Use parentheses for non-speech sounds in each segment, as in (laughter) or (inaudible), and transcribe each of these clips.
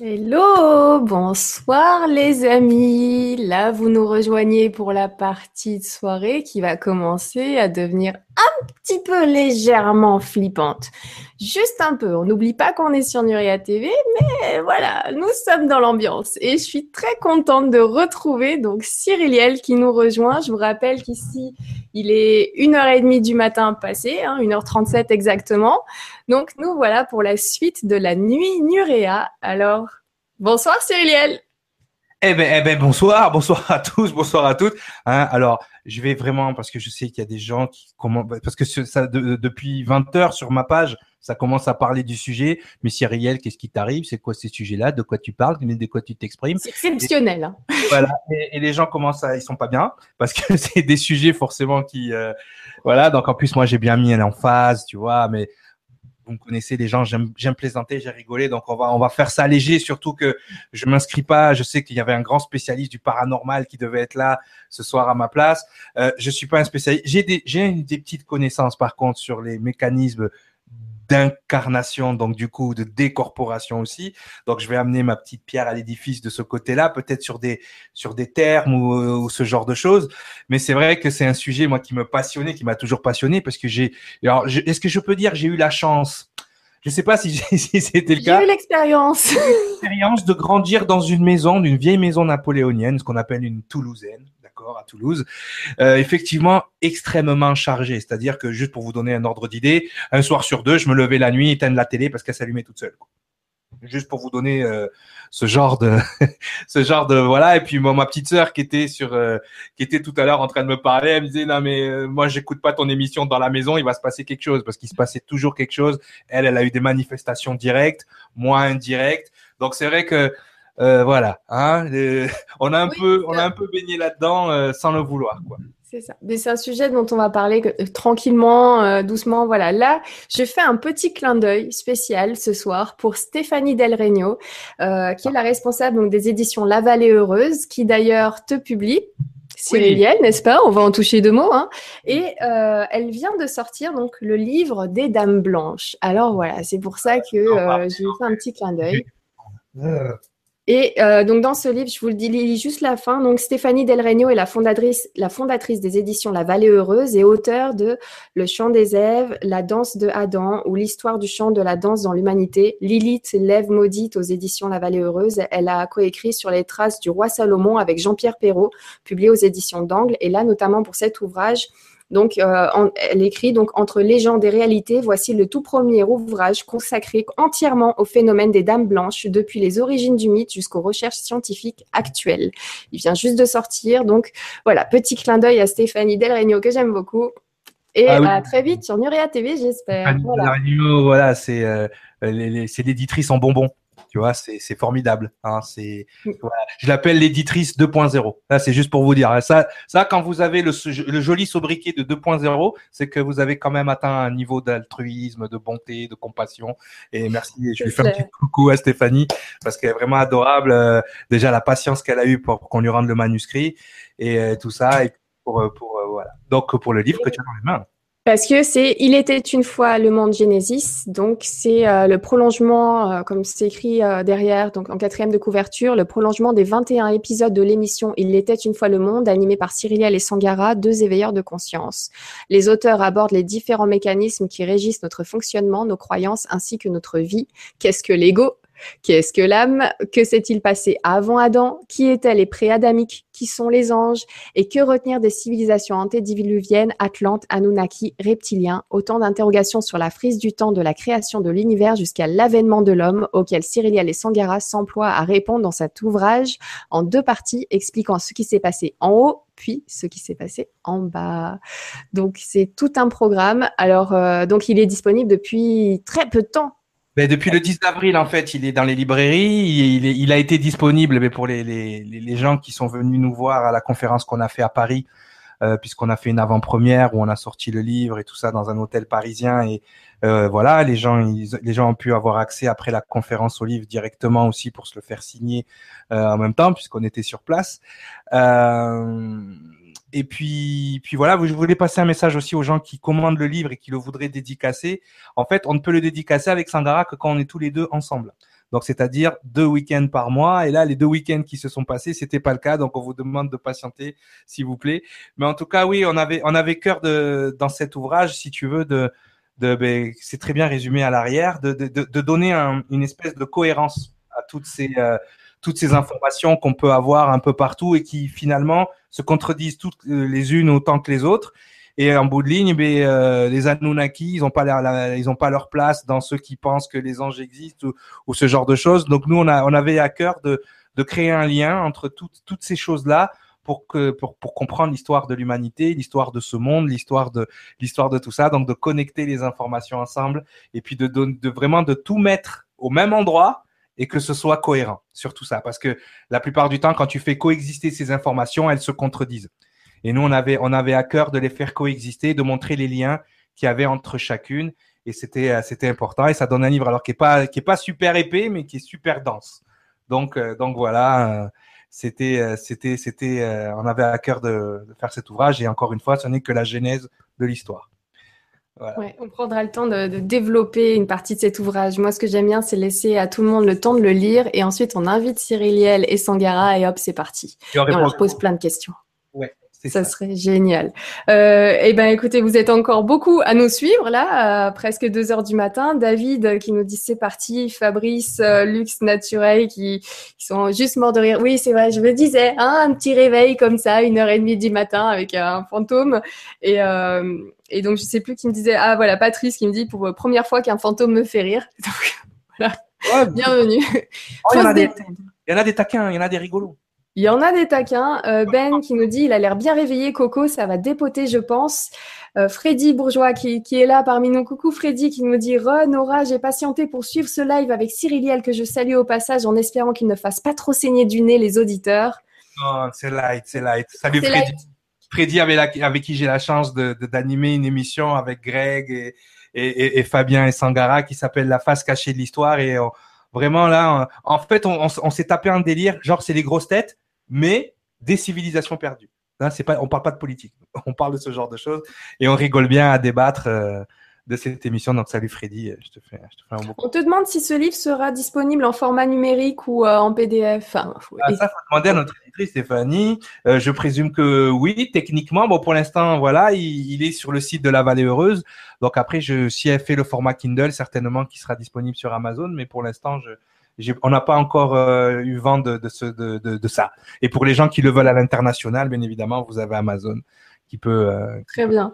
Hello, bonsoir les amis. Là, vous nous rejoignez pour la partie de soirée qui va commencer à devenir petit peu légèrement flippante. Juste un peu. On n'oublie pas qu'on est sur Nuria TV, mais voilà, nous sommes dans l'ambiance. Et je suis très contente de retrouver donc Cyriliel qui nous rejoint. Je vous rappelle qu'ici, il est 1h30 du matin passé, hein, 1h37 exactement. Donc nous voilà pour la suite de la nuit Nurea. Alors, bonsoir Cyriliel. Eh ben, eh ben, bonsoir, bonsoir à tous, bonsoir à toutes. Hein, alors, je vais vraiment parce que je sais qu'il y a des gens qui comment parce que ça depuis 20 heures sur ma page, ça commence à parler du sujet. Mais Cyril, qu'est-ce qui t'arrive? C'est quoi ces sujets-là? De quoi tu parles? De quoi tu t'exprimes? C'est exceptionnel. Hein. voilà. Et, les gens commencent à, ils sont pas bien parce que (laughs) c'est des sujets forcément qui, euh, voilà. Donc en plus, moi, j'ai bien mis en phase, tu vois, mais vous me connaissez les gens, j'aime plaisanter, j'ai rigolé, donc on va on va faire ça léger, surtout que je m'inscris pas. Je sais qu'il y avait un grand spécialiste du paranormal qui devait être là ce soir à ma place. Euh, je suis pas un spécialiste. J'ai des j'ai des petites connaissances par contre sur les mécanismes d'incarnation, donc du coup de décorporation aussi. Donc je vais amener ma petite pierre à l'édifice de ce côté-là, peut-être sur des sur des termes ou, ce genre de choses. Mais c'est vrai que c'est un sujet moi qui me passionnait, qui m'a toujours passionné parce que j'ai. Alors est-ce que je peux dire j'ai eu la chance? Je sais pas si, (laughs) si c'était le cas. J'ai eu l'expérience. L'expérience de grandir dans une maison, d'une vieille maison napoléonienne, ce qu'on appelle une Toulousaine à Toulouse, euh, effectivement extrêmement chargé. C'est-à-dire que juste pour vous donner un ordre d'idée, un soir sur deux, je me levais la nuit, éteindre la télé parce qu'elle s'allumait toute seule. Juste pour vous donner euh, ce genre de, (laughs) ce genre de voilà. Et puis moi, ma petite sœur qui était sur, euh, qui était tout à l'heure en train de me parler, elle me disait non mais moi j'écoute pas ton émission dans la maison, il va se passer quelque chose parce qu'il se passait toujours quelque chose. Elle, elle a eu des manifestations directes, moi indirectes. Donc c'est vrai que euh, voilà, hein, (laughs) on a un peu, on a un peu baigné là-dedans euh, sans le vouloir, quoi. C'est ça. Mais c'est un sujet dont on va parler euh, tranquillement, doucement. Voilà. Là, je fais un petit clin d'œil spécial ce soir pour Stéphanie Del Regno, qui est la responsable donc, des éditions La Vallée Heureuse, qui d'ailleurs te publie. Cyrilienne, n'est-ce pas? On va en toucher deux mots. Hein. Et elle vient de sortir donc le livre des Dames Blanches. Alors voilà, c'est pour ça que je lui fais un petit clin d'œil. Et euh, donc dans ce livre, je vous le dis juste la fin. Donc Stéphanie Del Regno est la fondatrice, la fondatrice des éditions La Vallée Heureuse et auteure de Le Chant des Èves, La Danse de Adam ou l'histoire du chant de la danse dans l'humanité. Lilith, l'Ève maudite aux éditions La Vallée Heureuse. Elle a coécrit sur les traces du roi Salomon avec Jean-Pierre Perrault, publié aux éditions d'Angle. Et là, notamment pour cet ouvrage, donc, euh, elle écrit donc entre légende et réalité. Voici le tout premier ouvrage consacré entièrement au phénomène des dames blanches depuis les origines du mythe jusqu'aux recherches scientifiques actuelles. Il vient juste de sortir. Donc, voilà, petit clin d'œil à Stéphanie Del Regno que j'aime beaucoup. Et ah à très vite sur Nuria TV, j'espère. Voilà, voilà c'est euh, l'éditrice en bonbons. Tu vois, c'est formidable. Hein, c'est, je l'appelle l'éditrice 2.0. Là, c'est juste pour vous dire. Ça, ça, quand vous avez le, le joli sobriquet de 2.0, c'est que vous avez quand même atteint un niveau d'altruisme, de bonté, de compassion. Et merci. Je lui fais un petit coucou à Stéphanie parce qu'elle est vraiment adorable. Euh, déjà, la patience qu'elle a eue pour, qu'on lui rende le manuscrit et euh, tout ça. Et pour, euh, pour voilà. Donc, pour le livre que tu as dans les mains. Parce que c'est Il était une fois le monde Genesis, donc c'est euh, le prolongement, euh, comme c'est écrit euh, derrière, donc en quatrième de couverture, le prolongement des 21 épisodes de l'émission Il était une fois le monde, animé par Cyriliel et Sangara, deux éveilleurs de conscience. Les auteurs abordent les différents mécanismes qui régissent notre fonctionnement, nos croyances ainsi que notre vie. Qu'est-ce que l'ego? Qu'est-ce que l'âme? Que s'est-il passé avant Adam? Qui étaient les pré-adamiques? Qui sont les anges? Et que retenir des civilisations antédiluviennes, Atlantes, Anunnaki, reptiliens? Autant d'interrogations sur la frise du temps de la création de l'univers jusqu'à l'avènement de l'homme, auquel Cyriliel et Sangara s'emploient à répondre dans cet ouvrage en deux parties expliquant ce qui s'est passé en haut puis ce qui s'est passé en bas. Donc c'est tout un programme. Alors euh, donc il est disponible depuis très peu de temps ben, depuis le 10 avril, en fait, il est dans les librairies. Il, il a été disponible mais pour les, les, les, gens qui sont venus nous voir à la conférence qu'on a fait à Paris, euh, puisqu'on a fait une avant-première où on a sorti le livre et tout ça dans un hôtel parisien. Et euh, voilà, les gens, les gens ont pu avoir accès après la conférence au livre directement aussi pour se le faire signer euh, en même temps, puisqu'on était sur place. Euh, et puis, puis voilà, je voulais passer un message aussi aux gens qui commandent le livre et qui le voudraient dédicacer. En fait, on ne peut le dédicacer avec Sangara que quand on est tous les deux ensemble. Donc, c'est-à-dire deux week-ends par mois. Et là, les deux week-ends qui se sont passés, c'était pas le cas. Donc, on vous demande de patienter, s'il vous plaît. Mais en tout cas, oui, on avait, on avait cœur de, dans cet ouvrage, si tu veux, de, de, ben, c'est très bien résumé à l'arrière, de, de, de, donner une espèce de cohérence à toutes ces, euh, toutes ces informations qu'on peut avoir un peu partout et qui finalement se contredisent toutes euh, les unes autant que les autres. Et en bout de ligne, ben, euh, les Anunnaki, ils n'ont pas ont pas leur place dans ceux qui pensent que les anges existent ou, ce genre de choses. Donc nous, on, avait à cœur de, créer un lien entre toutes, ces choses-là pour que pour, comprendre l'histoire de l'humanité, l'histoire de ce monde, l'histoire de tout ça. Donc de connecter les informations ensemble et puis de vraiment de tout mettre au même endroit et que ce soit cohérent sur tout ça. Parce que la plupart du temps, quand tu fais coexister ces informations, elles se contredisent. Et nous, on avait, on avait à cœur de les faire coexister, de montrer les liens qu'il y avait entre chacune. Et c'était, euh, c'était important. Et ça donne un livre alors qui est pas, qui est pas super épais, mais qui est super dense. Donc, euh, donc voilà, euh, c'était, c'était, c'était, on avait à cœur de, de faire cet ouvrage. Et encore une fois, ce n'est que la genèse de l'histoire on prendra le temps de, développer une partie de cet ouvrage. Moi, ce que j'aime bien, c'est laisser à tout le monde le temps de le lire et ensuite on invite Cyriliel et Sangara et hop, c'est parti. Et on, leur pose plein de questions. Ça, serait génial. Euh, eh ben, écoutez, vous êtes encore beaucoup à nous suivre là, à presque deux heures du matin. David qui nous dit c'est parti. Fabrice, euh, Lux, Naturel qui, sont juste morts de rire. Oui, c'est vrai, je me disais, hein, un petit réveil comme ça, une heure et demie du matin avec un fantôme. Et, euh, et donc, je sais plus qui me disait, ah voilà, Patrice qui me dit pour première fois qu'un fantôme me fait rire. (laughs) Donc, voilà. Bienvenue. Oh, il, y en a des, il y en a des taquins, il y en a des rigolos. Il y en a des taquins. Euh, ben qui nous dit il a l'air bien réveillé, Coco, ça va dépoter, je pense. Euh, Freddy Bourgeois qui, qui, est là parmi nous. Coucou Freddy qui nous dit Re, Nora, j'ai patienté pour suivre ce live avec Cyriliel que je salue au passage en espérant qu'il ne fasse pas trop saigner du nez les auditeurs. Oh, c'est light, c'est light. Salut Freddy. Freddy avec, avec qui j'ai la chance de, d'animer une émission avec Greg et, et, et, Fabien et Sangara qui s'appelle La face cachée de l'histoire. Et vraiment là, en fait, on, on, on s'est tapé un délire, genre c'est les grosses têtes mais des civilisations perdues. Là, c'est pas, on parle pas de politique, (laughs) on parle de ce genre de choses et on rigole bien à débattre euh, de cette émission. Donc, salut Freddy, je te fais, je te fais un On te demande si ce livre sera disponible en format numérique ou euh, en PDF. ah, ça, faut demander à notre éditrice Stéphanie. Euh, je présume que oui, techniquement. Bon, pour l'instant, voilà, il, est sur le site de la Vallée Heureuse. Donc après, je, si elle fait le format Kindle, certainement qu'il sera disponible sur Amazon. Mais pour l'instant, je on n'a pas encore euh, eu vent de, de, ce, de, de, ça. Et pour les gens qui le veulent à l'international, bien évidemment, vous avez Amazon qui peut. Euh, Très bien.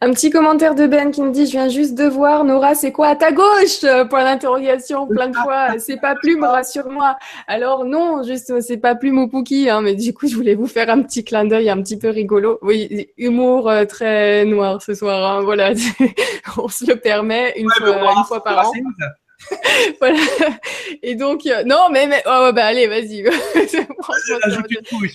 Un petit commentaire de Ben qui me dit Je viens juste de voir, Nora, c'est quoi à ta gauche? Point d'interrogation, plein de fois. C'est pas Plume, rassure-moi. Alors, non, juste, c'est pas Plume ou Pookie, hein, mais du coup, je voulais vous faire un petit clin d'œil un petit peu rigolo. Oui, humour euh, très noir ce soir, hein, voilà. (laughs) On se le permet une, fois, une fois par an. (laughs) voilà. Et donc, euh, non, mais, mais oh, bah allez, vas-y. (laughs)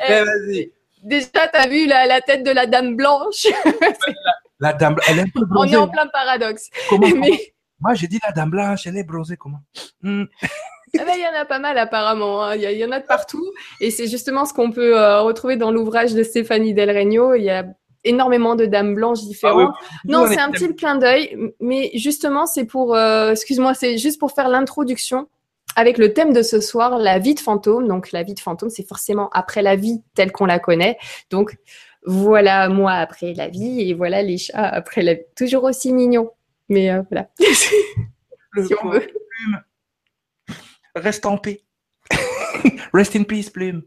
Eh, vas-y. Déjà, t'as vu la, la, tête de la dame blanche? (laughs) La, dame, elle est On est en plein paradoxe. Comment, mais... Moi, j'ai dit la dame blanche, elle est bronzée, comment? Hmm. ah ben, il y en a pas mal apparemment, hein. il y, y, en a de partout et c'est justement ce qu'on peut euh, retrouver dans l'ouvrage de Stéphanie Del Regno. Il y a énormément de dames blanches différentes. Ah non, c'est un petit clin d'œil, mais justement, c'est pour, euh, excuse-moi, c'est juste pour faire l'introduction avec le thème de ce soir, la vie de fantôme. Donc, la vie de fantôme, c'est forcément après la vie telle qu'on la connaît. Donc, voilà moi après la vie et voilà les chats après la vie. Toujours aussi mignons. Mais euh, voilà. (laughs) si on veut. Reste en paix. (laughs) Rest in peace, Plume.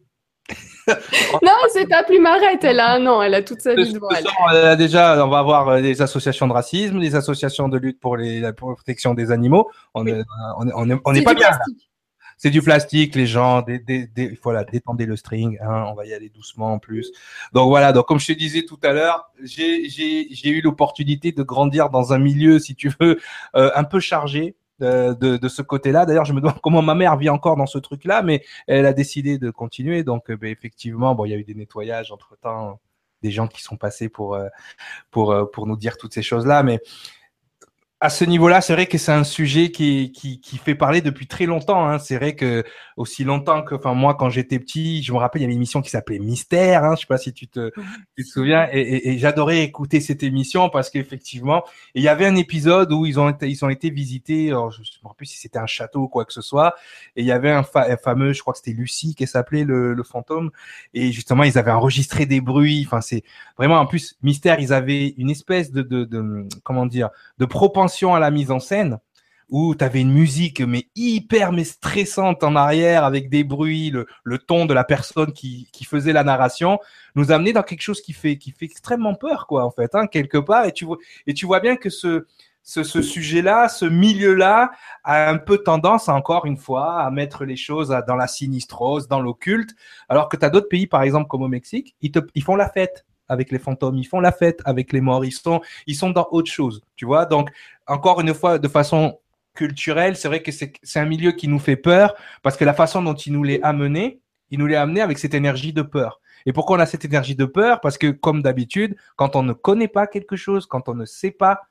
Non, c'est pas plus marrette, elle a un an, elle a toute sa vie devant elle. déjà, on va avoir euh, des associations de racisme, des associations de lutte pour la protection des animaux. On n'est on pas bien. C'est du plastique, les gens, des, des, voilà, détendez le string, hein, on va y aller doucement en plus. Donc voilà, donc comme je te disais tout à l'heure, j'ai eu l'opportunité de grandir dans un milieu, si tu veux, euh, un peu chargé, de, de, ce côté-là. D'ailleurs, je me demande (laughs) comment ma mère vit encore dans ce truc-là, mais elle a décidé de continuer. Donc, euh, ben, effectivement, bon, il y a eu des nettoyages entre temps, des gens qui sont passés pour euh, pour euh, pour nous dire toutes ces choses-là, mais à ce niveau-là, c'est vrai que c'est un sujet qui, qui, qui, fait parler depuis très longtemps. Hein. C'est vrai que aussi longtemps que, enfin moi, quand j'étais petit, je me rappelle, il y avait une émission qui s'appelait Mystère. Hein. Je sais pas si tu te, tu te souviens. Et, et, et j'adorais écouter cette émission parce qu'effectivement, il y avait un épisode où ils ont été, ils ont été visités. Alors, je me rappelle si c'était un château ou quoi que ce soit. Et il y avait un, fameux, je crois que c'était Lucie qui s'appelait le, le fantôme. Et justement, ils avaient enregistré des bruits. Enfin, c'est vraiment en plus Mystère. Ils avaient une espèce de, de, de comment dire, de propension à la mise en scène où tu avais une musique mais hyper mais stressante en arrière avec des bruits, le, le ton de la personne qui, qui, faisait la narration, nous amenait dans quelque chose qui fait qui fait extrêmement peur quoi en fait hein, quelque part et tu vois et tu vois bien que ce ce, ce sujet-là, ce milieu-là a un peu tendance, encore une fois, à mettre les choses dans la sinistrose, dans l'occulte, alors que tu as d'autres pays, par exemple comme au Mexique, ils, te, ils font la fête avec les fantômes, ils font la fête avec les morts, ils sont, ils sont dans autre chose, tu vois. Donc, encore une fois, de façon culturelle, c'est vrai que c'est un milieu qui nous fait peur parce que la façon dont il nous l'est amené, il nous l'est amené avec cette énergie de peur. Et pourquoi on a cette énergie de peur? Parce que, comme d'habitude, quand on ne connaît pas quelque chose, quand on ne sait pas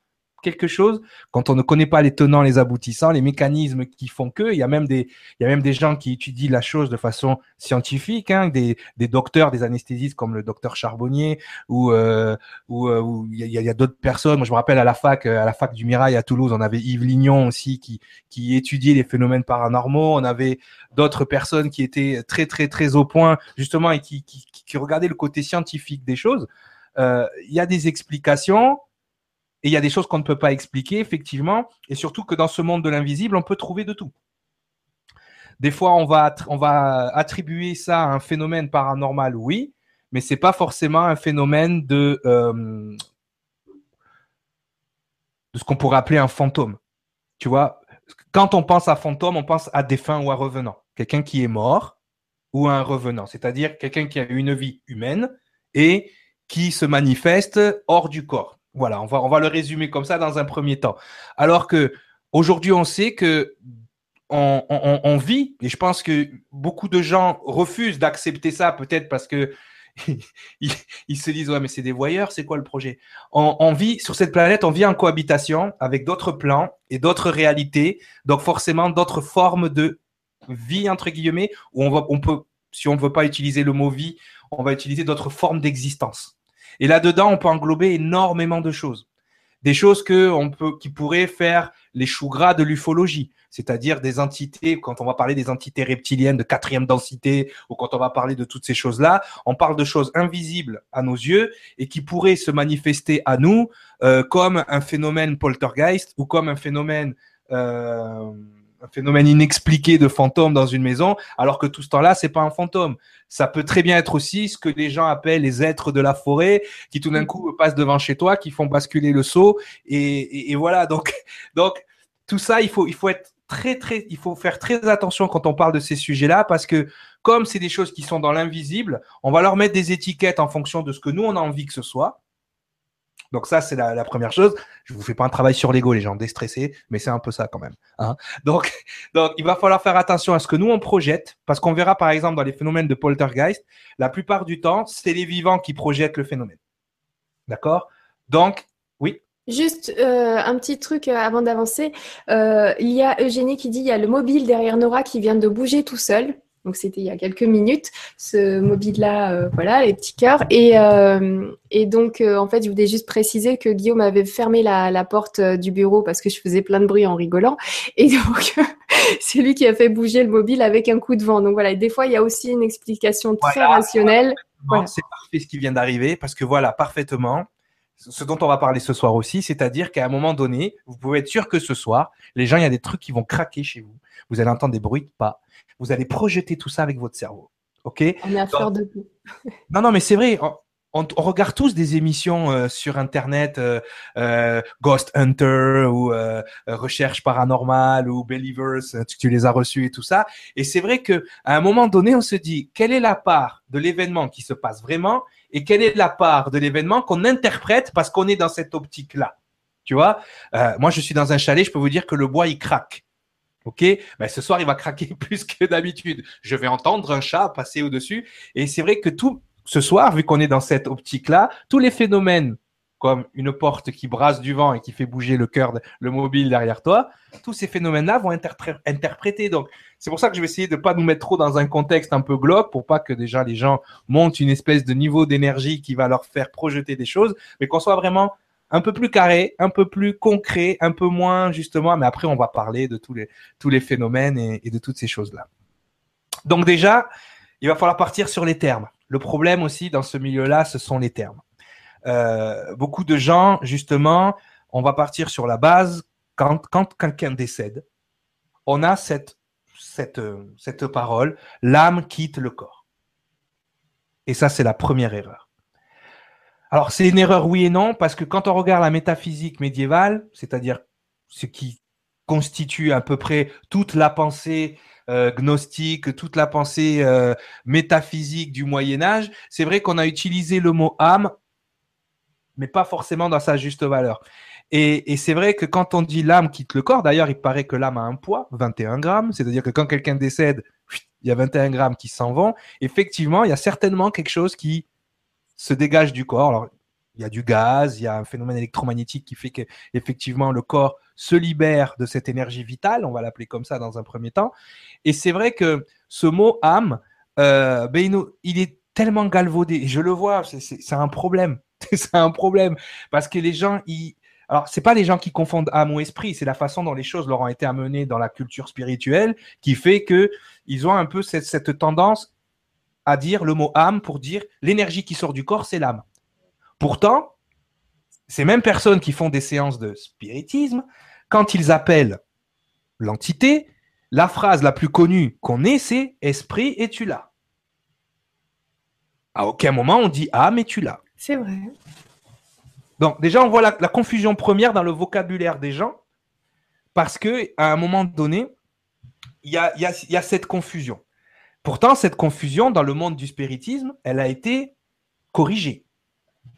quelque chose, quand on ne connaît pas les tenants, les aboutissants, les mécanismes qui font que, il y a même des, il y a même des gens qui étudient la chose de façon scientifique, hein, des, des docteurs, des anesthésistes comme le docteur Charbonnier ou euh, ou, euh, il y a, d'autres personnes. Moi, je me rappelle à la fac, euh, à la fac du Mirail à Toulouse, on avait Yves Lignon aussi qui qui étudiait les phénomènes paranormaux. On avait d'autres personnes qui étaient très très très au point justement et qui qui, qui regardaient le côté scientifique des choses. Euh, il y a des explications et il y a des choses qu'on ne peut pas expliquer, effectivement. Et surtout que dans ce monde de l'invisible, on peut trouver de tout. Des fois, on va, on va attribuer ça à un phénomène paranormal, oui, mais c'est pas forcément un phénomène de, euh, de ce qu'on pourrait appeler un fantôme. Tu vois, quand on pense à fantôme, on pense à défunt ou à revenant. Quelqu'un qui est mort ou à un revenant, c'est-à-dire quelqu'un qui a eu une vie humaine et qui se manifeste hors du corps. Voilà, on va, on va le résumer comme ça dans un premier temps. Alors que aujourd'hui, on sait que on, vit, et je pense que beaucoup de gens refusent d'accepter ça, peut-être parce que (laughs) ils, se disent ouais mais c'est des voyeurs, c'est quoi le projet? On, on, vit sur cette planète, on vit en cohabitation avec d'autres plans et d'autres réalités, donc forcément d'autres formes de vie entre guillemets où on va, on peut, si on ne veut pas utiliser le mot vie, on va utiliser d'autres formes d'existence. Et là-dedans, on peut englober énormément de choses. Des choses que on peut, qui pourraient faire les choux gras de l'ufologie, c'est-à-dire des entités, quand on va parler des entités reptiliennes de quatrième densité, ou quand on va parler de toutes ces choses-là, on parle de choses invisibles à nos yeux et qui pourraient se manifester à nous euh, comme un phénomène poltergeist ou comme un phénomène euh, un phénomène inexpliqué de fantôme dans une maison, alors que tout ce temps-là, c'est pas un fantôme. Ça peut très bien être aussi ce que les gens appellent les êtres de la forêt, qui tout d'un coup passent devant chez toi, qui font basculer le seau, et, voilà. Donc, donc tout ça, il faut, il faut être très, très, il faut faire très attention quand on parle de ces sujets-là, parce que comme c'est des choses qui sont dans l'invisible, on va leur mettre des étiquettes en fonction de ce que nous on a envie que ce soit. Donc ça, c'est la, première chose. Je vous fais pas un travail sur l'ego, les gens déstressés, mais c'est un peu ça quand même. Hein. donc, (laughs) donc, il va falloir faire attention à ce que nous on projette, parce qu'on verra par exemple dans les phénomènes de poltergeist, la plupart du temps, c'est les vivants qui projettent le phénomène. D'accord? Donc, oui? Juste euh, un petit truc euh, avant d'avancer. Euh, il y a Eugénie qui dit il y a le mobile derrière Nora qui vient de bouger tout seul. Donc c'était il y a quelques minutes, ce mobile-là, euh, voilà, les petits cœurs. Et, euh, et donc, euh, en fait, je voulais juste préciser que Guillaume avait fermé la, la, porte du bureau parce que je faisais plein de bruit en rigolant. (laughs) Et donc, (laughs) c'est lui qui a fait bouger le mobile avec un coup de vent. Donc voilà, des fois, il y a aussi une explication très rationnelle. C'est parfait ce qui vient d'arriver parce que voilà, parfaitement, ce dont on va parler ce soir aussi, c'est-à-dire qu'à un moment donné, vous pouvez être sûr que ce soir, les gens, il y a des trucs qui vont craquer chez vous. Vous allez entendre des bruits de pas vous allez projeter tout ça avec votre cerveau. OK? On est à fleur de tout. (laughs) non, non, mais c'est vrai. On, regarde tous des émissions euh, sur Internet, euh, euh, Ghost Hunter ou Recherche paranormale ou Believers, tu, tu les as reçus et tout ça. Et c'est vrai que à un moment donné, on se dit quelle est la part de l'événement qui se passe vraiment et quelle est la part de l'événement qu'on interprète parce qu'on est dans cette optique-là? Tu vois, moi je suis dans un chalet, je peux vous dire que le bois il craque. Ok, ben, ce soir il va craquer (laughs) plus que d'habitude. Je vais entendre un chat passer au-dessus. Et c'est vrai que tout ce soir, vu qu'on est dans cette optique-là, tous les phénomènes comme une porte qui brasse du vent et qui fait bouger le cœur, le mobile derrière toi, tous ces phénomènes-là vont être interpréter. Donc, c'est pour ça que je vais essayer de ne pas nous mettre trop dans un contexte un peu glauque pour pas que déjà les gens montent une espèce de niveau d'énergie qui va leur faire projeter des choses, mais qu'on soit vraiment un peu plus carré, un peu plus concret, un peu moins justement, mais après on va parler de tous les, tous les phénomènes et, de toutes ces choses-là. Donc déjà, il va falloir partir sur les termes. Le problème aussi dans ce milieu-là, ce sont les termes. Euh, beaucoup de gens, justement, on va partir sur la base, quand, quelqu'un décède, on a cette parole, l'âme quitte le corps. Et ça, c'est la première erreur. Alors, c'est une erreur oui et non, parce que quand on regarde la métaphysique médiévale, c'est-à-dire ce qui constitue à peu près toute la pensée euh, gnostique, toute la pensée euh, métaphysique du Moyen Âge, c'est vrai qu'on a utilisé le mot âme mais pas forcément dans sa juste valeur. Et, c'est vrai que quand on dit l'âme quitte le corps, d'ailleurs, il paraît que l'âme a un poids, 21 grammes, c'est-à-dire que quand quelqu'un décède, il y a 21 grammes qui s'en vont. Effectivement, il y a certainement quelque chose qui se dégage du corps. Alors, il y a du gaz, il y a un phénomène électromagnétique qui fait que effectivement le corps se libère de cette énergie vitale, on va l'appeler comme ça dans un premier temps. Et c'est vrai que ce mot âme, ben, il est tellement galvaudé. je le vois, c'est un problème. (laughs) c'est un problème parce que les gens, ils... alors pas les gens qui confondent âme ou esprit, c'est la façon dont les choses leur ont été amenées dans la culture spirituelle qui fait que ils ont un peu cette tendance à dire le mot âme pour dire l'énergie qui sort du corps, c'est l'âme. Pourtant, ces mêmes personnes qui font des séances de spiritisme, quand ils appellent l'entité, la phrase la plus connue qu'on ait, c'est Esprit, es-tu là? À aucun moment on dit âme, es-tu là? C'est vrai. Donc déjà, on voit la, confusion première dans le vocabulaire des gens, parce que à un moment donné, il y a, cette confusion. Pourtant, cette confusion dans le monde du spiritisme, elle a été corrigée.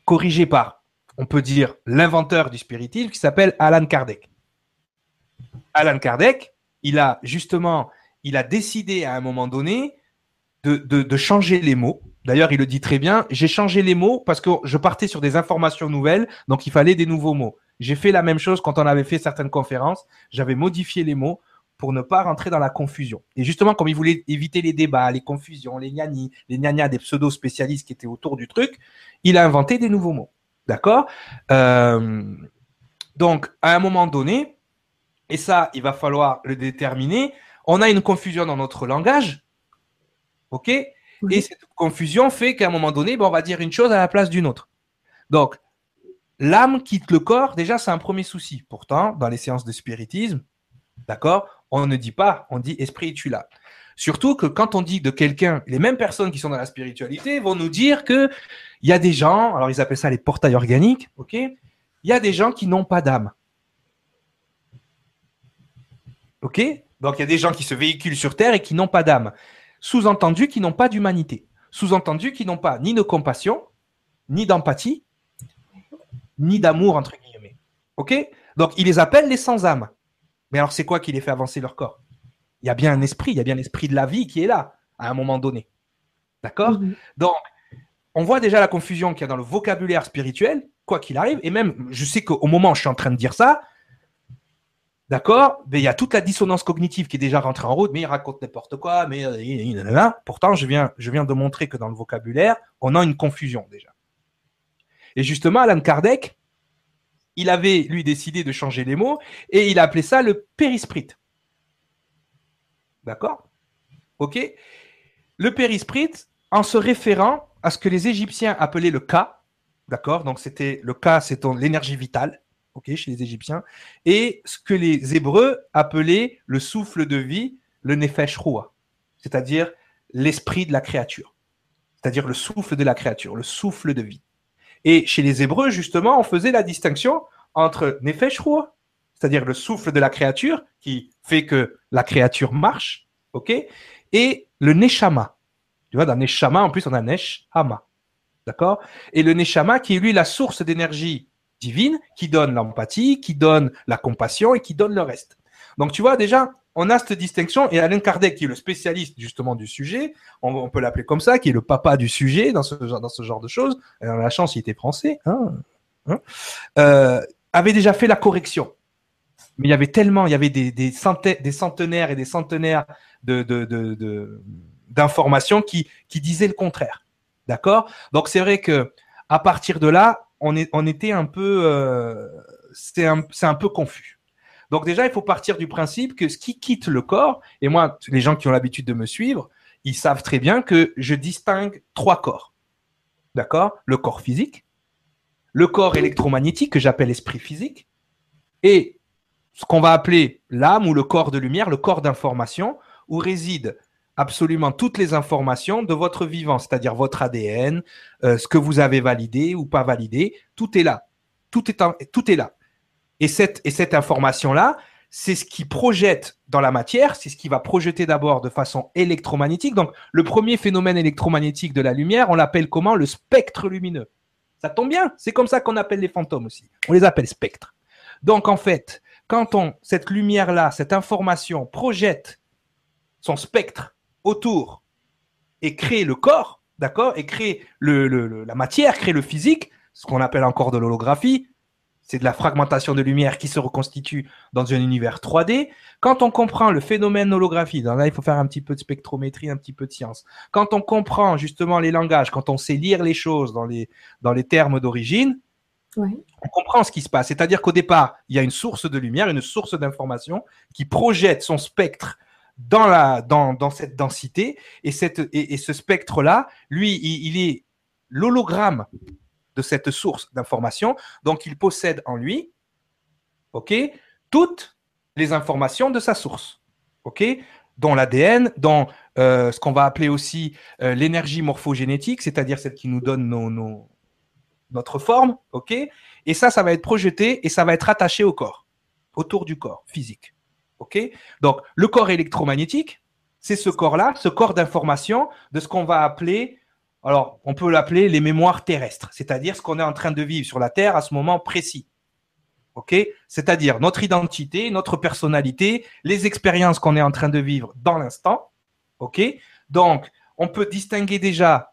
Corrigée par, on peut dire, l'inventeur du spiritisme qui s'appelle Alan Kardec. Alan Kardec, il a justement, il a décidé à un moment donné de changer les mots D'ailleurs, il le dit très bien. J'ai changé les mots parce que je partais sur des informations nouvelles, donc il fallait des nouveaux mots. J'ai fait la même chose quand on avait fait certaines conférences. J'avais modifié les mots pour ne pas rentrer dans la confusion. Et justement, comme il voulait éviter les débats, les confusions, les gnanis, les gnagnas des pseudo-spécialistes qui étaient autour du truc, il a inventé des nouveaux mots. D'accord euh, Donc, à un moment donné, et ça, il va falloir le déterminer, on a une confusion dans notre langage. OK et cette confusion fait qu'à un moment donné, ben, on va dire une chose à la place d'une autre. Donc, l'âme quitte le corps, déjà, c'est un premier souci. Pourtant, dans les séances de spiritisme, d'accord, on ne dit pas, on dit esprit tu là. Surtout que quand on dit de quelqu'un, les mêmes personnes qui sont dans la spiritualité vont nous dire que il y a des gens, alors ils appellent ça les portails organiques, ok? Il y a des gens qui n'ont pas d'âme. Ok? Donc il y a des gens qui se véhiculent sur Terre et qui n'ont pas d'âme. Sous-entendu qui n'ont pas d'humanité. Sous-entendu qui n'ont pas ni de compassion, ni d'empathie, ni d'amour, entre guillemets. OK? Donc, il les appelle les sans-âme. Mais alors, c'est quoi qui les fait avancer leur corps? Il y a bien un esprit, il y a bien l'esprit de la vie qui est là, à un moment donné. D'accord? Mhm. Donc, on voit déjà la confusion qu'il y a dans le vocabulaire spirituel, quoi qu'il arrive. Et même, je sais qu'au moment où je suis en train de dire ça, D'accord Mais il y a toute la dissonance cognitive qui est déjà rentrée en route, mais il raconte n'importe quoi, mais euh, pourtant je viens, je viens de montrer que dans le vocabulaire, on a une confusion déjà. Et justement, Alan Kardec, il avait lui décidé de changer les mots et il a appelé ça le périsprit. D'accord? Ok? Le périsprit, en se référant à ce que les Égyptiens appelaient le Ka, d'accord? Donc c'était le Ka, c'est l'énergie vitale chez les Égyptiens, et ce que les Hébreux appelaient le souffle de vie, le nefesh roua, c'est-à-dire l'esprit de la créature, c'est-à-dire le souffle de la créature, le souffle de vie. Et chez les Hébreux, justement, on faisait la distinction entre nefesh roua, c'est-à-dire le souffle de la créature qui fait que la créature marche, et le neshama. Tu vois, dans neshama, en plus, on a neshama. D'accord? Et le neshama qui est lui la source d'énergie divine qui donne l'empathie, qui donne la compassion et qui donne le reste. Donc tu vois déjà, on a cette distinction et Alain Kardec qui est le spécialiste justement du sujet, on, peut l'appeler comme ça, qui est le papa du sujet dans ce, genre de choses. Et on a la chance, il était français. Hein hein, euh, avait déjà fait la correction. Mais il y avait tellement, il y avait des, des, des centenaires et des centenaires d'informations qui, disaient le contraire. D'accord? Donc c'est vrai que à partir de là, on, était un peu, euh, c'est un peu confus. Donc déjà, il faut partir du principe que ce qui quitte le corps, et moi, les gens qui ont l'habitude de me suivre, ils savent très bien que je distingue trois corps. D'accord? Le corps physique, le corps électromagnétique que j'appelle esprit physique, et ce qu'on va appeler l'âme ou le corps de lumière, le corps d'information, où résident absolument toutes les informations de votre vivant, c'est-à-dire votre ADN, euh, ce que vous avez validé ou pas validé, tout est là. Tout est, tout est là. Et cette, et cette information-là, c'est ce qui projette dans la matière, c'est ce qui va projeter d'abord de façon électromagnétique. Donc, le premier phénomène électromagnétique de la lumière, on l'appelle comment? Le spectre lumineux. Ça tombe bien, c'est comme ça qu'on appelle les fantômes aussi. On les appelle spectres. Donc, en fait, quand on, cette lumière-là, cette information projette son spectre autour et crée le corps, d'accord, et crée la matière, crée le physique, ce qu'on appelle encore de l'holographie, c'est de la fragmentation de lumière qui se reconstitue dans un univers 3D. Quand on comprend le phénomène holographie, là il faut faire un petit peu de spectrométrie, un petit peu de science. Quand on comprend justement les langages, quand on sait lire les choses dans les, dans les termes d'origine, on comprend ce qui se passe. C'est-à-dire qu'au départ, il y a une source de lumière, une source d'information qui projette son spectre dans, la, dans, dans cette densité. Et, cette, et, ce spectre-là, lui, il, est l'hologramme de cette source d'information. Donc, il possède en lui, OK, toutes les informations de sa source. OK dont l'ADN, dans euh, ce qu'on va appeler aussi euh, l'énergie morphogénétique, c'est-à-dire celle qui nous donne nos, notre forme, ok Et ça, ça va être projeté et ça va être attaché au corps, autour du corps physique. OK Donc, le corps électromagnétique, c'est ce corps-là, ce corps d'information de ce qu'on va appeler, alors, on peut l'appeler les mémoires terrestres, c'est-à-dire ce qu'on est en train de vivre sur la Terre à ce moment précis. OK? C'est-à-dire notre identité, notre personnalité, les expériences qu'on est en train de vivre dans l'instant. OK? Donc, on peut distinguer déjà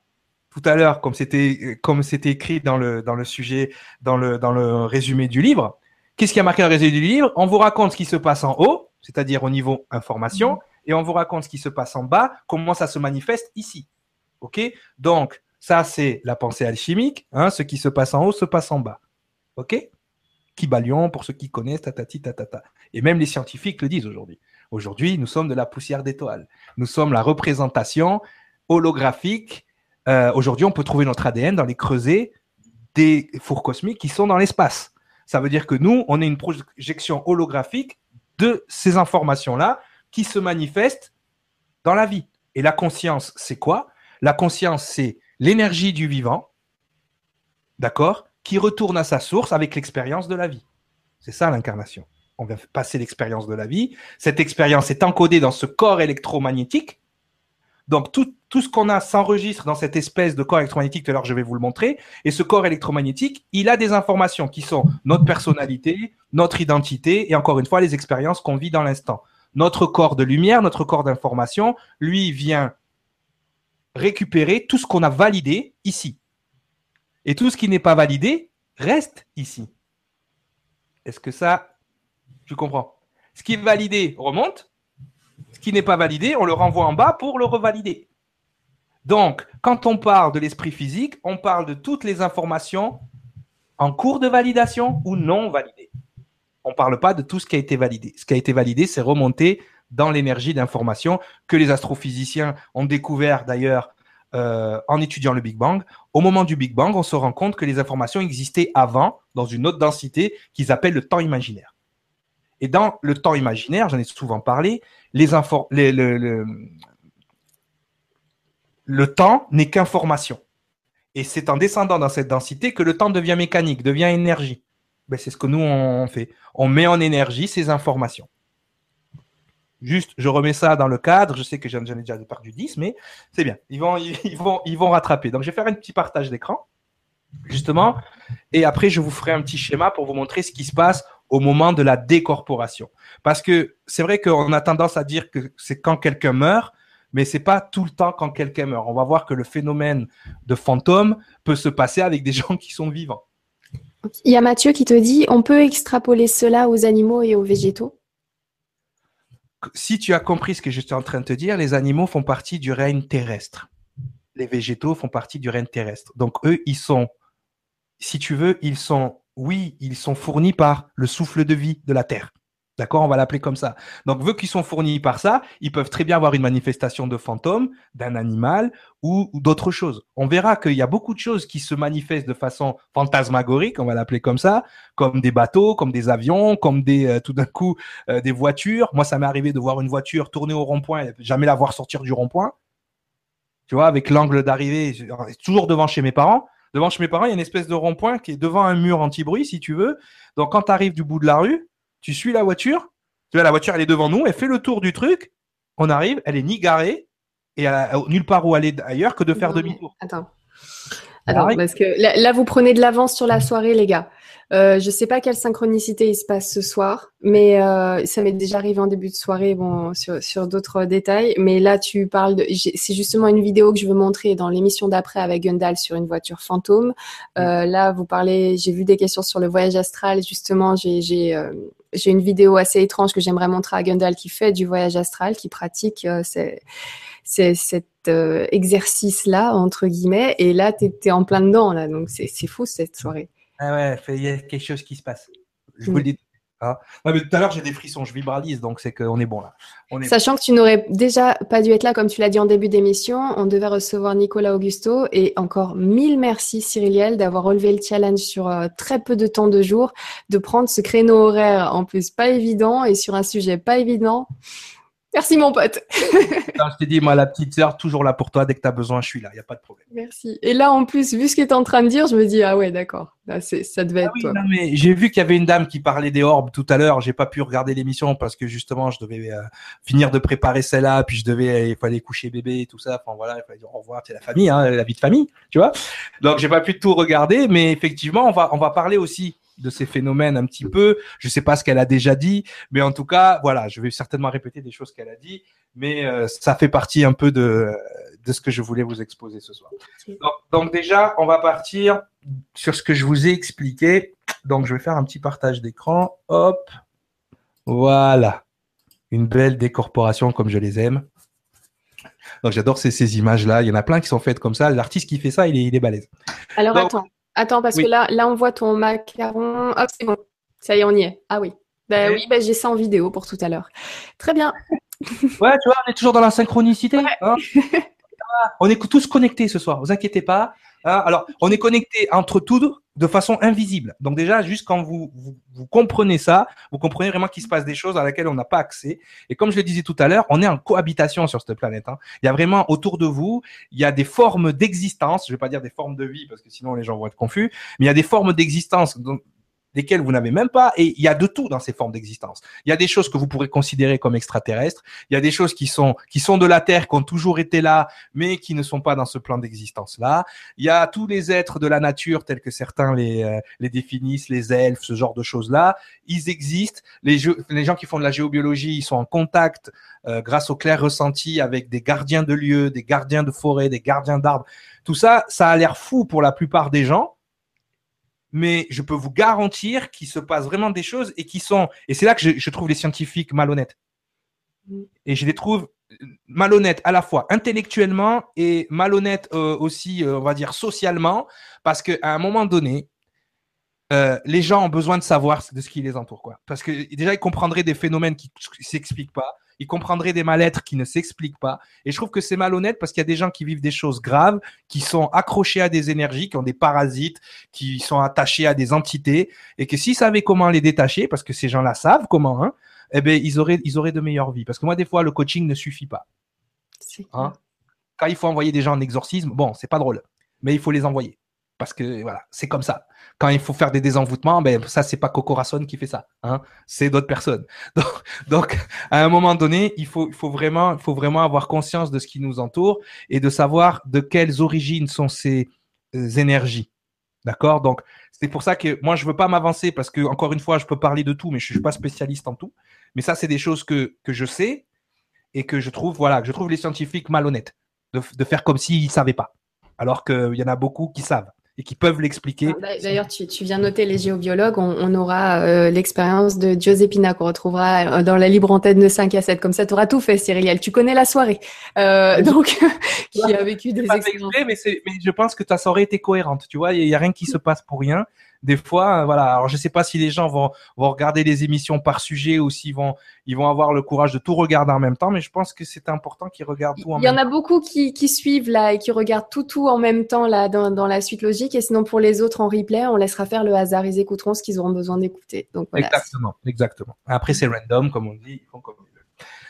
tout à l'heure, comme c'était comme c'était écrit dans le dans le sujet, dans le dans le résumé du livre. Qu'est-ce qui a marqué le résumé du livre? On vous raconte ce qui se passe en haut, c'est-à-dire au niveau information, mhm. et on vous raconte ce qui se passe en bas, comment ça se manifeste ici. OK? Donc, ça, c'est la pensée alchimique. Hein, ce qui se passe en haut se passe en bas. OK? Kibalion, pour ceux qui connaissent, tatati, tatata. Et même les scientifiques le disent aujourd'hui. Aujourd'hui, nous sommes de la poussière d'étoiles. Nous sommes la représentation holographique. Euh, aujourd'hui, on peut trouver notre ADN dans les creusets des fours cosmiques qui sont dans l'espace. Ça veut dire que nous, on est une projection holographique de ces informations-là qui se manifestent dans la vie. Et la conscience, c'est quoi? La conscience, c'est l'énergie du vivant, d'accord, qui retourne à sa source avec l'expérience de la vie. C'est ça l'incarnation. On vient passer l'expérience de la vie. Cette expérience est encodée dans ce corps électromagnétique donc tout, tout ce qu'on a s'enregistre dans cette espèce de corps électromagnétique, tout je vais vous le montrer, et ce corps électromagnétique, il a des informations qui sont notre personnalité, notre identité, et encore une fois les expériences qu'on vit dans l'instant. Notre corps de lumière, notre corps d'information, lui vient récupérer tout ce qu'on a validé ici. Et tout ce qui n'est pas validé reste ici. Est-ce que ça, tu comprends? Ce qui est validé remonte, ce qui n'est pas validé, on le renvoie en bas pour le revalider. Donc, quand on parle de l'esprit physique, on parle de toutes les informations en cours de validation ou non validées. On ne parle pas de tout ce qui a été validé. Ce qui a été validé, c'est remonté dans l'énergie d'information que les astrophysiciens ont découvert d'ailleurs euh, en étudiant le Big Bang. Au moment du Big Bang, on se rend compte que les informations existaient avant dans une autre densité qu'ils appellent le temps imaginaire. Et dans le temps imaginaire, j'en ai souvent parlé, le temps n'est qu'information. Et c'est en descendant dans cette densité que le temps devient mécanique, devient énergie. Ben, c'est ce que nous, on fait. On met en énergie ces informations. Juste, je remets ça dans le cadre. Je sais que j'en ai déjà perdu 10, mais c'est bien. Ils vont, ils, vont, rattraper. Donc, je vais faire un petit partage d'écran, justement. Et après, je vous ferai un petit schéma pour vous montrer ce qui se passe au moment de la décorporation. Parce que c'est vrai qu'on a tendance à dire que c'est quand quelqu'un meurt, mais c'est pas tout le temps quand quelqu'un meurt. On va voir que le phénomène de fantôme peut se passer avec des (laughs) gens qui sont vivants. Il y a Mathieu qui te dit on peut extrapoler cela aux animaux et aux végétaux Si tu as compris ce que je suis en train de te dire, les animaux font partie du règne terrestre. Les végétaux font partie du règne terrestre. Donc eux, ils sont, si tu veux, ils sont, oui, ils sont fournis par le souffle de vie de la terre. D'accord On va l'appeler comme ça. Donc, vu qu'ils sont fournis par ça, ils peuvent très bien avoir une manifestation de fantôme, d'un animal ou, d'autres choses. On verra qu'il y a beaucoup de choses qui se manifestent de façon fantasmagorique, on va l'appeler comme ça, comme des bateaux, comme des avions, comme des euh, tout d'un coup euh, des voitures. Moi, ça m'est arrivé de voir une voiture tourner au rond-point et jamais la voir sortir du rond-point. Tu vois, avec l'angle d'arrivée, toujours devant chez mes parents. Devant chez mes parents, il y a une espèce de rond-point qui est devant un mur anti-bruit, si tu veux. Donc, quand tu arrives du bout de la rue, tu suis la voiture, tu vois, la voiture, elle est devant nous, elle fait le tour du truc, on arrive, elle est ni garée, et nulle part où aller ailleurs que de faire demi-tour. Attends. Alors, parce que là, vous prenez de l'avance sur la soirée, les gars. Euh, je sais pas quelle synchronicité il se passe ce soir, mais euh, ça m'est déjà arrivé en début de soirée, bon, sur, sur d'autres détails. Mais là, tu parles de, c'est justement une vidéo que je veux montrer dans l'émission d'après avec Gundal sur une voiture fantôme. Euh, là, vous parlez, j'ai vu des questions sur le voyage astral. Justement, j'ai, j'ai, une vidéo assez étrange que j'aimerais montrer à Gundal qui fait du voyage astral, qui pratique euh, c'est, c'est, cet euh, exercice-là, entre guillemets. Et là, tu es, en plein dedans, là. Donc, c'est, c'est fou cette soirée. Ah ouais, il y a quelque chose qui se passe. Je vous le dis. Hein. mais tout à l'heure, j'ai des frissons, je vibralise, donc c'est qu'on est bon là. Sachant que tu n'aurais déjà pas dû être là, comme tu l'as dit en début d'émission, on devait recevoir Nicolas Augusto et encore mille merci Cyriliel d'avoir relevé le challenge sur euh, très peu de temps de jour, de prendre ce créneau horaire en plus pas évident et sur un sujet pas évident. Merci, mon pote. (laughs) je t'ai dit, moi, la petite sœur, toujours là pour toi. Dès que tu as besoin, je suis là. Il n'y a pas de problème. Merci. Et là, en plus, vu ce que tu es en train de dire, je me dis, ah ouais, d'accord. ça devait ah être toi. mais j'ai vu qu'il y avait une dame qui parlait des orbes tout à l'heure. J'ai pas pu regarder l'émission parce que justement, je devais euh, finir de préparer celle-là. Puis je devais, il fallait coucher bébé et tout ça. Enfin voilà, il fallait dire au revoir. C'est la famille, hein, la vie de famille, tu vois. Donc, j'ai pas pu tout regarder. Mais effectivement, on va, on va parler aussi de ces phénomènes un petit peu. Je sais pas ce qu'elle a déjà dit, mais en tout cas, voilà, je vais certainement répéter des choses qu'elle a dit, mais euh, ça fait partie un peu de, de ce que je voulais vous exposer ce soir. Donc, déjà, on va partir sur ce que je vous ai expliqué. Donc je vais faire un petit partage d'écran. Hop, voilà, une belle décorporation comme je les aime. Donc j'adore ces, ces images-là. Il y en a plein qui sont faites comme ça. L'artiste qui fait ça, il est, il est balèze. Alors attends, Attends, parce que là, là, on voit ton macaron. Hop, c'est bon. Ça y est, on y est. Ah oui. Ben oui, ben, j'ai ça en vidéo pour tout à l'heure. Très bien. (laughs) ouais, tu vois, on est toujours dans la synchronicité. Hein. on est tous connectés ce soir. Vous inquiétez pas. Hein. Alors, on est connectés entre tous de façon invisible. Donc déjà, juste quand vous, vous, comprenez ça, vous comprenez vraiment qu'il se passe des choses à laquelle on n'a pas accès. Et comme je le disais tout à l'heure, on est en cohabitation sur cette planète. Hein. Il y a vraiment autour de vous, il y a des formes d'existence. Je vais pas dire des formes de vie parce que sinon les gens vont être confus, mais il y a des formes d'existence desquelles vous n'avez même pas. Et il y a de tout dans ces formes d'existence. Il y a des choses que vous pourrez considérer comme extraterrestres. Il y a des choses qui sont, qui sont de la Terre, qui ont toujours été là, mais qui ne sont pas dans ce plan d'existence-là. Il y a tous les êtres de la nature, tels que certains les, euh, les définissent, les elfes, ce genre de choses-là. Ils existent. Les, les gens qui font de la géobiologie, ils sont en contact euh, grâce au clair ressenti avec des gardiens de lieux, des gardiens de forêt, des gardiens d'arbres. Tout ça, ça a l'air fou pour la plupart des gens mais je peux vous garantir qu'il se passe vraiment des choses et qui sont. Et c'est là que je, trouve les scientifiques malhonnêtes. Mm. Et je les trouve malhonnêtes à la fois intellectuellement et malhonnêtes euh, aussi, euh, on va dire, socialement, parce qu'à un moment donné, euh, les gens ont besoin de savoir de ce qui les entoure. Quoi. Parce que déjà, ils comprendraient des phénomènes qui ne s'expliquent pas ils comprendraient des mal-être qui ne s'expliquent pas. Et je trouve que c'est malhonnête parce qu'il y a des gens qui vivent des choses graves, qui sont accrochés à des énergies, qui ont des parasites, qui sont attachés à des entités, et que s'ils savaient comment les détacher, parce que ces gens-là savent comment, hein, eh ben ils auraient, ils auraient de meilleures vies. Parce que moi, des fois, le coaching ne suffit pas. Hein Quand il faut envoyer des gens en exorcisme, bon, c'est pas drôle, mais il faut les envoyer parce que voilà, c'est comme ça. Quand il faut faire des désenvoûtements, ben ça c'est pas Coco Rasson qui fait ça, hein, c'est d'autres personnes. (laughs) Donc, à un moment donné, il faut, il faut vraiment, il faut vraiment avoir conscience de ce qui nous entoure et de savoir de quelles origines sont ces euh, énergies. D'accord? Donc c'est pour ça que moi je veux pas m'avancer parce que encore une fois je peux parler de tout, mais je suis pas spécialiste en tout. Mais ça c'est des choses que que je sais et que je trouve voilà, que je trouve les scientifiques malhonnêtes de, de faire comme s'ils savaient pas, alors qu'il y en a beaucoup qui savent et qui peuvent l'expliquer. Ah, d'ailleurs, tu, tu, viens noter les géobiologues. On, aura euh, l'expérience de Giuseppina qu'on retrouvera euh, dans la libre antenne de 5 à 7. Comme ça, tu auras tout fait, Cyriliel. Tu connais la soirée. Euh, donc, (laughs) qui a vécu des expériences. mais, mais, je pense que ta soirée était cohérente. Tu vois, il n'y a rien qui se passe pour rien des fois, euh, voilà. Alors, je sais pas si les gens vont, vont regarder les émissions par sujet ou s'ils vont, ils vont avoir le courage de tout regarder en même temps, mais je pense que c'est important qu'ils regardent tout en même temps. Il y en a beaucoup qui, qui, suivent là et qui regardent tout, tout en même temps là dans, dans, la suite logique. Et sinon, pour les autres en replay, on laissera faire le hasard. Ils écouteront ce qu'ils auront besoin d'écouter. Donc, Exactement, exactement. Après, c'est random, comme on dit. Ils font comme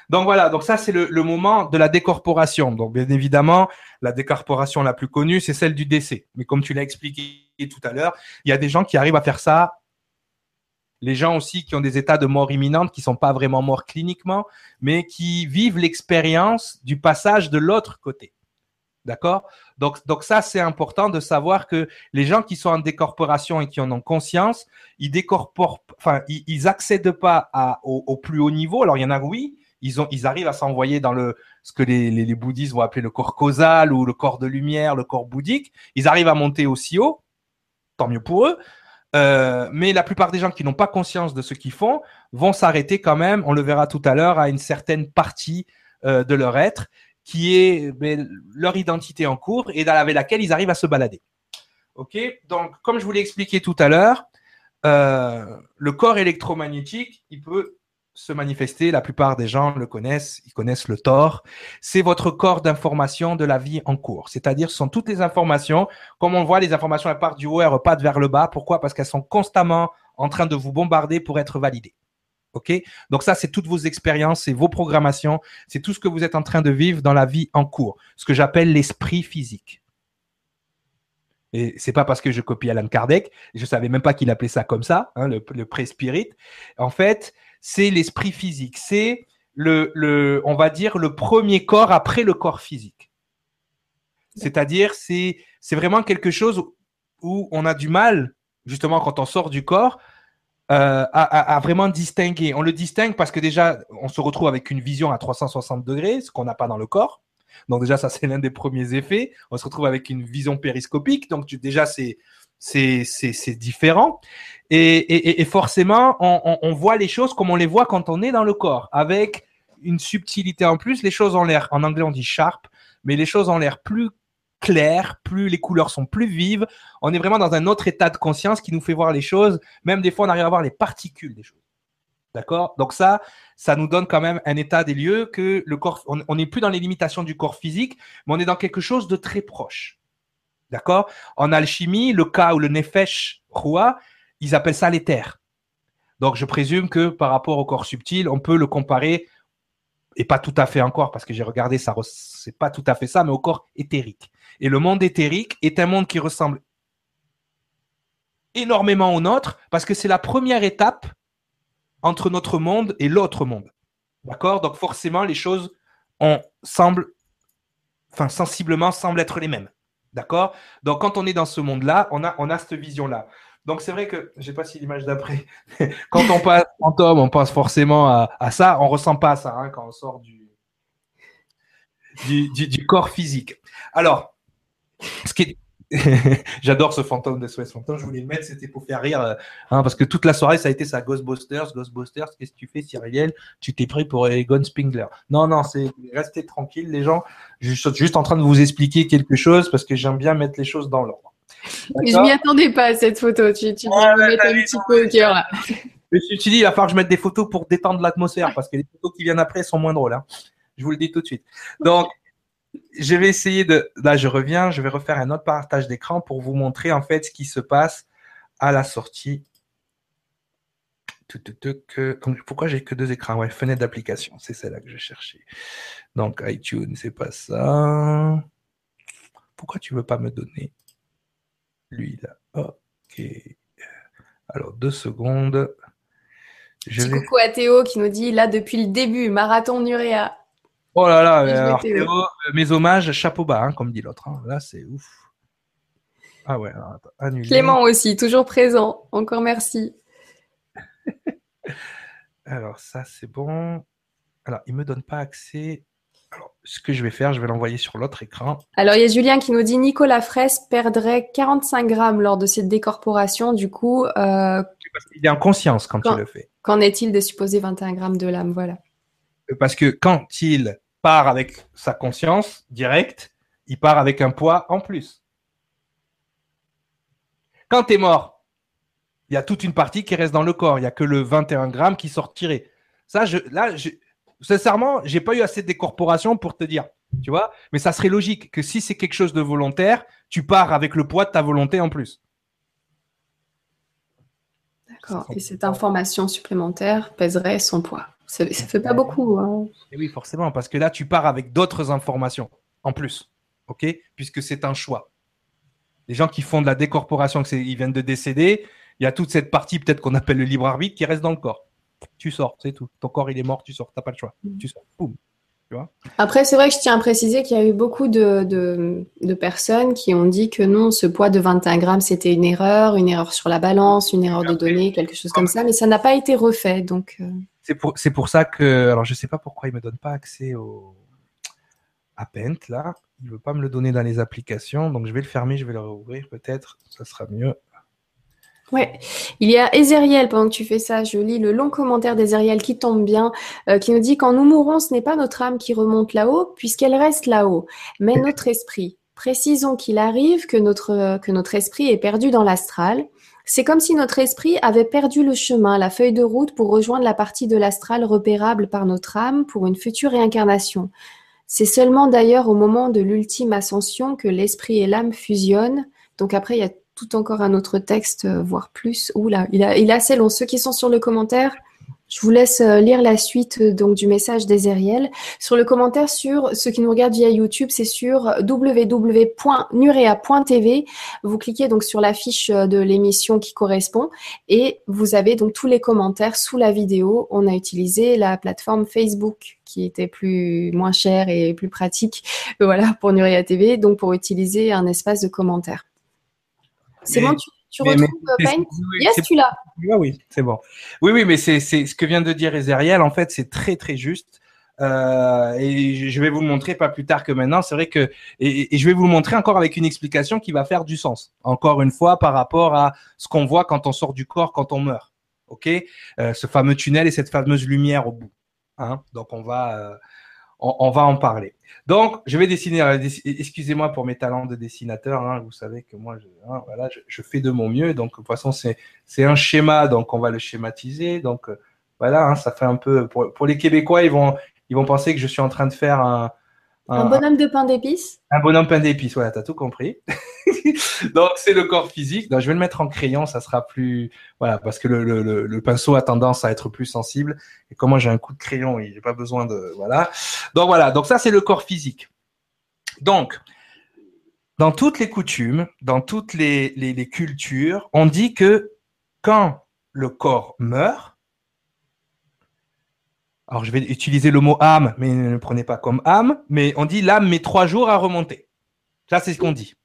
donc voilà, donc ça c'est le, moment de la décorporation. Donc bien évidemment, la décorporation la plus connue, c'est celle du décès. Mais comme tu l'as expliqué tout à l'heure, il y a des gens qui arrivent à faire ça. Les gens aussi qui ont des états de mort imminente, qui sont pas vraiment morts cliniquement, mais qui vivent l'expérience du passage de l'autre côté. D'accord? Donc, donc ça, c'est important de savoir que les gens qui sont en décorporation et qui en ont conscience, ils décorporent, enfin, ils, accèdent pas au, plus haut niveau. Alors, il y en a, oui, ils, arrivent à s'envoyer dans le, ce que les, bouddhistes vont appeler le corps causal ou le corps de lumière, le corps bouddhique. Ils arrivent à monter aussi haut, tant mieux pour eux. Euh, mais la plupart des gens qui n'ont pas conscience de ce qu'ils font vont s'arrêter quand même, on le verra tout à l'heure, à une certaine partie euh, de leur être qui est ben, leur identité en cours et avec laquelle ils arrivent à se balader. Ok, donc comme je vous l'ai expliqué tout à l'heure, euh, le corps électromagnétique, il peut se manifester, la plupart des gens le connaissent, ils connaissent le tort. C'est votre corps d'information de la vie en cours. C'est-à-dire, ce sont toutes les informations. Comme on voit, les informations, elles partent du haut, elles repartent vers le bas. Pourquoi? Parce qu'elles sont constamment en train de vous bombarder pour être validées. OK? Donc ça, c'est toutes vos expériences, c'est vos programmations, c'est tout ce que vous êtes en train de vivre dans la vie en cours. Ce que j'appelle l'esprit physique. Et c'est pas parce que je copie Alan Kardec, je savais même pas qu'il appelait ça comme ça, hein, le, le pré-spirit. En fait, c'est l'esprit physique. C'est le, le, on va dire, le premier corps après le corps physique. C'est-à-dire, c'est, c'est vraiment quelque chose où on a du mal, justement, quand on sort du corps, euh, à, à, vraiment distinguer. On le distingue parce que déjà, on se retrouve avec une vision à 360 degrés, ce qu'on n'a pas dans le corps. Donc déjà, ça c'est l'un des premiers effets. On se retrouve avec une vision périscopique. Donc tu, déjà, c'est c'est différent. Et, forcément, on, voit les choses comme on les voit quand on est dans le corps, avec une subtilité en plus. Les choses ont l'air, en anglais on dit sharp, mais les choses ont l'air plus claires, plus les couleurs sont plus vives. On est vraiment dans un autre état de conscience qui nous fait voir les choses. Même des fois, on arrive à voir les particules des choses. D'accord? Donc ça, ça nous donne quand même un état des lieux que le corps, on n'est plus dans les limitations du corps physique, mais on est dans quelque chose de très proche. D'accord? En alchimie, le cas ou le nefesh roi, ils appellent ça l'éther. Donc je présume que par rapport au corps subtil, on peut le comparer, et pas tout à fait encore, parce que j'ai regardé, ça c'est pas tout à fait ça, mais au corps éthérique. Et le monde éthérique est un monde qui ressemble énormément au nôtre, parce que c'est la première étape entre notre monde et l'autre monde. D'accord? Donc forcément, les choses on semble, enfin sensiblement semblent être les mêmes. D'accord? Donc, quand on est dans ce monde-là, on a, cette vision-là. Donc, c'est vrai que, je ne sais pas si l'image d'après, (laughs) quand on passe fantôme, on pense forcément à, ça. On ne ressent pas ça hein, quand on sort du, du, du, du, corps physique. Alors, ce qui est (laughs) J'adore ce fantôme de SOS Fantôme. Je voulais le mettre, c'était pour faire rire. Euh, hein, parce que toute la soirée, ça a été ça. Ghostbusters, Ghostbusters. Qu'est-ce que tu fais, Cyriliel? Tu t'es pris pour Egon Spingler. Non, non, c'est restez tranquille, les gens. Je suis juste en train de vous expliquer quelque chose parce que j'aime bien mettre les choses dans l'ordre. Je m'y attendais pas à cette photo. Tu, tu ouais, me mettre un petit peu au cœur là. Je me suis dit, il va falloir que je mette des photos pour détendre l'atmosphère parce que les photos qui viennent après sont moins drôles. Hein. Je vous le dis tout de suite. Donc, je vais essayer de. Là, je reviens. Je vais refaire un autre partage d'écran pour vous montrer en fait ce qui se passe à la sortie. Pourquoi j'ai que deux écrans? Ouais, fenêtre d'application, c'est celle-là que je cherchais. Donc iTunes, c'est pas ça. Pourquoi tu veux pas me donner lui là Ok. Alors deux secondes. Je Petit coucou à Théo qui nous dit là depuis le début, marathon Nurea. Oh là là, alors, Théo, euh, mes hommages, chapeau bas, hein, comme dit l'autre. Hein. Là, c'est ouf. Ah ouais, alors, attends, annulé. Clément aussi, toujours présent. Encore merci. (laughs) alors, ça, c'est bon. Alors, il me donne pas accès. Alors, ce que je vais faire, je vais l'envoyer sur l'autre écran. Alors, il y a Julien qui nous dit Nicolas Fraisse perdrait 45 grammes lors de cette décorporation. Du coup, euh, il est en conscience quand, il le fait. Qu'en est-il des supposés 21 grammes de lame? Voilà. Parce que quand il part avec sa conscience directe, il part avec un poids en plus. Quand tu es mort, il y a toute une partie qui reste dans le corps. Il n'y a que le 21 grammes qui sortirait. Ça, je, là, je, sincèrement, j'ai pas eu assez de décorporation pour te dire, tu vois. Mais ça serait logique que si c'est quelque chose de volontaire, tu pars avec le poids de ta volonté en plus. D'accord. Et cette information supplémentaire pèserait son poids. Ça, ne fait pas beaucoup. Hein. oui, forcément, parce que là, tu pars avec d'autres informations en plus, ok? Puisque c'est un choix. Les gens qui font de la décorporation, ils viennent de décéder, il y a toute cette partie peut-être qu'on appelle le libre arbitre qui reste dans le corps. Tu sors, c'est tout. Ton corps, il est mort, tu sors, tu n'as pas le choix. Mm. Tu sors, boum. Après, c'est vrai que je tiens à préciser qu'il y a eu beaucoup de, de, personnes qui ont dit que non, ce poids de 21 grammes, c'était une erreur, une erreur sur la balance, une erreur de données, quelque chose comme ça, mais ça n'a pas été refait. Donc, euh. C'est pour, ça que, alors je sais pas pourquoi il me donne pas accès au, à Pent, là. Il ne veut pas me le donner dans les applications, donc je vais le fermer, je vais le rouvrir peut-être, ça sera mieux. Ouais, il y a Ezeriel, pendant que tu fais ça, je lis le long commentaire d'Ezeriel qui tombe bien, euh, qui nous dit Quand nous mourons, ce n'est pas notre âme qui remonte là-haut, puisqu'elle reste là-haut, mais notre esprit. Précisons qu'il arrive que notre, que notre esprit est perdu dans l'astral. C'est comme si notre esprit avait perdu le chemin, la feuille de route pour rejoindre la partie de l'astral repérable par notre âme pour une future réincarnation. C'est seulement d'ailleurs au moment de l'ultime ascension que l'esprit et l'âme fusionnent. Donc après, il y a tout encore un autre texte, euh, voire plus. Il, a, il est assez long. Ceux qui sont sur le commentaire, je vous laisse euh, lire la suite euh, donc du message d'Ezeriel. Sur le commentaire sur ceux qui nous regardent via YouTube, c'est sur www.nurea.tv. Vous cliquez donc sur la fiche de l'émission qui correspond et vous avez donc tous les commentaires sous la vidéo. On a utilisé la plateforme Facebook qui était plus moins chère et plus pratique voilà pour Nurea TV donc pour utiliser un espace de commentaires. C'est bon, tu, retrouves Paint Yes, tu l'as. oui, c'est bon. Oui, oui, mais c'est ce que vient de dire Ezeriel. En fait, c'est très, très juste. Euh, et je vais vous le montrer pas plus tard que maintenant. C'est vrai que et, je vais vous le montrer encore avec une explication qui va faire du sens. Encore une fois, par rapport à ce qu'on voit quand on sort du corps, quand on meurt. Ok, euh, ce fameux tunnel et cette fameuse lumière au bout. Hein? Donc on va euh, on, va en parler. Donc, je vais dessiner. Euh, excusez-moi pour mes talents de dessinateur. Hein, vous savez que moi, je, hein, voilà, je, fais de mon mieux. Donc, de toute façon, c'est un schéma. Donc, on va le schématiser. Donc, euh, voilà, hein, ça fait un peu. Pour, pour, les Québécois, ils vont, ils vont penser que je suis en train de faire un, un, bonhomme de pain d'épices? Un bonhomme pain d'épices, voilà, t'as tout compris. (laughs) Donc, c'est le corps physique. Donc, je vais le mettre en crayon, ça sera plus. Voilà, parce que le, le, le pinceau a tendance à être plus sensible. Et comme moi, j'ai un coup de crayon j'ai pas besoin de. Voilà. Donc, voilà. Donc, ça, c'est le corps physique. Donc, dans toutes les coutumes, dans toutes les, les, les cultures, on dit que quand le corps meurt, alors je vais utiliser le mot âme, mais ne le prenez pas comme âme, mais on dit l'âme met trois jours à remonter. Ça, c'est ce qu'on dit.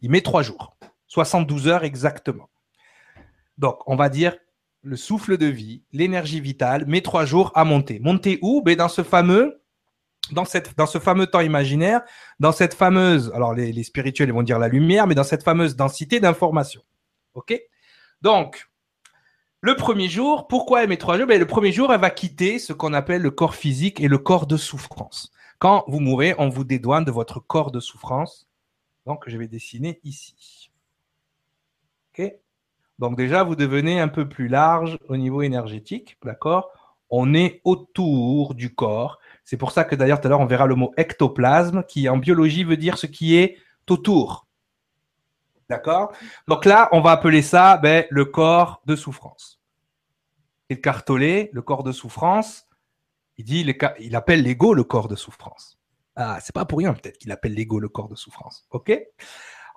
Il met trois jours, 72 heures exactement. Donc, on va dire le souffle de vie, l'énergie vitale, met trois jours à monter. Monter où? Ben, Dans ce fameux dans, cette, dans ce fameux temps imaginaire, dans cette fameuse, alors les, spirituels vont dire la lumière, mais dans cette fameuse densité d'information. OK? Donc, le premier jour, pourquoi met trois jours? Ben, Le premier jour, elle va quitter ce qu'on appelle le corps physique et le corps de souffrance. Quand vous mourrez, on vous dédouane de votre corps de souffrance. Donc, je vais dessiner ici. OK? Donc déjà, vous devenez un peu plus large au niveau énergétique, d'accord? On est autour du corps. C'est pour ça que d'ailleurs, tout à l'heure, on verra le mot ectoplasme, qui en biologie veut dire ce qui est autour. D'accord? Donc là, on va appeler ça ben, le corps de souffrance. Et le cartolé, le corps de souffrance, il dit, il appelle l'ego le corps de souffrance. Ah, c'est pas pour rien peut-être qu'il appelle l'ego le corps de souffrance. OK?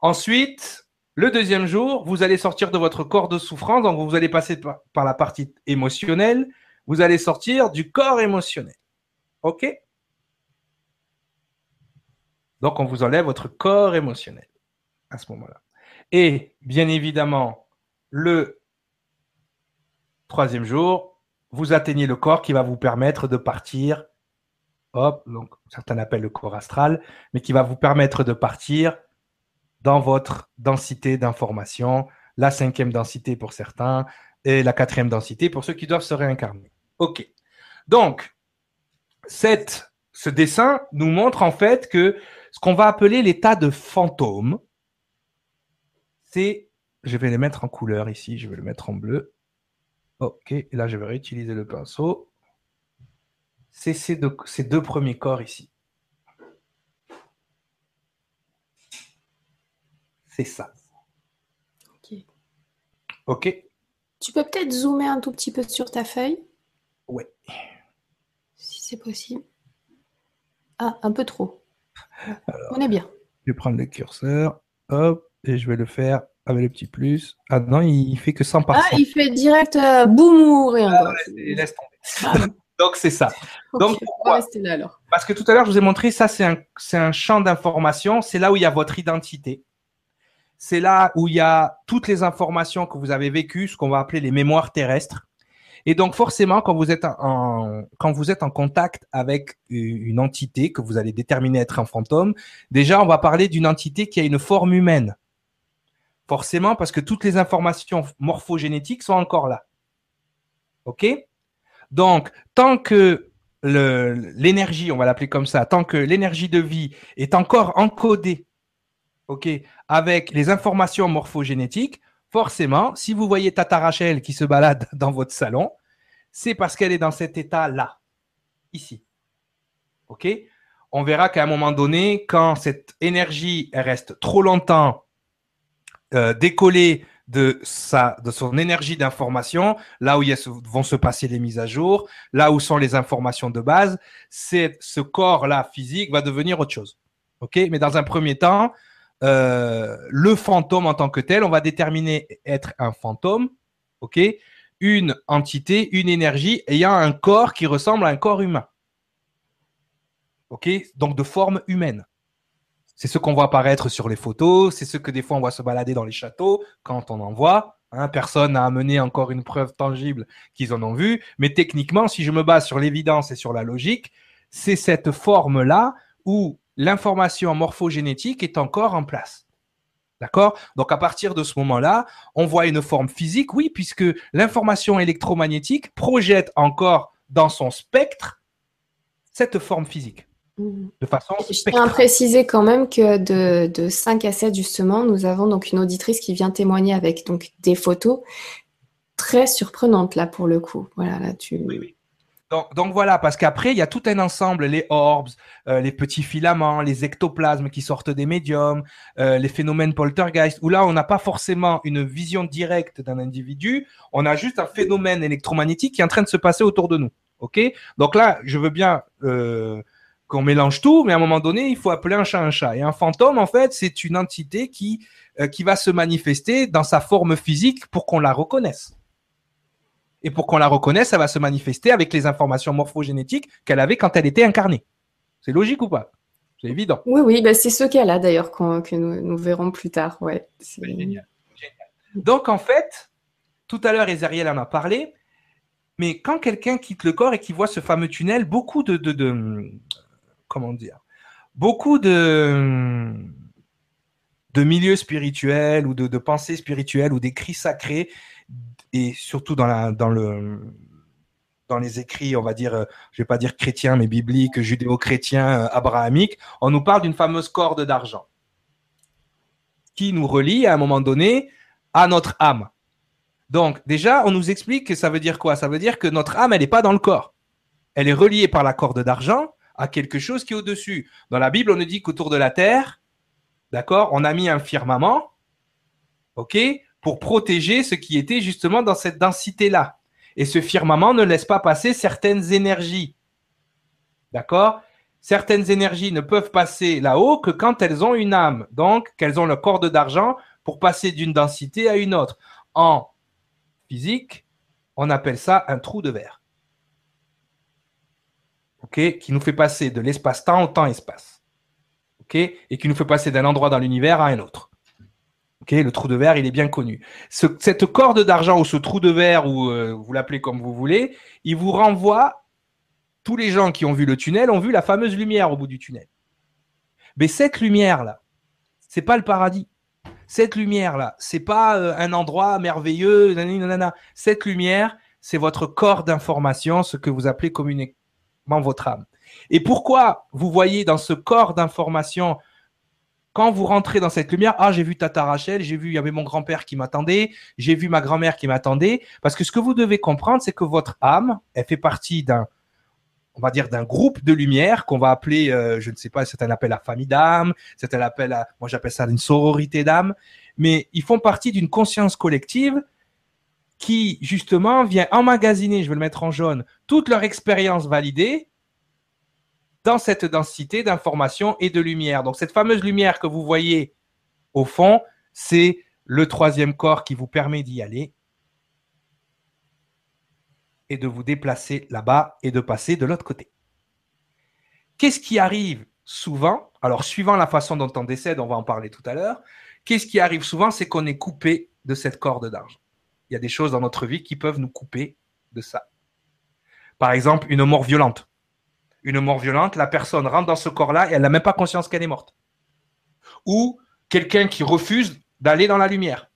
Ensuite, le deuxième jour, vous allez sortir de votre corps de souffrance, donc vous allez passer par la partie émotionnelle, vous allez sortir du corps émotionnel. OK? Donc on vous enlève votre corps émotionnel à ce moment-là. Et bien évidemment, le troisième jour, vous atteignez le corps qui va vous permettre de partir hop, donc certains l'appellent le corps astral, mais qui va vous permettre de partir dans votre densité d'information, la cinquième densité pour certains et la quatrième densité pour ceux qui doivent se réincarner. OK. Donc, ce dessin nous montre en fait que ce qu'on va appeler l'état de fantôme, c'est, je vais les mettre en couleur ici, je vais le mettre en bleu. OK, et là je vais réutiliser le pinceau. C'est ces deux, ces deux premiers corps ici. C'est ça. Ok. OK Tu peux peut-être zoomer un tout petit peu sur ta feuille? Ouais. Si c'est possible. Ah, un peu trop. (laughs) On est bien. Je vais prendre le curseur, hop, et je vais le faire avec le petit plus. Ah non, il fait que 100%. Ah, il fait direct euh, boum ou rien. Ah, laisse- tomber. (laughs) Donc c'est ça. Ok, donc, on va pourquoi rester là alors. Parce que tout à l'heure, je vous ai montré, ça, c'est un, un champ d'information. C'est là où il y a votre identité. C'est là où il y a toutes les informations que vous avez vécues, ce qu'on va appeler les mémoires terrestres. Et donc, forcément, quand vous êtes en, quand vous êtes en contact avec une entité que vous allez déterminer être un fantôme, déjà, on va parler d'une entité qui a une forme humaine. Forcément, parce que toutes les informations morphogénétiques sont encore là. OK? Donc, tant que l'énergie, on va l'appeler comme ça, tant que l'énergie de vie est encore encodée, avec les informations morphogénétiques, forcément, si vous voyez Tata Rachel qui se balade (laughs) dans votre salon, c'est parce qu'elle est dans cet état-là, ici. Ok? On verra qu'à un moment donné, quand cette énergie reste trop longtemps euh, décollée de, sa, de son énergie d'information, là où il vont se passer les mises à jour, là où sont les informations de base, c'est ce corps-là physique va devenir autre chose. Ok, mais dans un premier temps, euh, le fantôme en tant que tel, on va déterminer être un fantôme. Ok, une entité, une énergie ayant un corps qui ressemble à un corps humain. Ok, donc de forme humaine. C'est ce qu'on voit apparaître sur les photos, c'est ce que des fois on voit se balader dans les châteaux quand on en voit. Hein, personne n'a amené encore une preuve tangible qu'ils en ont vu, mais techniquement, si je me base sur l'évidence et sur la logique, c'est cette forme-là où l'information morphogénétique est encore en place. D'accord? Donc à partir de ce moment-là, on voit une forme physique, oui, puisque l'information électromagnétique projette encore dans son spectre cette forme physique. De façon Je tiens à préciser quand même que de, de 5 à 7, justement, nous avons donc une auditrice qui vient témoigner avec donc des photos très surprenantes, là, pour le coup. Voilà, là, tu... Oui, oui. Donc, donc voilà, parce qu'après, il y a tout un ensemble, les orbs, euh, les petits filaments, les ectoplasmes qui sortent des médiums, euh, les phénomènes poltergeist, où là, on n'a pas forcément une vision directe d'un individu, on a juste un phénomène électromagnétique qui est en train de se passer autour de nous. OK? Donc là, je veux bien euh, qu'on mélange tout, mais à un moment donné, il faut appeler un chat un chat. Et un fantôme, en fait, c'est une entité qui, euh, qui va se manifester dans sa forme physique pour qu'on la reconnaisse. Et pour qu'on la reconnaisse, ça va se manifester avec les informations morphogénétiques qu'elle avait quand elle était incarnée. C'est logique ou pas? C'est évident. Oui, oui, bah, c'est ce cas-là, d'ailleurs, que nous, nous verrons plus tard. Ouais, c'est- Génial. Génial. Donc en fait, tout à l'heure, Ezariel en a parlé, mais quand quelqu'un quitte le corps et qu'il voit ce fameux tunnel, beaucoup de, de, de- comment dire, beaucoup de milieux spirituels ou de, pensées spirituelles ou d'écrits sacrés et surtout dans la dans le dans les écrits, on va dire, je vais pas dire chrétiens, mais bibliques, judéo-chrétiens, euh, abrahamiques, on nous parle d'une fameuse corde d'argent qui nous relie à un moment donné à notre âme. Donc déjà, on nous explique que ça veut dire quoi? Ça veut dire que notre âme, elle n'est pas dans le corps. Elle est reliée par la corde d'argent à quelque chose qui est au-dessus. Dans la Bible, on nous dit qu'autour de la terre, d'accord, on a mis un firmament, ok, pour protéger ce qui était justement dans cette densité-là. Et ce firmament ne laisse pas passer certaines énergies. D'accord? Certaines énergies ne peuvent passer là-haut que quand elles ont une âme, donc qu'elles ont le corde d'argent pour passer d'une densité à une autre. En physique, on appelle ça un trou de verre. Qui nous fait passer de l'espace-temps au temps-espace. Et qui nous fait passer d'un endroit dans l'univers à un autre. Le trou de verre, il est bien connu. Ce- cette corde d'argent ou ce trou de verre, ou euh, vous l'appelez comme vous voulez, il vous renvoie tous les gens qui ont vu le tunnel ont vu la fameuse lumière au bout du tunnel. Mais cette lumière-là, c'est pas le paradis. Cette lumière-là, c'est pas euh, un endroit merveilleux. Cette lumière, c'est votre corps d'information, ce que vous appelez communément votre âme. Et pourquoi vous voyez dans ce corps d'information, quand vous rentrez dans cette lumière, ah, j'ai vu Tata Rachel, j'ai vu, il y avait mon grand-père qui m'attendait, j'ai vu ma grand-mère qui m'attendait. Parce que ce que vous devez comprendre, c'est que votre âme, elle fait partie d'un, on va dire, d'un groupe de lumière qu'on va appeler, euh, je ne sais pas, c'est un appel à famille d'âme, appel à, moi j'appelle ça une sororité d'âme, mais ils font partie d'une conscience collective qui, justement, vient emmagasiner, je vais le mettre en jaune, toute leur expérience validée dans cette densité d'information et de lumière. Donc cette fameuse lumière que vous voyez au fond, c'est le troisième corps qui vous permet d'y aller et de vous déplacer là-bas et de passer de l'autre côté. Qu'est-ce qui arrive souvent? Alors suivant la façon dont on décède, on va en parler tout à l'heure, qu'est-ce qui arrive souvent? C'est qu'on est coupé de cette corde d'argent. Il y a des choses dans notre vie qui peuvent nous couper de ça. Par exemple, une mort violente une mort violente, la personne rentre dans ce corps-là et elle n'a même pas conscience qu'elle est morte. Ou quelqu'un qui refuse d'aller dans la lumière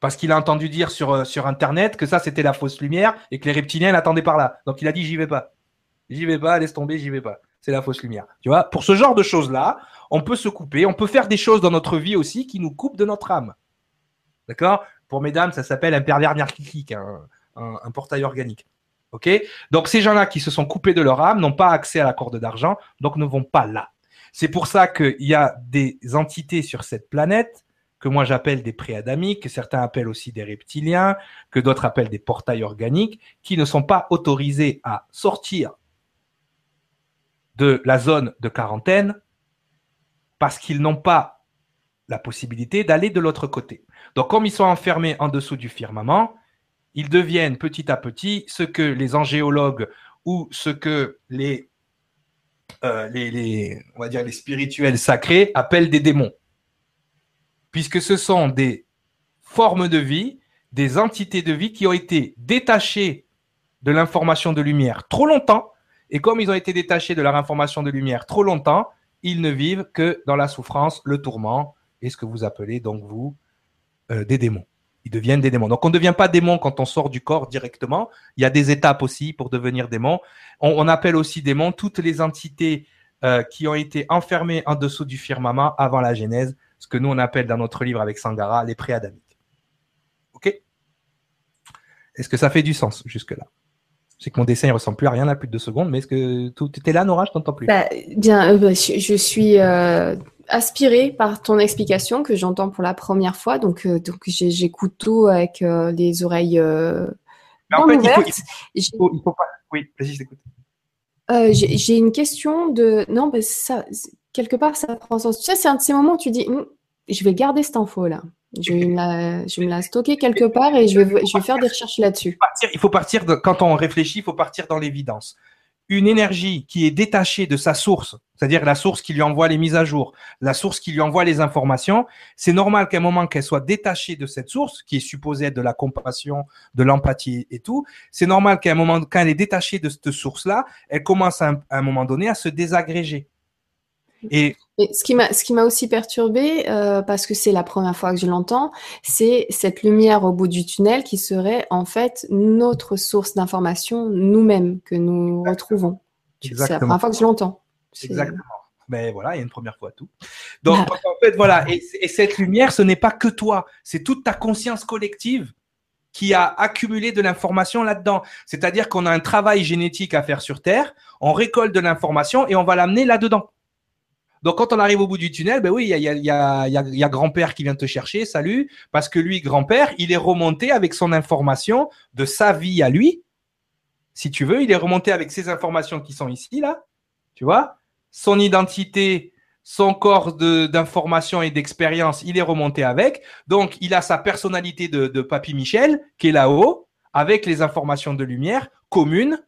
parce qu'il a entendu dire sur, euh, sur Internet que ça c'était la fausse lumière et que les reptiliens l'attendaient par là. Donc il a dit j'y vais pas. J'y vais pas, laisse tomber, j'y vais pas. C'est la fausse lumière. Tu vois, pour ce genre de choses-là, on peut se couper, on peut faire des choses dans notre vie aussi qui nous coupent de notre âme. D'accord? Pour mesdames, ça s'appelle un pervers narcissique, un, portail organique. Ok? Donc ces gens-là qui se sont coupés de leur âme n'ont pas accès à la corde d'argent, donc ne vont pas là. C'est pour ça qu'il y a des entités sur cette planète que moi j'appelle des préadamiques, que certains appellent aussi des reptiliens, que d'autres appellent des portails organiques, qui ne sont pas autorisés à sortir de la zone de quarantaine parce qu'ils n'ont pas la possibilité d'aller de l'autre côté. Donc comme ils sont enfermés en dessous du firmament, ils deviennent petit à petit ce que les angéologues ou ce que les, euh, les spirituels sacrés appellent des démons. Puisque ce sont des formes de vie, des entités de vie qui ont été détachées de l'information de lumière trop longtemps. Et comme ils ont été détachés de leur information de lumière trop longtemps, ils ne vivent que dans la souffrance, le tourment et ce que vous appelez donc vous euh, des démons ils deviennent des démons. Donc on ne devient pas démon quand on sort du corps directement. Il y a des étapes aussi pour devenir démon. On, appelle aussi démon toutes les entités euh, qui ont été enfermées en dessous du firmament avant la Genèse, ce que nous on appelle dans notre livre avec Sangara les préadamiques. Ok? Est-ce que ça fait du sens jusque-là? C'est que mon dessin ne ressemble plus à rien à plus de deux secondes, mais est-ce que tout était là, Nora? Je t'entends plus. Bah, bien, euh, bah, je, suis aspiré par ton explication que j'entends pour la première fois. Donc, euh, donc j'écoute tout avec euh, les oreilles euh, en fait, il faut, il, faut, pas. Oui, vas-y, j'écoute. J'ai une question de. Non, mais ça, quelque part, ça prend sens. Tu sais, c'est un de ces moments où tu dis hum, je vais garder cette info-là. Je vais, me la, je vais me la stocker quelque part et je vais, je vais faire des recherches là-dessus. Il faut partir, de, quand on réfléchit, il faut partir dans l'évidence une énergie qui est détachée de sa source, c'est-à-dire la source qui lui envoie les mises à jour, la source qui lui envoie les informations, c'est normal qu'à un moment qu'elle soit détachée de cette source, qui est supposée être de la compassion, de l'empathie et tout, c'est normal qu'à un moment, quand elle est détachée de cette source-là, elle commence à un moment donné à se désagréger. Et, ce qui m'a ce qui m'a aussi perturbé euh, parce que c'est la première fois que je l'entends, c'est cette lumière au bout du tunnel qui serait en fait notre source d'information nous-mêmes que nous retrouvons. C'est la première fois que je l'entends. Exactement. Mais voilà, il y a une première fois tout. Donc ah. en fait voilà, et, et cette lumière, ce n'est pas que toi, c'est toute ta conscience collective qui a accumulé de l'information là-dedans. C'est-à-dire qu'on a un travail génétique à faire sur Terre, on récolte de l'information et on va l'amener là-dedans. Donc, quand on arrive au bout du tunnel, ben oui, il y a, grand-père qui vient te chercher, salut, parce que lui, grand-père, il est remonté avec son information de sa vie à lui. Si tu veux, il est remonté avec ces informations qui sont ici, là, tu vois, son identité, son corps d'information et d'expérience, il est remonté avec. Donc, il a sa personnalité de Papy Michel, qui est là-haut, avec les informations de lumière communes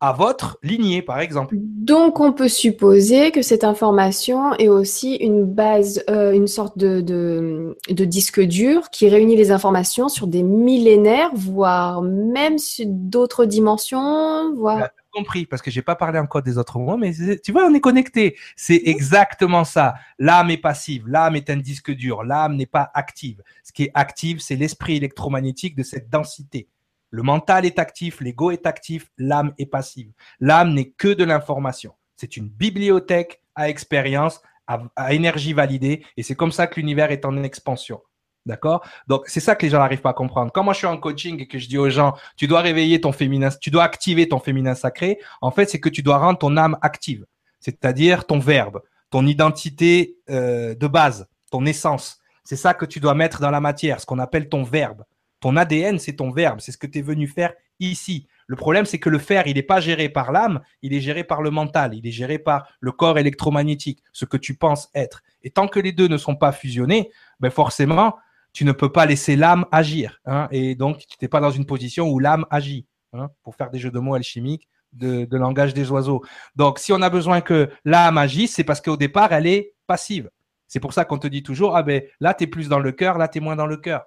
à votre lignée, par exemple. Donc, on peut supposer que cette information est aussi une base, euh, une sorte de, de, disque dur qui réunit les informations sur des millénaires, voire même sur d'autres dimensions, voire. compris parce que j'ai pas parlé encore des autres mots, mais tu vois, on est connecté. C'est exactement ça. L'âme est passive, l'âme est un disque dur, l'âme n'est pas active. Ce qui est active, c'est l'esprit électromagnétique de cette densité. Le mental est actif, l'ego est actif, l'âme est passive. L'âme n'est que de l'information. C'est une bibliothèque à expérience, à, énergie validée, et c'est comme ça que l'univers est en expansion. D'accord? Donc, c'est ça que les gens n'arrivent pas à comprendre. Quand moi, je suis en coaching et que je dis aux gens, tu dois réveiller ton féminin, tu dois activer ton féminin sacré, en fait, c'est que tu dois rendre ton âme active, c'est-à-dire ton verbe, ton identité euh, de base, ton essence. C'est ça que tu dois mettre dans la matière, ce qu'on appelle ton verbe. Ton ADN, c'est ton verbe, c'est ce que tu es venu faire ici. Le problème, c'est que le faire, il n'est pas géré par l'âme, il est géré par le mental, il est géré par le corps électromagnétique, ce que tu penses être. Et tant que les deux ne sont pas fusionnés, ben forcément, tu ne peux pas laisser l'âme agir. Hein, et donc, tu n'es pas dans une position où l'âme agit, hein, pour faire des jeux de mots alchimiques, de, de, langage des oiseaux. Donc, si on a besoin que l'âme agisse, c'est parce qu'au départ, elle est passive. C'est pour ça qu'on te dit toujours, ah ben là, tu es plus dans le cœur, là, tu es moins dans le cœur.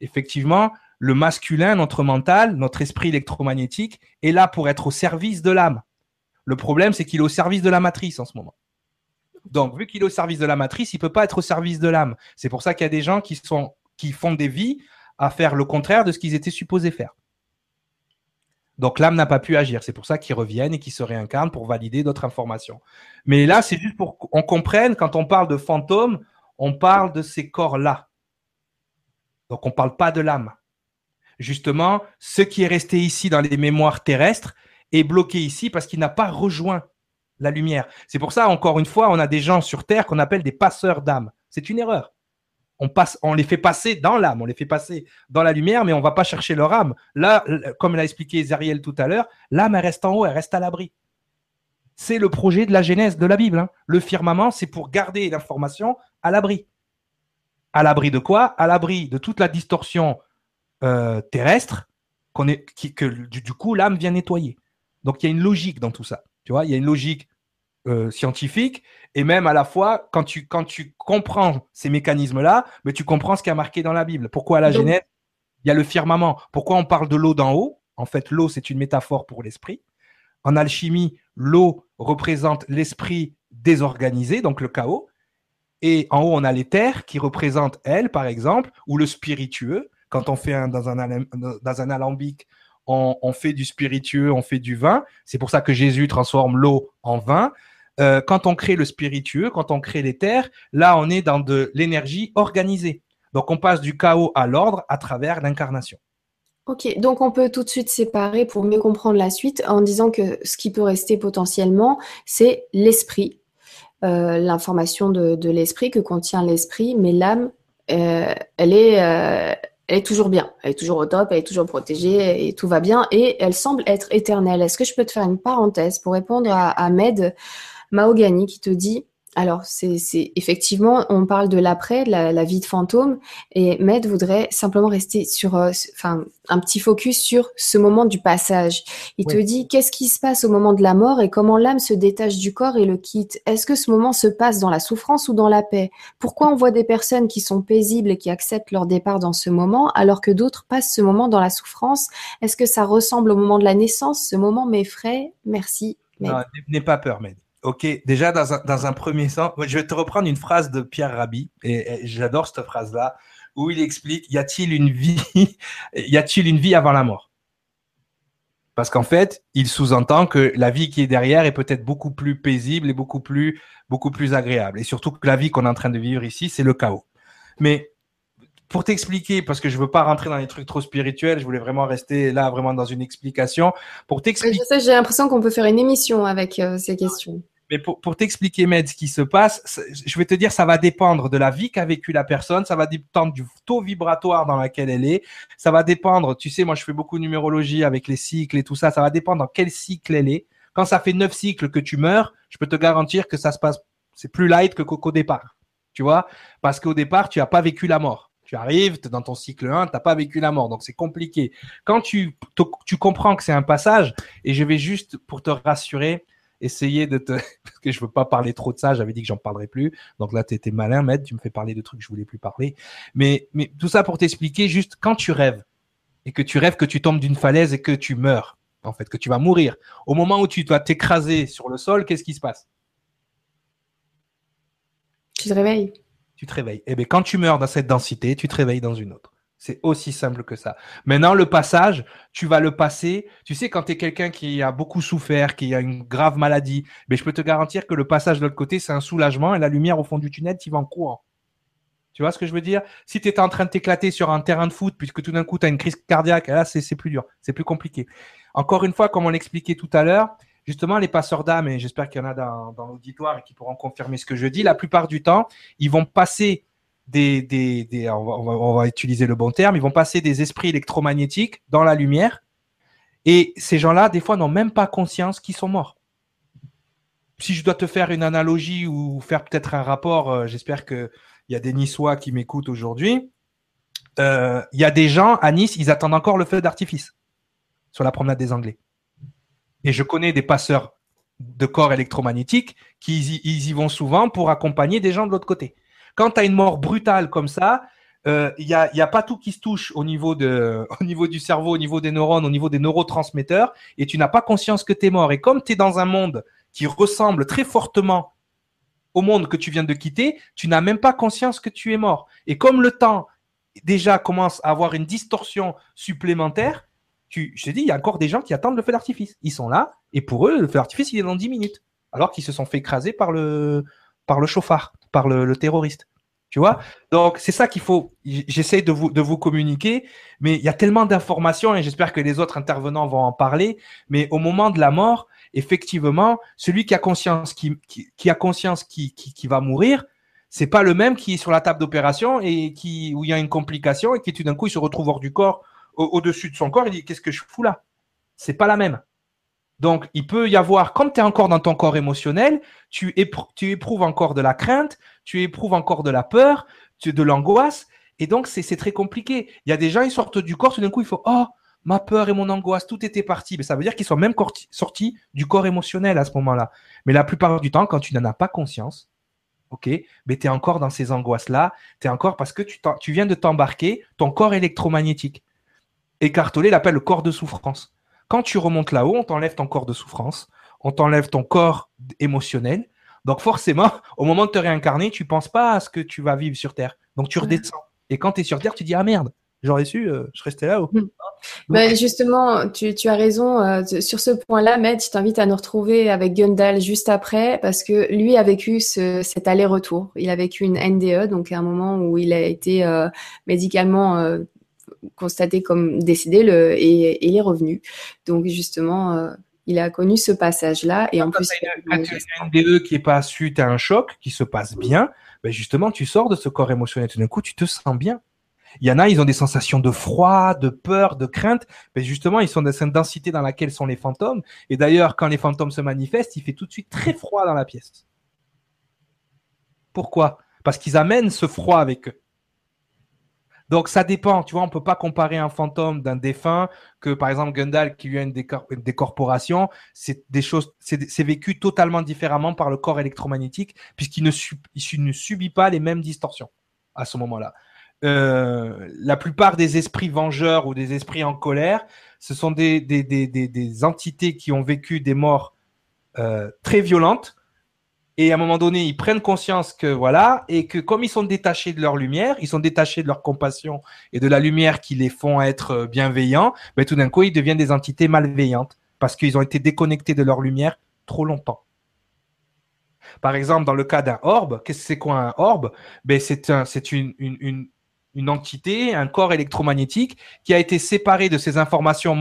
Effectivement, le masculin, notre mental, notre esprit électromagnétique, est là pour être au service de l'âme. Le problème, c'est qu'il est au service de la matrice en ce moment. Donc, vu qu'il est au service de la matrice, il peut pas être au service de l'âme. C'est pour ça qu'il y a des gens qui font des vies à faire le contraire de ce qu'ils étaient supposés faire. Donc l'âme n'a pas pu agir. C'est pour ça qu'ils reviennent et qu'ils se réincarnent pour valider d'autres informations. Mais là, c'est juste pour qu'on comprenne, quand on parle de fantômes, on parle de ces corps-là. Donc on ne parle pas de l'âme. Justement, ce qui est resté ici dans les mémoires terrestres est bloqué ici parce qu'il n'a pas rejoint la lumière. C'est pour ça, encore une fois, on a des gens sur Terre qu'on appelle des passeurs d'âme. C'est une erreur. On, les fait passer dans l'âme, on les fait passer dans la lumière, mais on ne va pas chercher leur âme. Là, comme l'a expliqué Zariel tout à l'heure, l'âme, reste en haut, elle reste à l'abri. C'est le projet de la Genèse de la Bible. Hein. Le firmament, c'est pour garder l'information à l'abri. À l'abri de quoi? À l'abri de toute la distorsion euh, terrestre qu'on est, que du coup l'âme vient nettoyer. Donc il y a une logique dans tout ça. Tu vois, il y a une logique euh, scientifique et même à la fois quand tu quand tu comprends ces mécanismes là mais tu comprends ce qui a marqué dans la Bible. Pourquoi à la Genèse il y a le firmament? Pourquoi on parle de l'eau d'en haut? En fait l'eau c'est une métaphore pour l'esprit. En alchimie l'eau représente l'esprit désorganisé donc le chaos et en haut on a terres qui représentent elle par exemple ou le spiritueux quand on fait un, dans un dans alambic on, fait du spiritueux, on fait du vin. C'est pour ça que Jésus transforme l'eau en vin. Euh, quand on crée le spiritueux, quand on crée terres, là, on est dans de l'énergie organisée. Donc, on passe du chaos à l'ordre à travers l'incarnation. Ok, donc on peut tout de suite séparer pour mieux comprendre la suite en disant que ce qui peut rester potentiellement, c'est l'esprit, euh, l'information de, l'esprit que contient l'esprit, mais l'âme, euh, elle est, euh, elle est toujours bien, elle est toujours au top, elle est toujours protégée et tout va bien et elle semble être éternelle. Est-ce que je peux te faire une parenthèse pour répondre à, à Med Mahogany qui te dit alors, c'est effectivement, on parle de l'après, de la, vie de fantôme, et Med voudrait simplement rester sur, euh, enfin, un petit focus sur ce moment du passage. Il te dit qu'est-ce qui se passe au moment de la mort et comment l'âme se détache du corps et le quitte? Est-ce que ce moment se passe dans la souffrance ou dans la paix? Pourquoi on voit des personnes qui sont paisibles et qui acceptent leur départ dans ce moment, alors que d'autres passent ce moment dans la souffrance? Est-ce que ça ressemble au moment de la naissance Ce moment m'effraie. Merci. N'aie pas peur, Med. Ok, déjà dans un, dans un premier sens, je vais te reprendre une phrase de Pierre Rabhi, et, j'adore cette phrase-là, où il explique y a-t-il une vie, (laughs) y a-t-il une vie avant la mort? Parce qu'en fait, il sous-entend que la vie qui est derrière est peut-être beaucoup plus paisible et beaucoup plus, beaucoup plus agréable, et surtout que la vie qu'on est en train de vivre ici, c'est le chaos. Mais pour t'expliquer, parce que je veux pas rentrer dans les trucs trop spirituels, je voulais vraiment rester là, vraiment dans une explication. Pour t'expliquer. j'ai l'impression qu'on peut faire une émission avec euh, ces questions. Mais pour, t'expliquer, Med, ce qui se passe, je vais te dire, ça va dépendre de la vie qu'a vécu la personne, ça va dépendre du taux vibratoire dans lequel elle est, ça va dépendre, tu sais, moi je fais beaucoup de numérologie avec les cycles et tout ça, ça va dépendre dans quel cycle elle est. Quand ça fait neuf cycles que tu meurs, je peux te garantir que ça se passe, c'est plus light que qu'au départ, tu vois, parce qu'au départ, tu n'as pas vécu la mort. Tu arrives, es dans ton cycle 1, tu n'as pas vécu la mort, donc c'est compliqué. Quand tu, tu comprends que c'est un passage, et je vais juste pour te rassurer, essayer de te. (laughs) Parce que je veux pas parler trop de ça, j'avais dit que j'en parlerai plus. Donc là, tu étais malin, Maître, tu me fais parler de trucs que je voulais plus parler. Mais, mais tout ça pour t'expliquer juste quand tu rêves et que tu rêves que tu tombes d'une falaise et que tu meurs. en fait, que tu vas mourir. Au moment où tu vas t'écraser sur le sol, qu'est-ce qui se passe? Tu te réveilles. Tu te réveilles. Eh bien, quand tu meurs dans cette densité, tu te réveilles dans une autre. C'est aussi simple que ça. Maintenant, le passage, tu vas le passer. Tu sais, quand tu es quelqu'un qui a beaucoup souffert, qui a une grave maladie, mais je peux te garantir que le passage de l'autre côté, c'est un soulagement et la lumière au fond du tunnel, tu vas en courant. Tu vois ce que je veux dire? Si tu étais en train de t'éclater sur un terrain de foot, puisque tout d'un coup, tu as une crise cardiaque, là, c'est plus dur, c'est plus compliqué. Encore une fois, comme on l'expliquait tout à l'heure, justement, les passeurs d'âme, et j'espère qu'il y en a dans, dans l'auditoire et qui pourront confirmer ce que je dis, la plupart du temps, ils vont passer on, va, utiliser le bon terme, ils vont passer des esprits électromagnétiques dans la lumière. Et ces gens-là, des fois, n'ont même pas conscience qu'ils sont morts. Si je dois te faire une analogie ou faire peut-être un rapport, euh, j'espère qu'il y a des Niçois qui m'écoutent aujourd'hui. Euh, il y a des gens à Nice, ils attendent encore le feu d'artifice sur la promenade des Anglais. Et je connais des passeurs de corps électromagnétiques qui y vont souvent pour accompagner des gens de l'autre côté. Quand tu as une mort brutale comme ça, il euh, n'y a, a pas tout qui se touche au niveau, de, (laughs) au niveau du cerveau, au niveau des neurones, au niveau des neurotransmetteurs, et tu n'as pas conscience que tu es mort. Et comme tu es dans un monde qui ressemble très fortement au monde que tu viens de quitter, tu n'as même pas conscience que tu es mort. Et comme le temps déjà commence à avoir une distorsion supplémentaire, tu, je te dis, il y a encore des gens qui attendent le feu d'artifice. Ils sont là, et pour eux, le feu d'artifice, il est dans 10 minutes. Alors qu'ils se sont fait écraser par le, par le chauffard par le, terroriste. Tu vois? Donc, c'est ça qu'il faut. J'essaie de vous, communiquer, mais il y a tellement d'informations et j'espère que les autres intervenants vont en parler. Mais au moment de la mort, effectivement, celui qui a conscience qui, va mourir, c'est pas le même qui est sur la table d'opération et qui où il y a une complication et qui tout d'un coup il se retrouve hors du corps, au-dessus de son corps, il dit qu'est-ce que je fous là? C'est pas la même. Donc, il peut y avoir, comme tu es encore dans ton corps émotionnel, tu, éprouves encore de la crainte, tu éprouves encore de la peur, de l'angoisse. Et donc, c'est très compliqué. Il y a des gens, ils sortent du corps, tout d'un coup, il faut, oh, ma peur et mon angoisse, tout était parti. Mais ça veut dire qu'ils sont même sortis du corps émotionnel à ce moment-là. Mais la plupart du temps, quand tu n'en as pas conscience, ok, mais tu es encore dans ces angoisses-là, tu es encore parce que tu, viens de t'embarquer ton corps électromagnétique. Et Cartolé l'appelle le corps de souffrance. Quand tu remontes là-haut, on t'enlève ton corps de souffrance, on t'enlève ton corps émotionnel. Donc forcément, (laughs) au moment de te réincarner, tu penses pas à ce que tu vas vivre sur Terre. Donc tu redescends. Et quand tu es sur Terre, tu dis ah merde, j'aurais su, euh, je restais là-haut. Ben, justement, tu, as raison. Euh, sur ce point-là, Matt, je t'invite à nous retrouver avec Gundal juste après parce que lui a vécu cet aller-retour. Il a vécu une NDE, donc à un moment où il a été euh, médicalement constaté comme décédé le, et, il est revenu. Donc justement, euh, il a connu ce passage-là. Et en plus, quand tu as une NDE qui est pas suite à un choc, qui se passe bien, ben justement, tu sors de ce corps émotionnel. Tout d'un coup, tu te sens bien. Il y en a, ils ont des sensations de froid, de peur, de crainte. Mais ben, justement, ils sont dans cette densité dans laquelle sont les fantômes. Et d'ailleurs, quand les fantômes se manifestent, il fait tout de suite très froid dans la pièce. Pourquoi? Parce qu'ils amènent ce froid avec eux. Donc ça dépend, tu vois, on peut pas comparer un fantôme d'un défunt que par exemple Gundal qui lui a une, décorporation, c'est des choses, c'est vécu totalement différemment par le corps électromagnétique puisqu'il ne, subit pas les mêmes distorsions à ce moment-là. Euh, la plupart des esprits vengeurs ou des esprits en colère, ce sont des entités qui ont vécu des morts euh, très violentes et à un moment donné, ils prennent conscience que voilà, et que comme ils sont détachés de leur lumière, ils sont détachés de leur compassion et de la lumière qui les font être euh, bienveillants, ben, tout d'un coup, ils deviennent des entités malveillantes parce qu'ils ont été déconnectés de leur lumière trop longtemps. Par exemple, dans le cas d'un orbe, qu'est-ce que c'est quoi un orbe? Ben, C'est un, une, une, une, entité, un corps électromagnétique qui a été séparé de ses informations,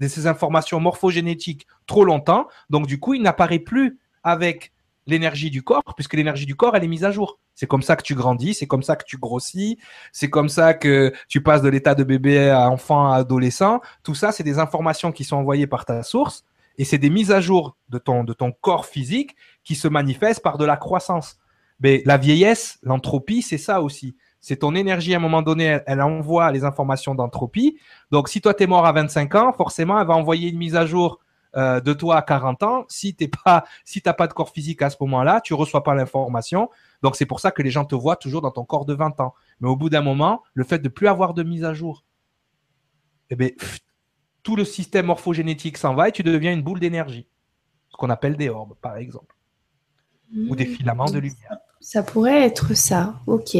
de ses informations morphogénétiques trop longtemps. Donc, du coup, il n'apparaît plus avec l'énergie du corps, puisque l'énergie du corps, elle est mise à jour. C'est comme ça que tu grandis, c'est comme ça que tu grossis, c'est comme ça que tu passes de l'état de bébé à enfant à adolescent. Tout ça, c'est des informations qui sont envoyées par ta source et c'est des mises à jour de ton, de ton corps physique qui se manifestent par de la croissance. Mais la vieillesse, l'entropie, c'est ça aussi. C'est ton énergie à un moment donné, elle, envoie les informations d'entropie. Donc, si toi, tu es mort à 25 ans, forcément, elle va envoyer une mise à jour euh, de toi à 40 ans, si t'es pas, si t'as pas de corps physique à ce moment-là, tu reçois pas l'information. Donc c'est pour ça que les gens te voient toujours dans ton corps de 20 ans. Mais au bout d'un moment, le fait de plus avoir de mise à jour, eh ben, tout le système morphogénétique s'en va et tu deviens une boule d'énergie. Ce qu'on appelle des orbes, par exemple. Ou des hmm. filaments de lumière. Ça pourrait être ça, ok.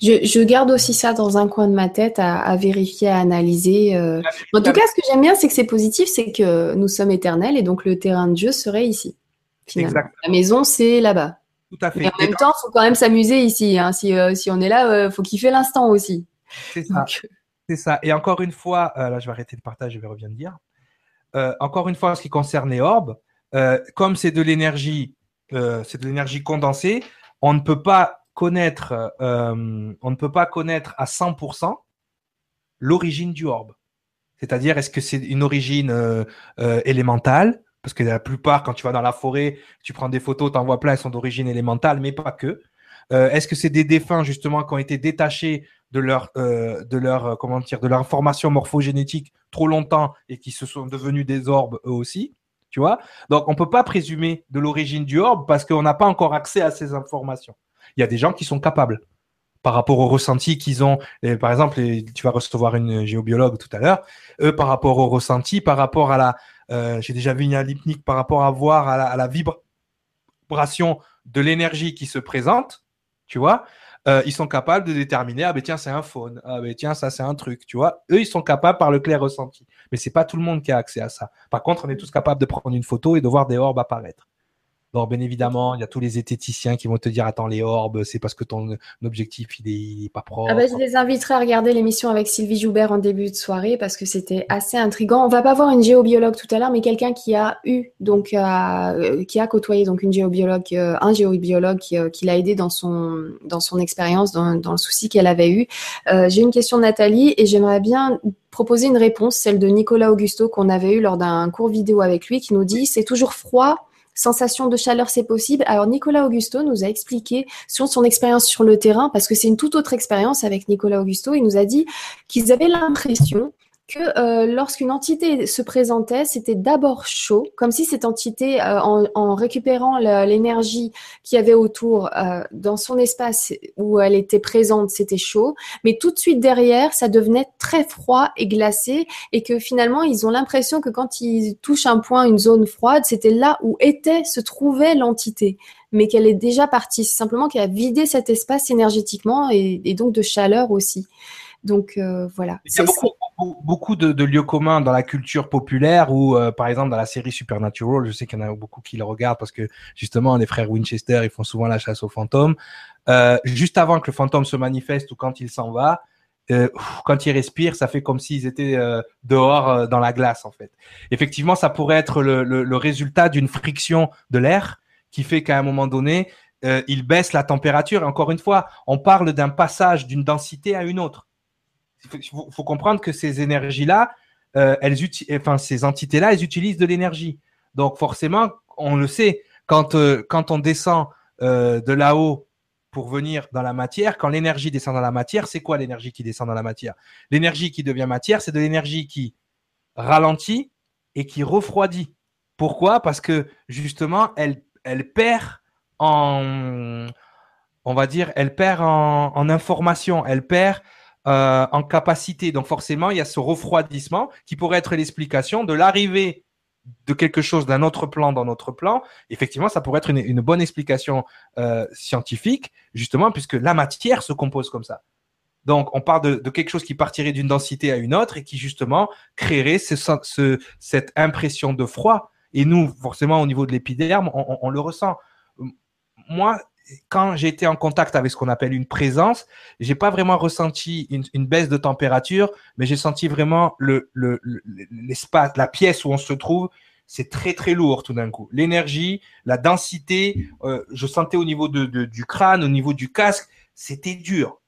Je, garde aussi ça dans un coin de ma tête à, vérifier, à analyser. Euh. En tout cas, ce que j'aime bien, c'est que c'est positif, c'est que nous sommes éternels et donc le terrain de jeu serait ici. La maison, c'est là-bas. Tout à fait. en même temps, il faut quand même s'amuser ici. Hein. Euh, si, on est là, il euh, faut kiffer l'instant aussi. C'est ça. C'est ça. Et encore une fois, là, je vais arrêter le partage, je vais revenir dire. encore une fois, en ce qui concerne les orbes, comme c'est de l'énergie, c'est de l'énergie condensée, on ne peut pas connaître, euh, on ne peut pas connaître à 100% l'origine du orbe. C'est-à-dire, est-ce que c'est une origine euh, euh, élémentale? Parce que la plupart, quand tu vas dans la forêt, tu prends des photos, tu en vois plein, elles sont d'origine élémentale, mais pas que. est-ce que c'est des défunts justement qui ont été détachés de leur, de leur, comment dire, de leur information morphogénétique trop longtemps et qui se sont devenus des orbes eux aussi? Tu vois Donc, on peut pas présumer de l'origine du orbe parce qu'on n'a pas encore accès à ces informations. Il y a des gens qui sont capables par rapport au ressenti qu'ils ont. par exemple, tu vas recevoir une géobiologue tout à l'heure. Eux, par rapport au ressenti, par rapport à la, euh, j'ai déjà vu une hypnique par rapport à voir à la vibration de l'énergie qui se présente, tu vois. Euh, ils sont capables de déterminer ah ben tiens c'est un faune, ah ben tiens ça c'est un truc, tu vois. Eux ils sont capables par le clair ressenti, mais c'est pas tout le monde qui a accès à ça. Par contre on est tous capables de prendre une photo et de voir des orbes apparaître. Alors, bien évidemment, il y a tous les zététiciens qui vont te dire Attends, les orbes, c'est parce que ton objectif, il est, pas propre. Ah bah, je les inviterai à regarder l'émission avec Sylvie Joubert en début de soirée parce que c'était assez intriguant. On va pas voir une géobiologue tout à l'heure, mais quelqu'un qui a eu, donc, euh, qui a côtoyé donc une géobiologue, euh, un géobiologue qui, euh, qui l'a aidé dans son, dans son expérience, dans, dans, le souci qu'elle avait eu. J'ai une question de Nathalie et j'aimerais bien proposer une réponse, celle de Nicolas Augusto qu'on avait eu lors d'un cours vidéo avec lui qui nous dit C'est toujours froid Sensation de chaleur, c'est possible. Alors Nicolas Augusto nous a expliqué sur son expérience sur le terrain, parce que c'est une toute autre expérience avec Nicolas Augusto. Il nous a dit qu'ils avaient l'impression que euh, lorsqu'une entité se présentait, c'était d'abord chaud, comme si cette entité, euh, en, récupérant l'énergie qu'il y avait autour euh, dans son espace où elle était présente, c'était chaud, mais tout de suite derrière, ça devenait très froid et glacé, et que finalement, ils ont l'impression que quand ils touchent un point, une zone froide, c'était là où était, se trouvait l'entité. Mais qu'elle est déjà partie, simplement qu'elle a vidé cet espace énergétiquement et, et donc de chaleur aussi. Donc voilà. Il y a beaucoup, de, lieux communs dans la culture populaire ou euh, par exemple dans la série Supernatural, je sais qu'il y en a beaucoup qui le regardent parce que justement les frères Winchester ils font souvent la chasse aux fantômes. Euh, juste avant que le fantôme se manifeste ou quand il s'en va, euh, quand ils respirent, ça fait comme s'ils étaient dehors dans la glace en fait. Effectivement, ça pourrait être le, résultat d'une friction de l'air qui fait qu'à un moment donné, il baisse la température. Et encore une fois, on parle d'un passage d'une densité à une autre il faut, comprendre que ces énergies-là, euh, elles enfin ces entités-là, elles utilisent de l'énergie. Donc forcément, on le sait, quand, euh, quand on descend euh, de là-haut pour venir dans la matière, quand l'énergie descend dans la matière, c'est quoi l'énergie qui descend dans la matière? L'énergie qui devient matière, c'est de l'énergie qui ralentit et qui refroidit. Pourquoi? Parce que justement, elle, elle perd en, on va dire, elle perd en, en information, elle perd euh, en capacité. Donc forcément, il y a ce refroidissement qui pourrait être l'explication de l'arrivée de quelque chose d'un autre plan dans notre plan. Effectivement, ça pourrait être une, bonne explication euh, scientifique, justement, puisque la matière se compose comme ça. Donc, on parle de, quelque chose qui partirait d'une densité à une autre et qui, justement, créerait ce, cette impression de froid. Et nous, forcément, au niveau de l'épiderme, on, on le ressent. Moi, quand j'ai été en contact avec ce qu'on appelle une présence, j'ai pas vraiment ressenti une, baisse de température, mais j'ai senti vraiment le, l'espace, la pièce où on se trouve, c'est très très lourd tout d'un coup. L'énergie, la densité, euh, je sentais au niveau du crâne, au niveau du casque, c'était dur.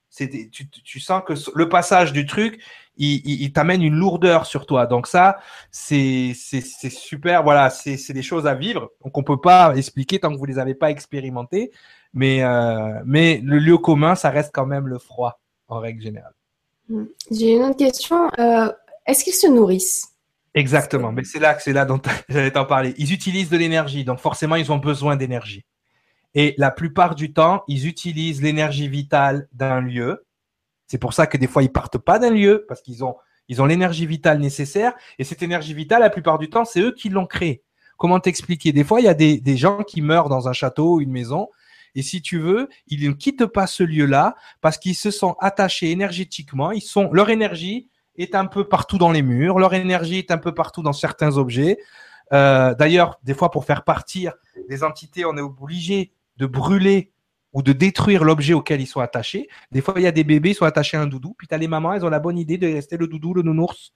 Tu, sens que le passage du truc, il, t'amène une lourdeur sur toi. Donc ça, c'est, super. Voilà, c'est, c'est des choses à vivre. Donc on peut pas expliquer tant que vous les avez pas expérimentées. Mais, euh, mais le lieu commun, ça reste quand même le froid, en règle générale. Hmm. J'ai une autre question. Euh, est-ce qu'ils se nourrissent? Exactement, mais c'est là que c'est là dont (laughs) j'allais t'en parler. Ils utilisent de l'énergie, donc forcément ils ont besoin d'énergie. Et la plupart du temps, ils utilisent l'énergie vitale d'un lieu. C'est pour ça que des fois ils partent pas d'un lieu parce qu'ils ont Ils ont l'énergie vitale nécessaire. Et cette énergie vitale, la plupart du temps, c'est eux qui l'ont créée. Comment t'expliquer? Des fois, il y a des, des gens qui meurent dans un château ou une maison. Et si tu veux, ils ne quittent pas ce lieu-là parce qu'ils se sont attachés énergétiquement. Leur énergie est un peu partout dans les murs. Leur énergie est un peu partout dans certains objets. Euh, D'ailleurs, des fois, pour faire partir des entités, on est obligé de brûler ou de détruire l'objet auquel ils sont attachés. Des fois, il y a des bébés, ils sont attachés à un doudou. Puis tu as les mamans, elles ont la bonne idée de rester le doudou, le nounours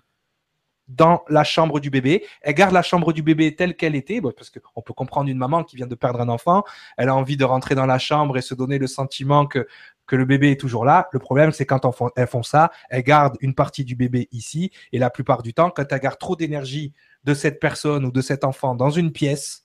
dans la chambre du bébé. Elle garde la chambre du bébé telle qu'elle était, parce qu'on peut comprendre une maman qui vient de perdre un enfant, elle a envie de rentrer dans la chambre et se donner le sentiment que, le bébé est toujours là. Le problème, c'est quand elles font ça, elles gardent une partie du bébé ici, et la plupart du temps, quand elles gardent trop d'énergie de cette personne ou de cet enfant dans une pièce,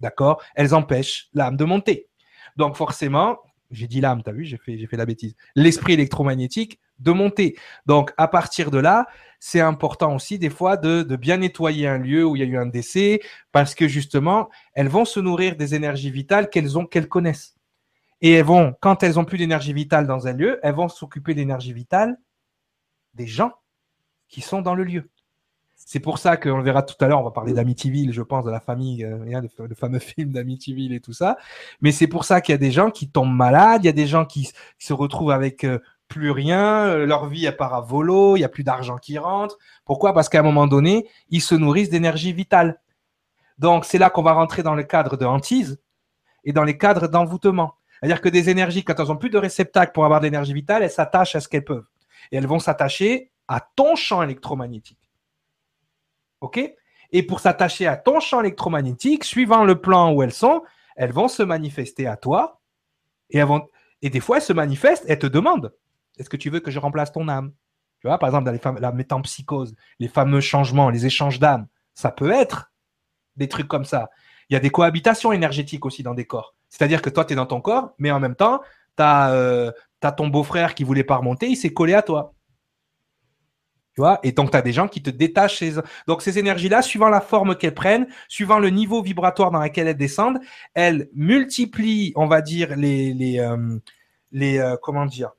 d'accord, elles empêchent l'âme de monter. Donc forcément, j'ai dit l'âme, t'as vu, j'ai fait, j'ai fait la bêtise. L'esprit électromagnétique de monter. Donc à partir de là, c'est important aussi des fois de, bien nettoyer un lieu où il y a eu un décès, parce que justement, elles vont se nourrir des énergies vitales qu'elles ont, qu'elles connaissent. Et elles vont, quand elles ont plus d'énergie vitale dans un lieu, elles vont s'occuper de l'énergie vitale des gens qui sont dans le lieu. C'est pour ça qu'on le verra tout à l'heure, on va parler d'Amityville, je pense, de la famille, euh, le, fameux (laughs) film d'Amityville et tout ça. Mais c'est pour ça qu'il y a des gens qui tombent malades, il y a des gens qui, se retrouvent avec euh, plus rien, euh, leur vie elle part à volo, il y a plus d'argent qui rentre. Pourquoi? Parce qu'à un moment donné, ils se nourrissent d'énergie vitale. Donc c'est là qu'on va rentrer dans le cadre de hantise et dans les cadres d'envoûtement. C'est-à-dire que des énergies, quand elles ont plus de réceptacles pour avoir de l'énergie vitale, elles s'attachent à ce qu'elles peuvent. Et elles vont s'attacher à ton champ électromagnétique. Et pour s'attacher à ton champ électromagnétique, suivant le plan où elles sont, elles vont se manifester à toi. Et, et des fois, elles se manifestent, elles te demandent est-ce que tu veux que je remplace ton âme? Tu vois, par exemple, dans les la métampsychose, les fameux changements, les échanges d'âme, ça peut être des trucs comme ça. Il y a des cohabitations énergétiques aussi dans des corps. C'est-à-dire que toi, tu es dans ton corps, mais en même temps, tu as, euh, ton beau-frère qui voulait pas remonter, il s'est collé à toi. Tu vois et donc, tu as des gens qui te détachent. Ces... Donc, ces énergies-là, suivant la forme qu'elles prennent, suivant le niveau vibratoire dans lequel elles descendent, elles multiplient, on va dire, les, les, euh, euh, comment dire,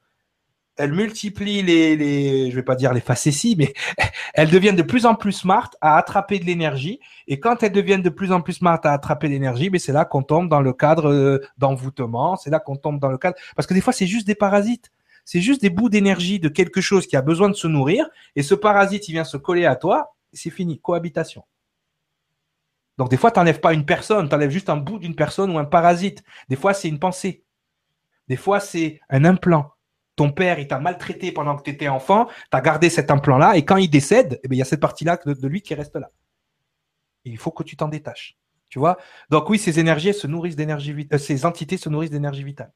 elle multiplie les, les, je vais pas dire les facéties, mais (laughs) elles deviennent de plus en plus smart à attraper de l'énergie. Et quand elles deviennent de plus en plus smart à attraper l'énergie, mais c'est là qu'on tombe dans le cadre euh, d'envoûtement. C'est là qu'on tombe dans le cadre, parce que des fois c'est juste des parasites. C'est juste des bouts d'énergie de quelque chose qui a besoin de se nourrir. Et ce parasite, il vient se coller à toi. C'est fini. Cohabitation. Donc des fois, tu n'enlèves pas une personne, tu enlèves juste un bout d'une personne ou un parasite. Des fois, c'est une pensée. Des fois, c'est un implant ton père, il t'a maltraité pendant que tu étais enfant, tu as gardé cet implant-là, et quand il décède, eh ben, il y a cette partie-là de, lui qui reste là. il faut que tu t'en détaches. Tu vois? Donc oui, ces énergies se nourrissent d'énergie vitale, euh, ces entités se nourrissent d'énergie vitale.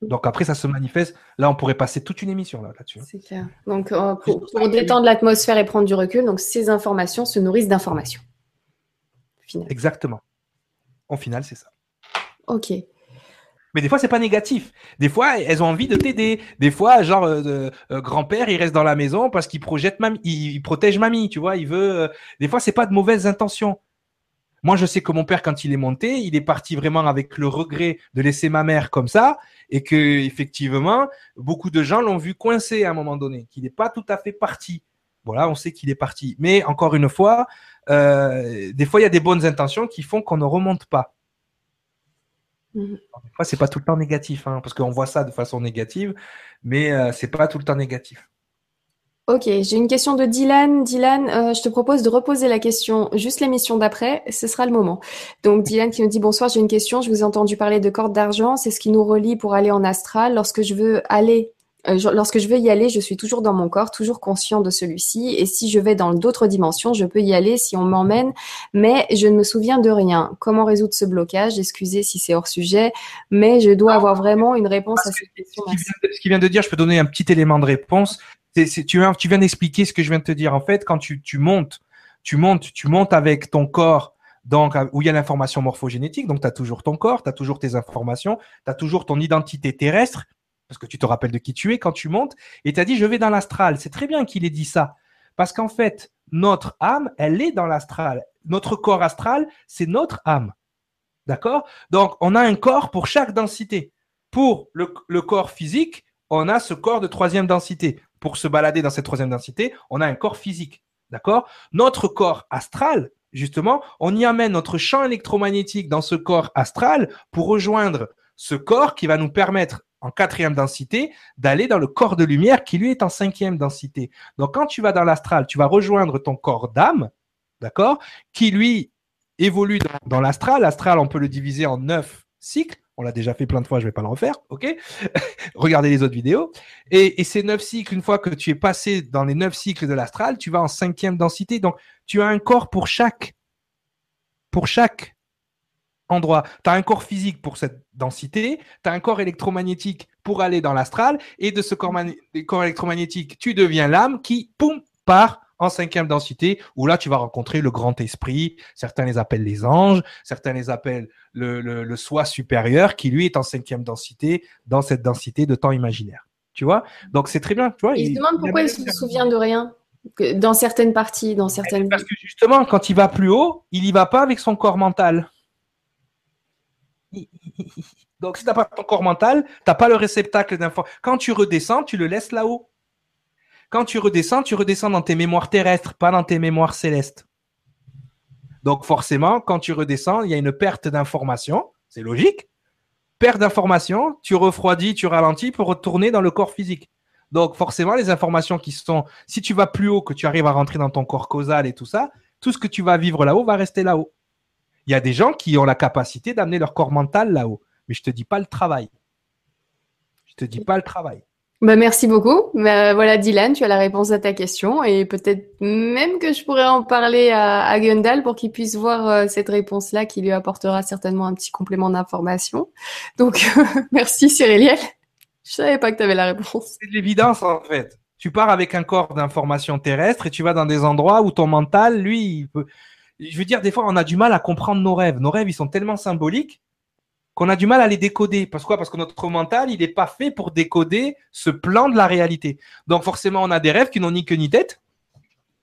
Donc après, ça se manifeste. Là, on pourrait passer toute une émission là, dessus hein. C'est clair. Donc euh, pour, pour, détendre l'atmosphère et prendre du recul, donc ces informations se nourrissent d'informations. Exactement. En final, c'est ça. Ok. Mais des fois, c'est pas négatif. Des fois, elles ont envie de t'aider. Des fois, genre, euh, euh, grand-père, il reste dans la maison parce qu'il projette mamie, il, protège mamie, tu vois. Il veut. Euh, des fois, c'est pas de mauvaises intentions. Moi, je sais que mon père, quand il est monté, il est parti vraiment avec le regret de laisser ma mère comme ça, et que effectivement, beaucoup de gens l'ont vu coincé à un moment donné, qu'il n'est pas tout à fait parti. Voilà, on sait qu'il est parti. Mais encore une fois, des fois, il y a des bonnes intentions qui font qu'on ne remonte pas. Mhm. c'est pas tout le temps négatif, hein, parce qu'on voit ça de façon négative, mais euh, c'est pas tout le temps négatif. Ok, j'ai une question de Dylan. Dylan, euh, je te propose de reposer la question juste l'émission d'après, ce sera le moment. Donc Dylan qui nous dit bonsoir, j'ai une question, je vous ai entendu parler de corde d'argent, c'est ce qui nous relie pour aller en astral. Lorsque je veux aller euh, lorsque je veux y aller, je suis toujours dans mon corps, toujours conscient de celui-ci. Et si je vais dans d'autres dimensions, je peux y aller si on m'emmène, mais je ne me souviens de rien. Comment résoudre ce blocage? Excusez si c'est hors sujet, mais je dois avoir vraiment une réponse à cette question. Ce qu'il vient, de dire, je peux donner un petit élément de réponse. Tu, viens, d'expliquer ce que je viens de te dire. En fait, quand tu, montes, tu montes, tu montes avec ton corps donc où il y a l'information morphogénétique, donc tu as toujours ton corps, tu as toujours tes informations, tu as toujours ton identité terrestre, parce que tu te rappelles de qui tu es quand tu montes, et tu as dit je vais dans l'astral. C'est très bien qu'il ait dit ça, parce qu'en fait, notre âme, elle est dans l'astral. Notre corps astral, c'est notre âme. D'accord? Donc, on a un corps pour chaque densité. Pour le, corps physique, on a ce corps de troisième densité. Pour se balader dans cette troisième densité, on a un corps physique. D'accord? Notre corps astral, justement, on y amène notre champ électromagnétique dans ce corps astral pour rejoindre ce corps qui va nous permettre en quatrième densité, d'aller dans le corps de lumière qui lui est en cinquième densité. Donc quand tu vas dans l'astral, tu vas rejoindre ton corps d'âme, d'accord, qui lui évolue dans, l'astral. L'astral, on peut le diviser en neuf cycles. On l'a déjà fait plein de fois, je vais pas le refaire, ok? (laughs) Regardez les autres vidéos. Et, et, ces neuf cycles, une fois que tu es passé dans les neuf cycles de l'astral, tu vas en cinquième densité. Donc, tu as un corps pour chaque, pour chaque endroit. Tu as un corps physique pour cette densité, tu as un corps électromagnétique pour aller dans l'astral, et de ce corps, corps électromagnétique, tu deviens l'âme qui, poum, part en cinquième densité, où là, tu vas rencontrer le grand esprit. Certains les appellent les anges, certains les appellent le, le, soi supérieur, qui lui est en cinquième densité, dans cette densité de temps imaginaire. Tu vois? Donc, c'est très bien. Tu vois, il, se demande pourquoi il se souvient de rien dans certaines parties, dans certaines. Parce que justement, quand il va plus haut, il y va pas avec son corps mental. Donc, si tu n'as pas ton corps mental, tu n'as pas le réceptacle d'info. Quand tu redescends, tu le laisses là-haut. Quand tu redescends, tu redescends dans tes mémoires terrestres, pas dans tes mémoires célestes. Donc, forcément, quand tu redescends, il y a une perte d'information. C'est logique. Perte d'information, tu refroidis, tu ralentis pour retourner dans le corps physique. Donc, forcément, les informations qui sont, si tu vas plus haut, que tu arrives à rentrer dans ton corps causal et tout ça, tout ce que tu vas vivre là-haut va rester là-haut. Il y a des gens qui ont la capacité d'amener leur corps mental là-haut. Mais je te dis pas le travail. Je te dis pas le travail. Bah, merci beaucoup. Bah, voilà, Dylan, tu as la réponse à ta question et peut-être même que je pourrais en parler à, Gundal pour qu'il puisse voir euh, cette réponse-là qui lui apportera certainement un petit complément d'information. Donc, (laughs) merci Cyrilien. Je savais pas que tu avais la réponse. C'est de l'évidence en fait. Tu pars avec un corps d'information terrestre et tu vas dans des endroits où ton mental, lui, il peut, je veux dire, des fois, on a du mal à comprendre nos rêves. Nos rêves, ils sont tellement symboliques qu'on a du mal à les décoder. Parce Parce que notre mental, il n'est pas fait pour décoder ce plan de la réalité. Donc forcément, on a des rêves qui n'ont ni queue ni tête,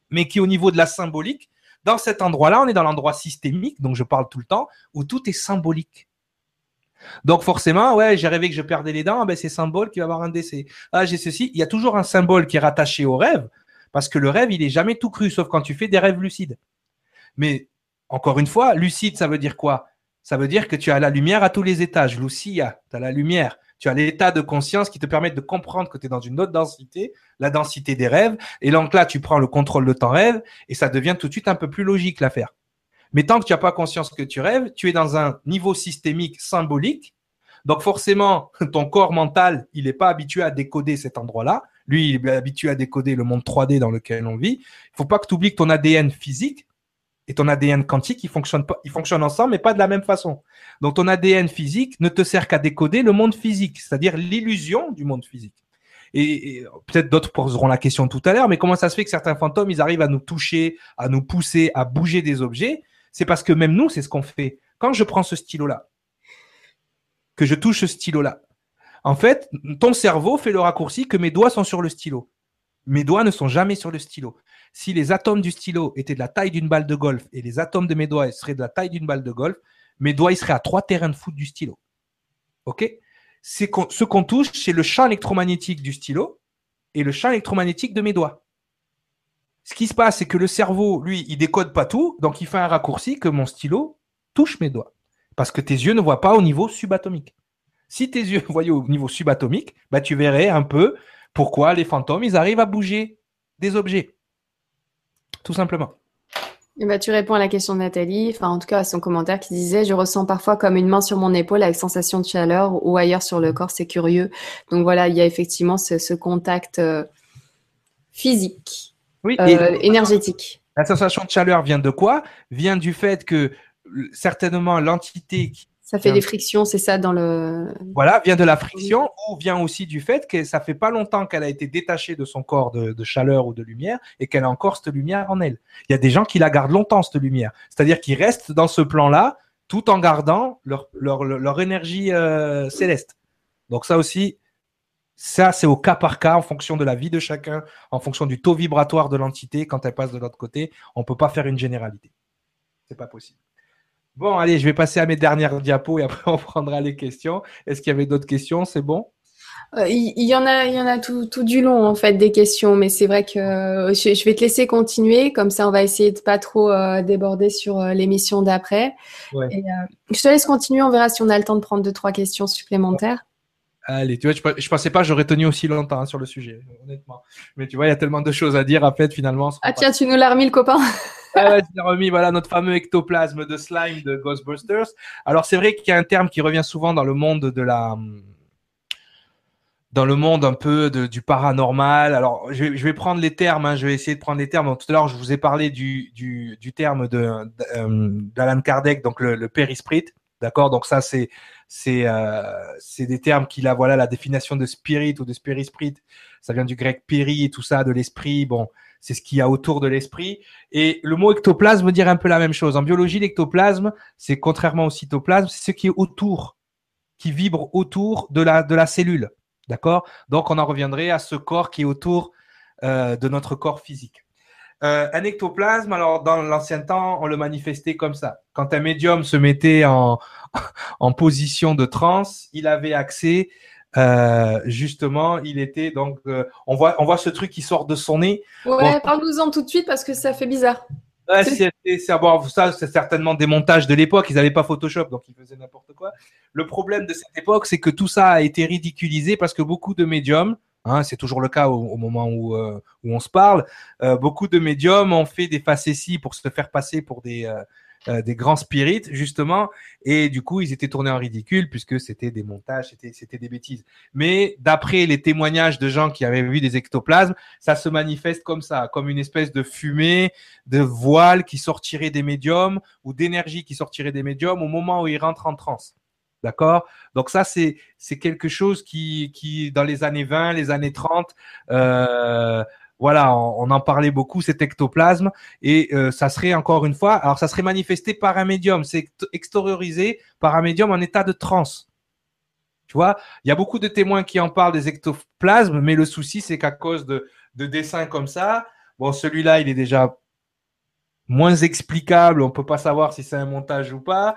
mais qui, au niveau de la symbolique, dans cet endroit-là, on est dans l'endroit systémique, donc je parle tout le temps, où tout est symbolique. Donc forcément, ouais, j'ai rêvé que je perdais les dents, ben c'est symbole qu'il va y avoir un décès. Ah, j'ai ceci. Il y a toujours un symbole qui est rattaché au rêve, parce que le rêve, il est jamais tout cru, sauf quand tu fais des rêves lucides. Mais encore une fois, lucide, ça veut dire quoi? Ça veut dire que tu as la lumière à tous les étages. Lucia, tu as la lumière. Tu as l'état de conscience qui te permet de comprendre que tu es dans une autre densité, la densité des rêves. Et donc là, tu prends le contrôle de ton rêve et ça devient tout de suite un peu plus logique l'affaire. Mais tant que tu n'as pas conscience que tu rêves, tu es dans un niveau systémique symbolique. Donc forcément, (laughs) ton corps mental, il n'est pas habitué à décoder cet endroit-là. Lui, il est habitué à décoder le monde 3D dans lequel on vit. Il faut pas que tu oublies que ton ADN physique, et ton ADN quantique, ils fonctionnent ensemble, mais pas de la même façon. Donc, ton ADN physique ne te sert qu'à décoder le monde physique, c'est-à-dire l'illusion du monde physique. Et, peut-être d'autres poseront la question tout à l'heure, mais comment ça se fait que certains fantômes, ils arrivent à nous toucher, à nous pousser, à bouger des objets? C'est parce que même nous, c'est ce qu'on fait. Quand je prends ce stylo-là, que je touche ce stylo-là, en fait, ton cerveau fait le raccourci que mes doigts sont sur le stylo. Mes doigts ne sont jamais sur le stylo si les atomes du stylo étaient de la taille d'une balle de golf et les atomes de mes doigts seraient de la taille d'une balle de golf, mes doigts ils seraient à trois terrains de foot du stylo. OK? Ce qu'on touche, c'est le champ électromagnétique du stylo et le champ électromagnétique de mes doigts. Ce qui se passe, c'est que le cerveau, lui, il décode pas tout, donc il fait un raccourci que mon stylo touche mes doigts. Parce que tes yeux ne voient pas au niveau subatomique. Si tes yeux (laughs) voyaient au niveau subatomique, bah, tu verrais un peu pourquoi les fantômes, ils arrivent à bouger des objets tout simplement. Ben, tu réponds à la question de Nathalie, enfin en tout cas à son commentaire qui disait Je ressens parfois comme une main sur mon épaule avec sensation de chaleur ou ailleurs sur le corps, c'est curieux. Donc voilà, il y a effectivement ce, contact euh, physique, oui, euh, énergétique. La sensation de chaleur vient de quoi? Vient du fait que certainement l'entité qui ça fait des frictions, c'est ça dans le. Voilà, vient de la friction ou vient aussi du fait que ça fait pas longtemps qu'elle a été détachée de son corps de, chaleur ou de lumière et qu'elle a encore cette lumière en elle. Il y a des gens qui la gardent longtemps cette lumière, c'est-à-dire qu'ils restent dans ce plan-là tout en gardant leur leur, leur énergie euh, céleste. Donc ça aussi, ça c'est au cas par cas en fonction de la vie de chacun, en fonction du taux vibratoire de l'entité quand elle passe de l'autre côté. On peut pas faire une généralité. C'est pas possible. Bon, allez, je vais passer à mes dernières diapos et après (laughs) on prendra les questions. Est-ce qu'il y avait d'autres questions? C'est bon? Euh, il y, en a, il y en a tout, tout, du long en fait des questions, mais c'est vrai que euh, je, vais te laisser continuer, comme ça on va essayer de pas trop euh, déborder sur l'émission d'après. je te laisse continuer, on verra si on a le temps de prendre deux trois questions supplémentaires. Allez, tu vois, je, je pensais pas j'aurais tenu aussi longtemps hein, sur le sujet, honnêtement. Mais tu vois, il y a tellement de choses à dire en fait finalement. Ah tiens, tu nous l'as remis le copain. (laughs) ah ouais, tu remis voilà notre fameux ectoplasme de slime de Ghostbusters. Alors c'est vrai qu'il y a un terme qui revient souvent dans le monde de la dans le monde un peu de, du paranormal. Alors, je vais, prendre les termes, hein, je vais essayer de prendre les termes. tout à l'heure, je vous ai parlé du, du, terme de euh, d'Alan Kardec, donc le, le périsprit, d'accord? Donc ça, c'est c'est euh, des termes qu'il a. Voilà, la définition de spirit ou de spirisprit, ça vient du grec péri et tout ça, de l'esprit. Bon, c'est ce qu'il y a autour de l'esprit. Et le mot ectoplasme dire un peu la même chose. En biologie, l'ectoplasme, c'est contrairement au cytoplasme, c'est ce qui est autour, qui vibre autour de la de la cellule. D'accord? Donc, on en reviendrait à ce corps qui est autour euh, de notre corps physique. Euh, un ectoplasme, alors dans l'ancien temps, on le manifestait comme ça. Quand un médium se mettait en, (laughs) en position de transe, il avait accès, euh, justement, il était donc, euh, on voit, on voit ce truc qui sort de son nez. Ouais, parle-nous-en tout de suite parce que ça fait bizarre. Ouais, c'est ça, c'est certainement des montages de l'époque. Ils n'avaient pas Photoshop, donc ils faisaient n'importe quoi. Le problème de cette époque, c'est que tout ça a été ridiculisé parce que beaucoup de médiums, hein, c'est toujours le cas au, moment où, euh, où on se parle, euh, beaucoup de médiums ont fait des facéties pour se faire passer pour des, euh, euh, des grands spirites justement. Et du coup ils étaient tournés en ridicule puisque c'était des montages c'était des bêtises. Mais d'après les témoignages de gens qui avaient vu des ectoplasmes ça se manifeste comme ça comme une espèce de fumée de voile qui sortirait des médiums ou d'énergie qui sortirait des médiums au moment où ils rentrent en transe. D'accord? Donc ça, c'est c'est quelque chose qui, qui, dans les années 20, les années 30, euh, voilà, on, en parlait beaucoup, cet ectoplasme, et euh, ça serait encore une fois, alors ça serait manifesté par un médium, c'est extériorisé par un médium en état de transe. Tu vois, il y a beaucoup de témoins qui en parlent des ectoplasmes, mais le souci, c'est qu'à cause de, de dessins comme ça, bon, celui-là, il est déjà moins explicable, on peut pas savoir si c'est un montage ou pas.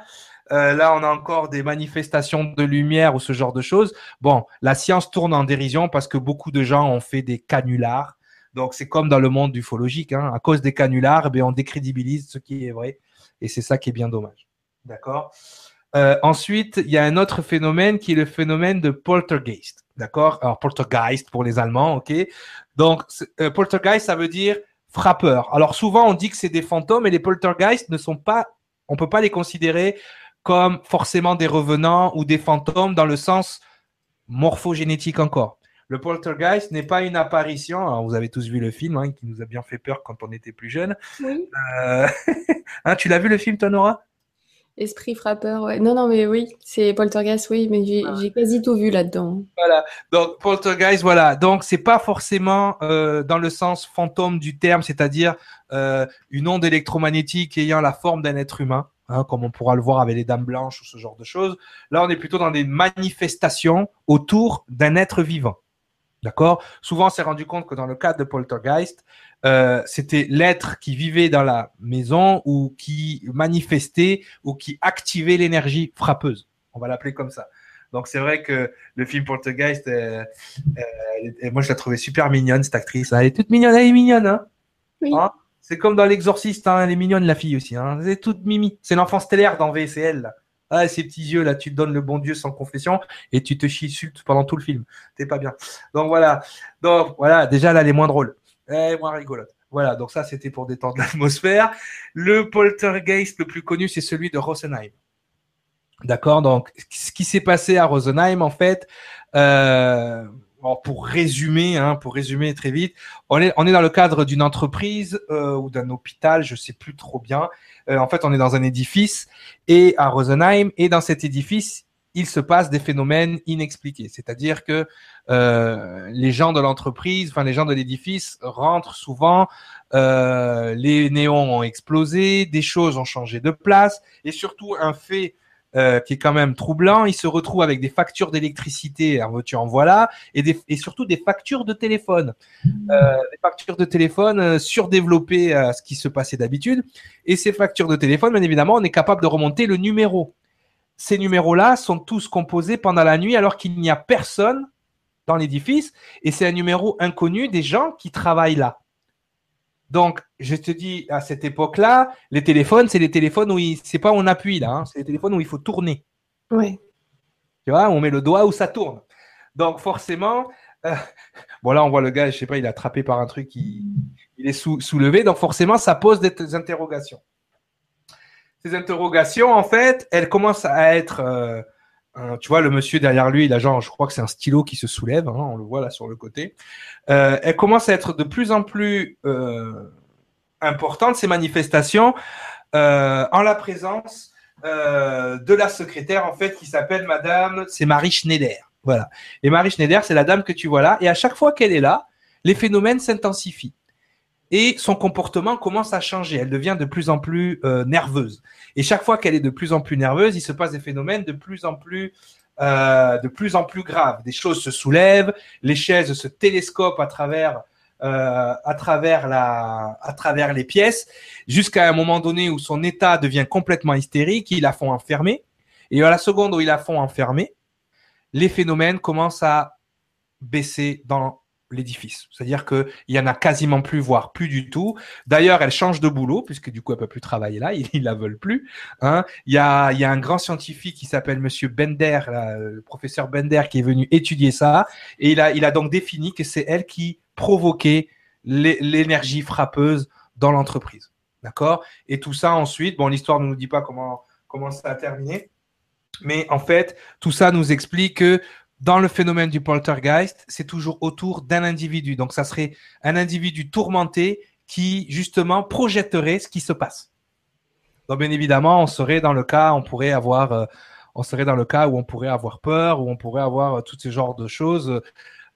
Euh, là, on a encore des manifestations de lumière ou ce genre de choses. Bon, la science tourne en dérision parce que beaucoup de gens ont fait des canulars donc c'est comme dans le monde ufologique, hein. à cause des canulars, eh on décrédibilise ce qui est vrai, et c'est ça qui est bien dommage. D'accord? Euh, ensuite, il y a un autre phénomène qui est le phénomène de poltergeist. D'accord? Alors poltergeist pour les Allemands, ok? Donc euh, poltergeist, ça veut dire frappeur. Alors souvent on dit que c'est des fantômes, et les poltergeists ne sont pas, on peut pas les considérer comme forcément des revenants ou des fantômes dans le sens morphogénétique encore. Le poltergeist n'est pas une apparition. vous avez tous vu le film hein, qui nous a bien fait peur quand on était plus jeune. Oui. Euh... (laughs) hein, tu l'as vu le film, toi, Nora? Esprit frappeur, ouais. Non, non, mais oui, c'est Poltergeist, oui, mais j'ai ah. quasi tout vu là-dedans. Voilà. Donc, Poltergeist, voilà. Donc, c'est pas forcément euh, dans le sens fantôme du terme, c'est-à-dire euh, une onde électromagnétique ayant la forme d'un être humain. Hein, comme on pourra le voir avec les dames blanches ou ce genre de choses. Là, on est plutôt dans des manifestations autour d'un être vivant. D'accord? Souvent, on s'est rendu compte que dans le cadre de Poltergeist, euh, c'était l'être qui vivait dans la maison ou qui manifestait ou qui activait l'énergie frappeuse. On va l'appeler comme ça. Donc c'est vrai que le film Poltergeist, euh, euh, moi je la trouvais super mignonne cette actrice. Elle est toute mignonne, elle est mignonne, hein, oui. Hein? C'est comme dans l'Exorciste, hein, elle est mignonne la fille aussi. Hein. C'est toute mimi. C'est l'enfant stellaire dans VCL. Là. Ah, ces petits yeux là, tu te donnes le bon Dieu sans confession et tu te chies pendant tout le film. T'es pas bien. Donc voilà. Donc voilà, déjà là, est moins drôle. Elle est moins rigolote. Voilà, donc ça c'était pour détendre (laughs) l'atmosphère. Le poltergeist le plus connu, c'est celui de Rosenheim. D'accord? Donc, ce qui s'est passé à Rosenheim, en fait, euh, pour résumer, hein, pour résumer très vite, on est, on est dans le cadre d'une entreprise euh, ou d'un hôpital, je sais plus trop bien. Euh, en fait, on est dans un édifice et à Rosenheim et dans cet édifice, il se passe des phénomènes inexpliqués. C'est-à-dire que euh, les gens de l'entreprise, enfin les gens de l'édifice rentrent souvent, euh, les néons ont explosé, des choses ont changé de place et surtout un fait euh, qui est quand même troublant. Il se retrouve avec des factures d'électricité, en voiture en voilà, et, des, et surtout des factures de téléphone. Euh, des factures de téléphone euh, surdéveloppées à ce qui se passait d'habitude. Et ces factures de téléphone, bien évidemment, on est capable de remonter le numéro. Ces numéros-là sont tous composés pendant la nuit alors qu'il n'y a personne dans l'édifice et c'est un numéro inconnu des gens qui travaillent là. Donc, je te dis, à cette époque-là, les téléphones, c'est les téléphones où il, c'est pas on appuie là, hein. c'est les téléphones où il faut tourner. Oui. Tu vois, on met le doigt où ça tourne. Donc, forcément, euh, (laughs) bon là, on voit le gars, je sais pas, il est attrapé par un truc, il, il est soulevé. Donc, forcément, ça pose des interrogations. Ces interrogations, en fait, elles commencent à être euh, tu vois, le monsieur derrière lui, il a je crois que c'est un stylo qui se soulève, hein, on le voit là sur le côté. Euh, elle commence à être de plus en plus euh, importante, ces manifestations, euh, en la présence de la secrétaire, en fait, qui s'appelle Madame, c'est Marie Schneider. Voilà. Et Marie Schneider, c'est la dame que tu vois là. Et à chaque fois qu'elle est là, les phénomènes s'intensifient et son comportement commence à changer. Elle devient de plus en plus euh, nerveuse. Et chaque fois qu'elle est de plus en plus nerveuse, il se passe des phénomènes de plus en plus euh, de plus en plus graves. Des choses se soulèvent, les chaises se télescopent à travers euh, à travers la à travers les pièces, jusqu'à un moment donné où son état devient complètement hystérique, ils la font enfermer. Et à la seconde où ils la font enfermer, les phénomènes commencent à baisser dans l'édifice. C'est-à-dire qu'il y en a quasiment plus, voire plus du tout. D'ailleurs, elle change de boulot, puisque du coup, elle peut plus travailler là, (laughs) ils, la veulent plus. Hein. Il, y a, un grand scientifique qui s'appelle Monsieur Bender, le professeur Bender, qui est venu étudier ça, et il a, il a donc défini que c'est elle qui provoquait l'énergie frappeuse dans l'entreprise. D'accord? Et tout ça ensuite, bon, l'histoire ne nous dit pas comment, comment ça a terminé, mais en fait, tout ça nous explique que dans le phénomène du poltergeist, c'est toujours autour d'un individu. Donc, ça serait un individu tourmenté qui, justement, projetterait ce qui se passe. Donc, bien évidemment, on serait dans le cas, on pourrait avoir, euh, on serait dans le cas où on pourrait avoir peur, où on pourrait avoir euh, tous ces genres de choses.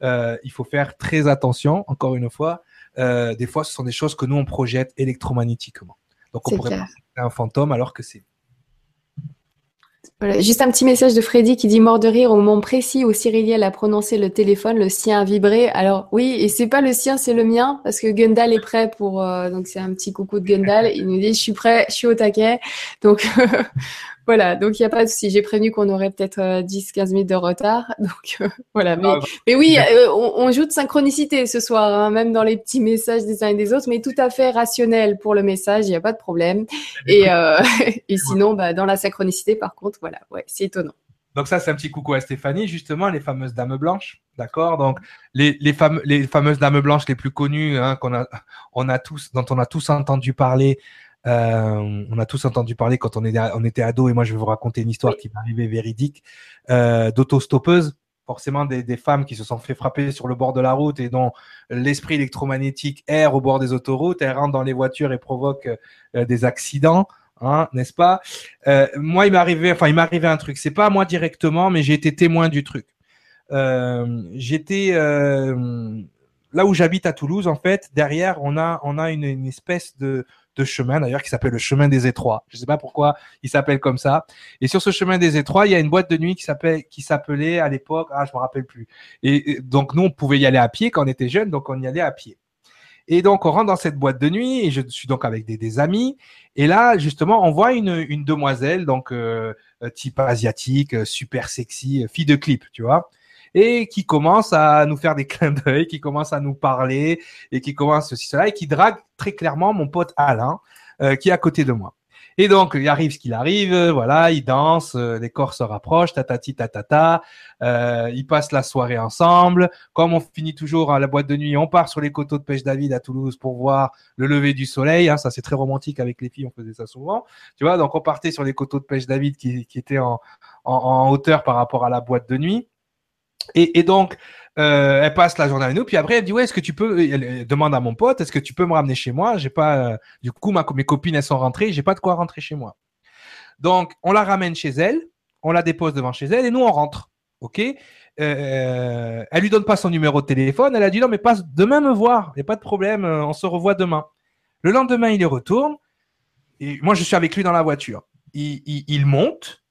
Euh, il faut faire très attention, encore une fois. Euh, des fois, ce sont des choses que nous, on projette électromagnétiquement. Donc, on pourrait penser un fantôme alors que c'est juste un petit message de Freddy qui dit mort de rire au moment précis où Cyriliel a prononcé le téléphone, le sien a vibré. Alors oui, et c'est pas le sien, c'est le mien parce que Gundal est prêt pour euh, donc c'est un petit coucou de Gundal. Il nous dit je suis prêt, je suis au taquet. Donc (laughs) voilà, donc il n'y a pas de souci. J'ai prévenu qu'on aurait peut-être 10-15 euh, minutes de retard. (laughs) Donc euh, voilà, mais, mais oui, on, on, joue de synchronicité ce soir, hein, même dans les petits messages des uns et des autres, mais tout à fait rationnel pour le message, il n'y a pas de problème. Et, (laughs) (laughs) et sinon, bah, dans la synchronicité, par contre, voilà, ouais, c'est étonnant. Donc ça, c'est un petit coucou à Stéphanie, justement, les fameuses dames blanches, d'accord? Donc les, les, les, fameuses dames blanches les plus connues, hein, qu'on a, on a tous, dont on a tous entendu parler. Euh, on a tous entendu parler quand on, est, on était ado, et moi je vais vous raconter une histoire qui m'est arrivée véridique, euh, d'autostoppeuses forcément des, des, femmes qui se sont fait frapper sur le bord de la route et dont l'esprit électromagnétique erre au bord des autoroutes, elles rentrent dans les voitures et provoquent euh, des accidents. Hein, n'est-ce pas? Euh, Moi, il m'est arrivé, enfin, il m'est arrivé un truc. C'est pas moi directement, mais j'ai été témoin du truc. Euh, j'étais euh, là où j'habite à Toulouse, en fait. Derrière, on a, on a une, une espèce de, de chemin d'ailleurs qui s'appelle le chemin des étroits. Je sais pas pourquoi il s'appelle comme ça. Et sur ce chemin des étroits, il y a une boîte de nuit qui s'appelle qui s'appelait à l'époque, ah je me rappelle plus. Et, et donc nous on pouvait y aller à pied quand on était jeune, donc on y allait à pied. Et donc, on rentre dans cette boîte de nuit et je suis donc avec des, des amis. Et là, justement, on voit une, une demoiselle, donc euh, euh type asiatique, euh, super sexy, euh, fille de clip, tu vois, et qui commence à nous faire des clins d'œil, qui commence à nous parler et qui commence ceci, cela, et qui drague très clairement mon pote Alain, euh, qui est à côté de moi. Et donc, il arrive ce qu'il arrive, euh, voilà, ils dansent, euh, les corps se rapprochent, tatati tatata, euh, ils passent la soirée ensemble. Comme on finit toujours à la boîte de nuit, on part sur les coteaux de pêche David à Toulouse pour voir le lever du soleil. Hein, ça, c'est très romantique avec les filles, on faisait ça souvent. Tu vois, donc on partait sur les coteaux de pêche David qui, qui étaient en, en, en hauteur par rapport à la boîte de nuit. Et, donc, euh, elle passe la journée avec nous, puis après elle dit ouais, est-ce que tu peux Elle demande à mon pote, est-ce que tu peux me ramener chez moi? J'ai pas. Du coup, ma, mes copines elles sont rentrées, j'ai pas de quoi rentrer chez moi. Donc, on la ramène chez elle, on la dépose devant chez elle et nous on rentre. Ok? Euh, Elle lui donne pas son numéro de téléphone, elle a dit non mais passe demain me voir, y a pas de problème, euh, on se revoit demain. Le lendemain il y retourne et moi je suis avec lui dans la voiture. il, il, il monte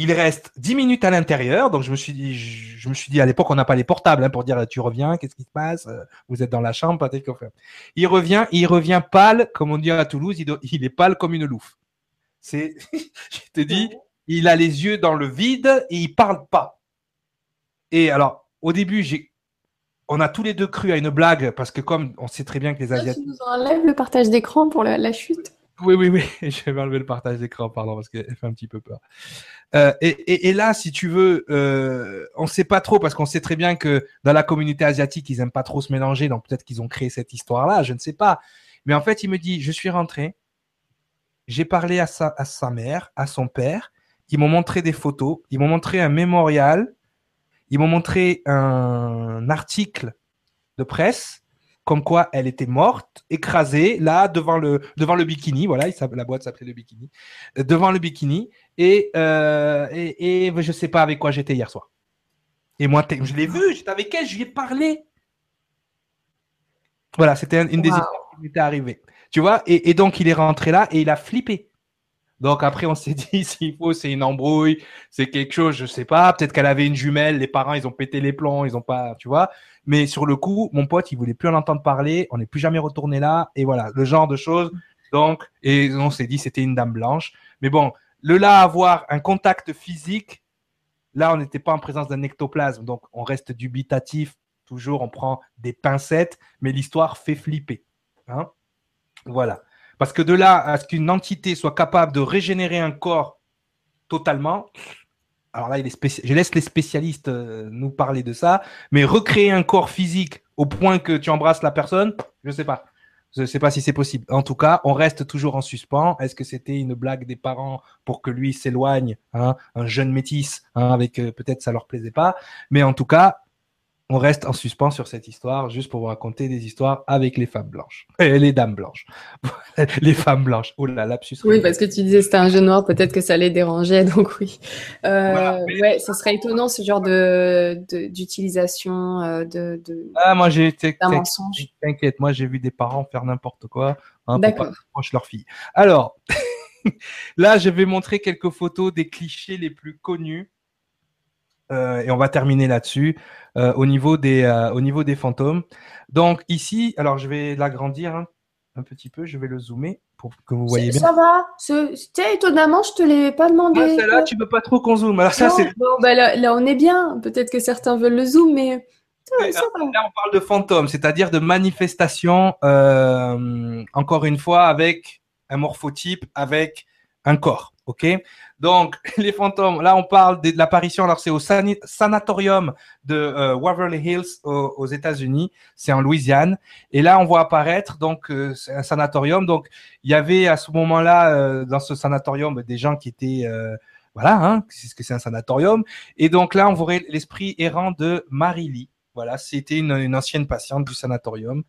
il reste 10 minutes à l'intérieur, donc je me suis dit, je, me suis dit à l'époque, on n'a pas les portables hein, pour dire tu reviens, qu'est-ce qui se passe, euh, vous êtes dans la chambre, peut-être qu'on fait. Il revient, il revient pâle, comme on dit à Toulouse, il, est pâle comme une louve. C'est, (laughs) je te dis, il a les yeux dans le vide et il parle pas. Et alors, au début, j'ai, on a tous les deux cru à une blague parce que comme on sait très bien que les Asiatiques. Tu nous enlèves le partage d'écran pour la, chute. Oui, oui, oui. (laughs) Je vais enlever le partage d'écran, pardon, parce qu'elle fait un petit peu peur. Euh, et, là, si tu veux, euh, on ne sait pas trop parce qu'on sait très bien que dans la communauté asiatique, ils n'aiment pas trop se mélanger. Donc peut-être qu'ils ont créé cette histoire-là, je ne sais pas. Mais en fait, il me dit, je suis rentré, j'ai parlé à sa, à sa mère, à son père, ils m'ont montré des photos, ils m'ont montré un mémorial, ils m'ont montré un article de presse comme quoi elle était morte, écrasée, là, devant le, devant le bikini. Voilà, la boîte s'appelait le bikini. Euh, devant le bikini. Et, euh, et, et je sais pas avec quoi j'étais hier soir. Et moi, je l'ai vu, j'étais avec elle, je lui ai parlé. Voilà, c'était une des histoires qui m'était arrivée. Tu vois, et, et, donc il est rentré là et il a flippé. Donc après, on s'est (laughs) dit, s'il faut, c'est une embrouille, c'est quelque chose, je sais pas. Peut-être qu'elle avait une jumelle, les parents, ils ont pété les plombs, ils ont pas, tu vois. Mais sur le coup, mon pote, il voulait plus en entendre parler, on n'est plus jamais retourné là, et voilà, le genre de choses. Donc, et on s'est dit, c'était une dame blanche. Mais bon, le là avoir un contact physique, là, on n'était pas en présence d'un ectoplasme, donc on reste dubitatif. Toujours, on prend des pincettes, mais l'histoire fait flipper. Hein voilà. Parce que de là à ce qu'une entité soit capable de régénérer un corps totalement, alors là, je laisse les spécialistes euh, nous parler de ça, mais recréer un corps physique au point que tu embrasses la personne, je ne sais pas. Je ne sais pas si c'est possible. En tout cas, on reste toujours en suspens. Est-ce que c'était une blague des parents pour que lui s'éloigne, hein, un jeune métis, hein, avec euh, peut-être ça leur plaisait pas. Mais en tout cas, on reste en suspens sur cette histoire, juste pour vous raconter des histoires avec les femmes blanches. Et les dames blanches. (laughs) les femmes blanches. Oh là, lapsus. Oui, parce que tu disais c'était un jeu noir, peut-être que ça les dérangeait, (laughs) donc oui. Euh, ouais, ça serait étonnant ce genre de, d'utilisation euh, de, de, Ah, moi j'ai été. T'inquiète, moi j'ai vu des parents faire n'importe quoi. Hein, D'accord. Pour leur fille. Alors, (laughs) là, je vais montrer quelques photos des clichés les plus connus euh, et on va terminer là-dessus euh, au niveau des euh, au niveau des fantômes. Donc ici, alors je vais l'agrandir hein, un petit peu, je vais le zoomer pour que vous voyez bien. Ça va. Étonnamment, je te l'ai pas demandé. Ah, là tu veux pas trop qu'on zoome. Alors ça c'est. Bon, ben là, on est bien. Peut-être que certains veulent le zoom, mais. là, on parle de fantômes, c'est-à-dire de manifestations, encore une fois, avec un morphotype, avec un corps. OK? Donc, (laughs) les fantômes, là, on parle de, l'apparition. Alors, c'est au sanatorium de euh, Waverly Hills aux, États-Unis. C'est en Louisiane. Et là, on voit apparaître, donc, euh, un sanatorium. Donc, il y avait à ce moment-là, euh, dans ce sanatorium, des gens qui étaient. voilà, hein, c'est ce que c'est un sanatorium. Et donc là, on voit l'esprit errant de Marie Lee. Voilà, c'était une, ancienne patiente du sanatorium.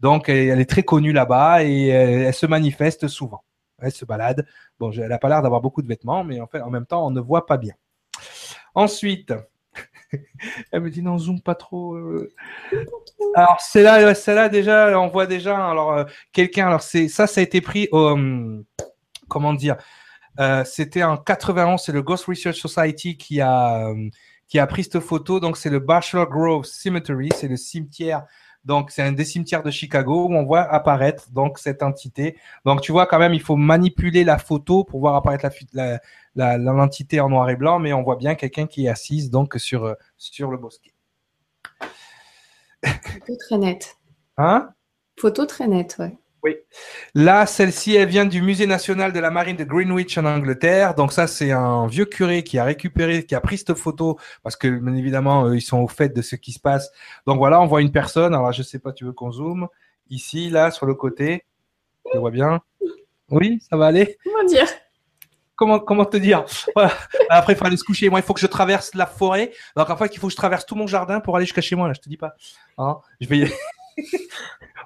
Donc, elle, est très connue là-bas et elle se manifeste souvent elle se balade. Bon, elle n'a pas l'air d'avoir beaucoup de vêtements, mais en fait, en même temps, on ne voit pas bien. Ensuite, (laughs) elle me dit non, zoom pas trop. Euh. Alors c'est là, c'est là déjà, on voit déjà. Alors euh, quelqu'un, alors c'est ça, ça a été pris au, hum, comment dire, euh, c'était en 91, c'est le Ghost Research Society qui a hum, qui a pris cette photo. Donc c'est le Bachelor Grove Cemetery, c'est le cimetière donc, c'est un des cimetières de Chicago où on voit apparaître donc cette entité. Donc, tu vois quand même, il faut manipuler la photo pour voir apparaître la, l'entité en noir et blanc, mais on voit bien quelqu'un qui est assise donc sur, sur le bosquet. Photo très nette. Hein? Photo très nette, ouais. Oui. Là, celle-ci, elle vient du Musée national de la marine de Greenwich en Angleterre. Donc ça, c'est un vieux curé qui a récupéré, qui a pris cette photo parce que bien évidemment, ils sont au fait de ce qui se passe. Donc voilà, on voit une personne. Alors je sais pas, tu veux qu'on zoome? Ici, là, sur le côté. Tu vois bien? Oui, ça va aller? Comment dire? Comment, comment te dire? Après, il faut aller se coucher. Moi, il faut que je traverse la forêt. Donc, en fait, il faut que je traverse tout mon jardin pour aller jusqu'à chez moi. Là, je te dis pas. Hein je vais.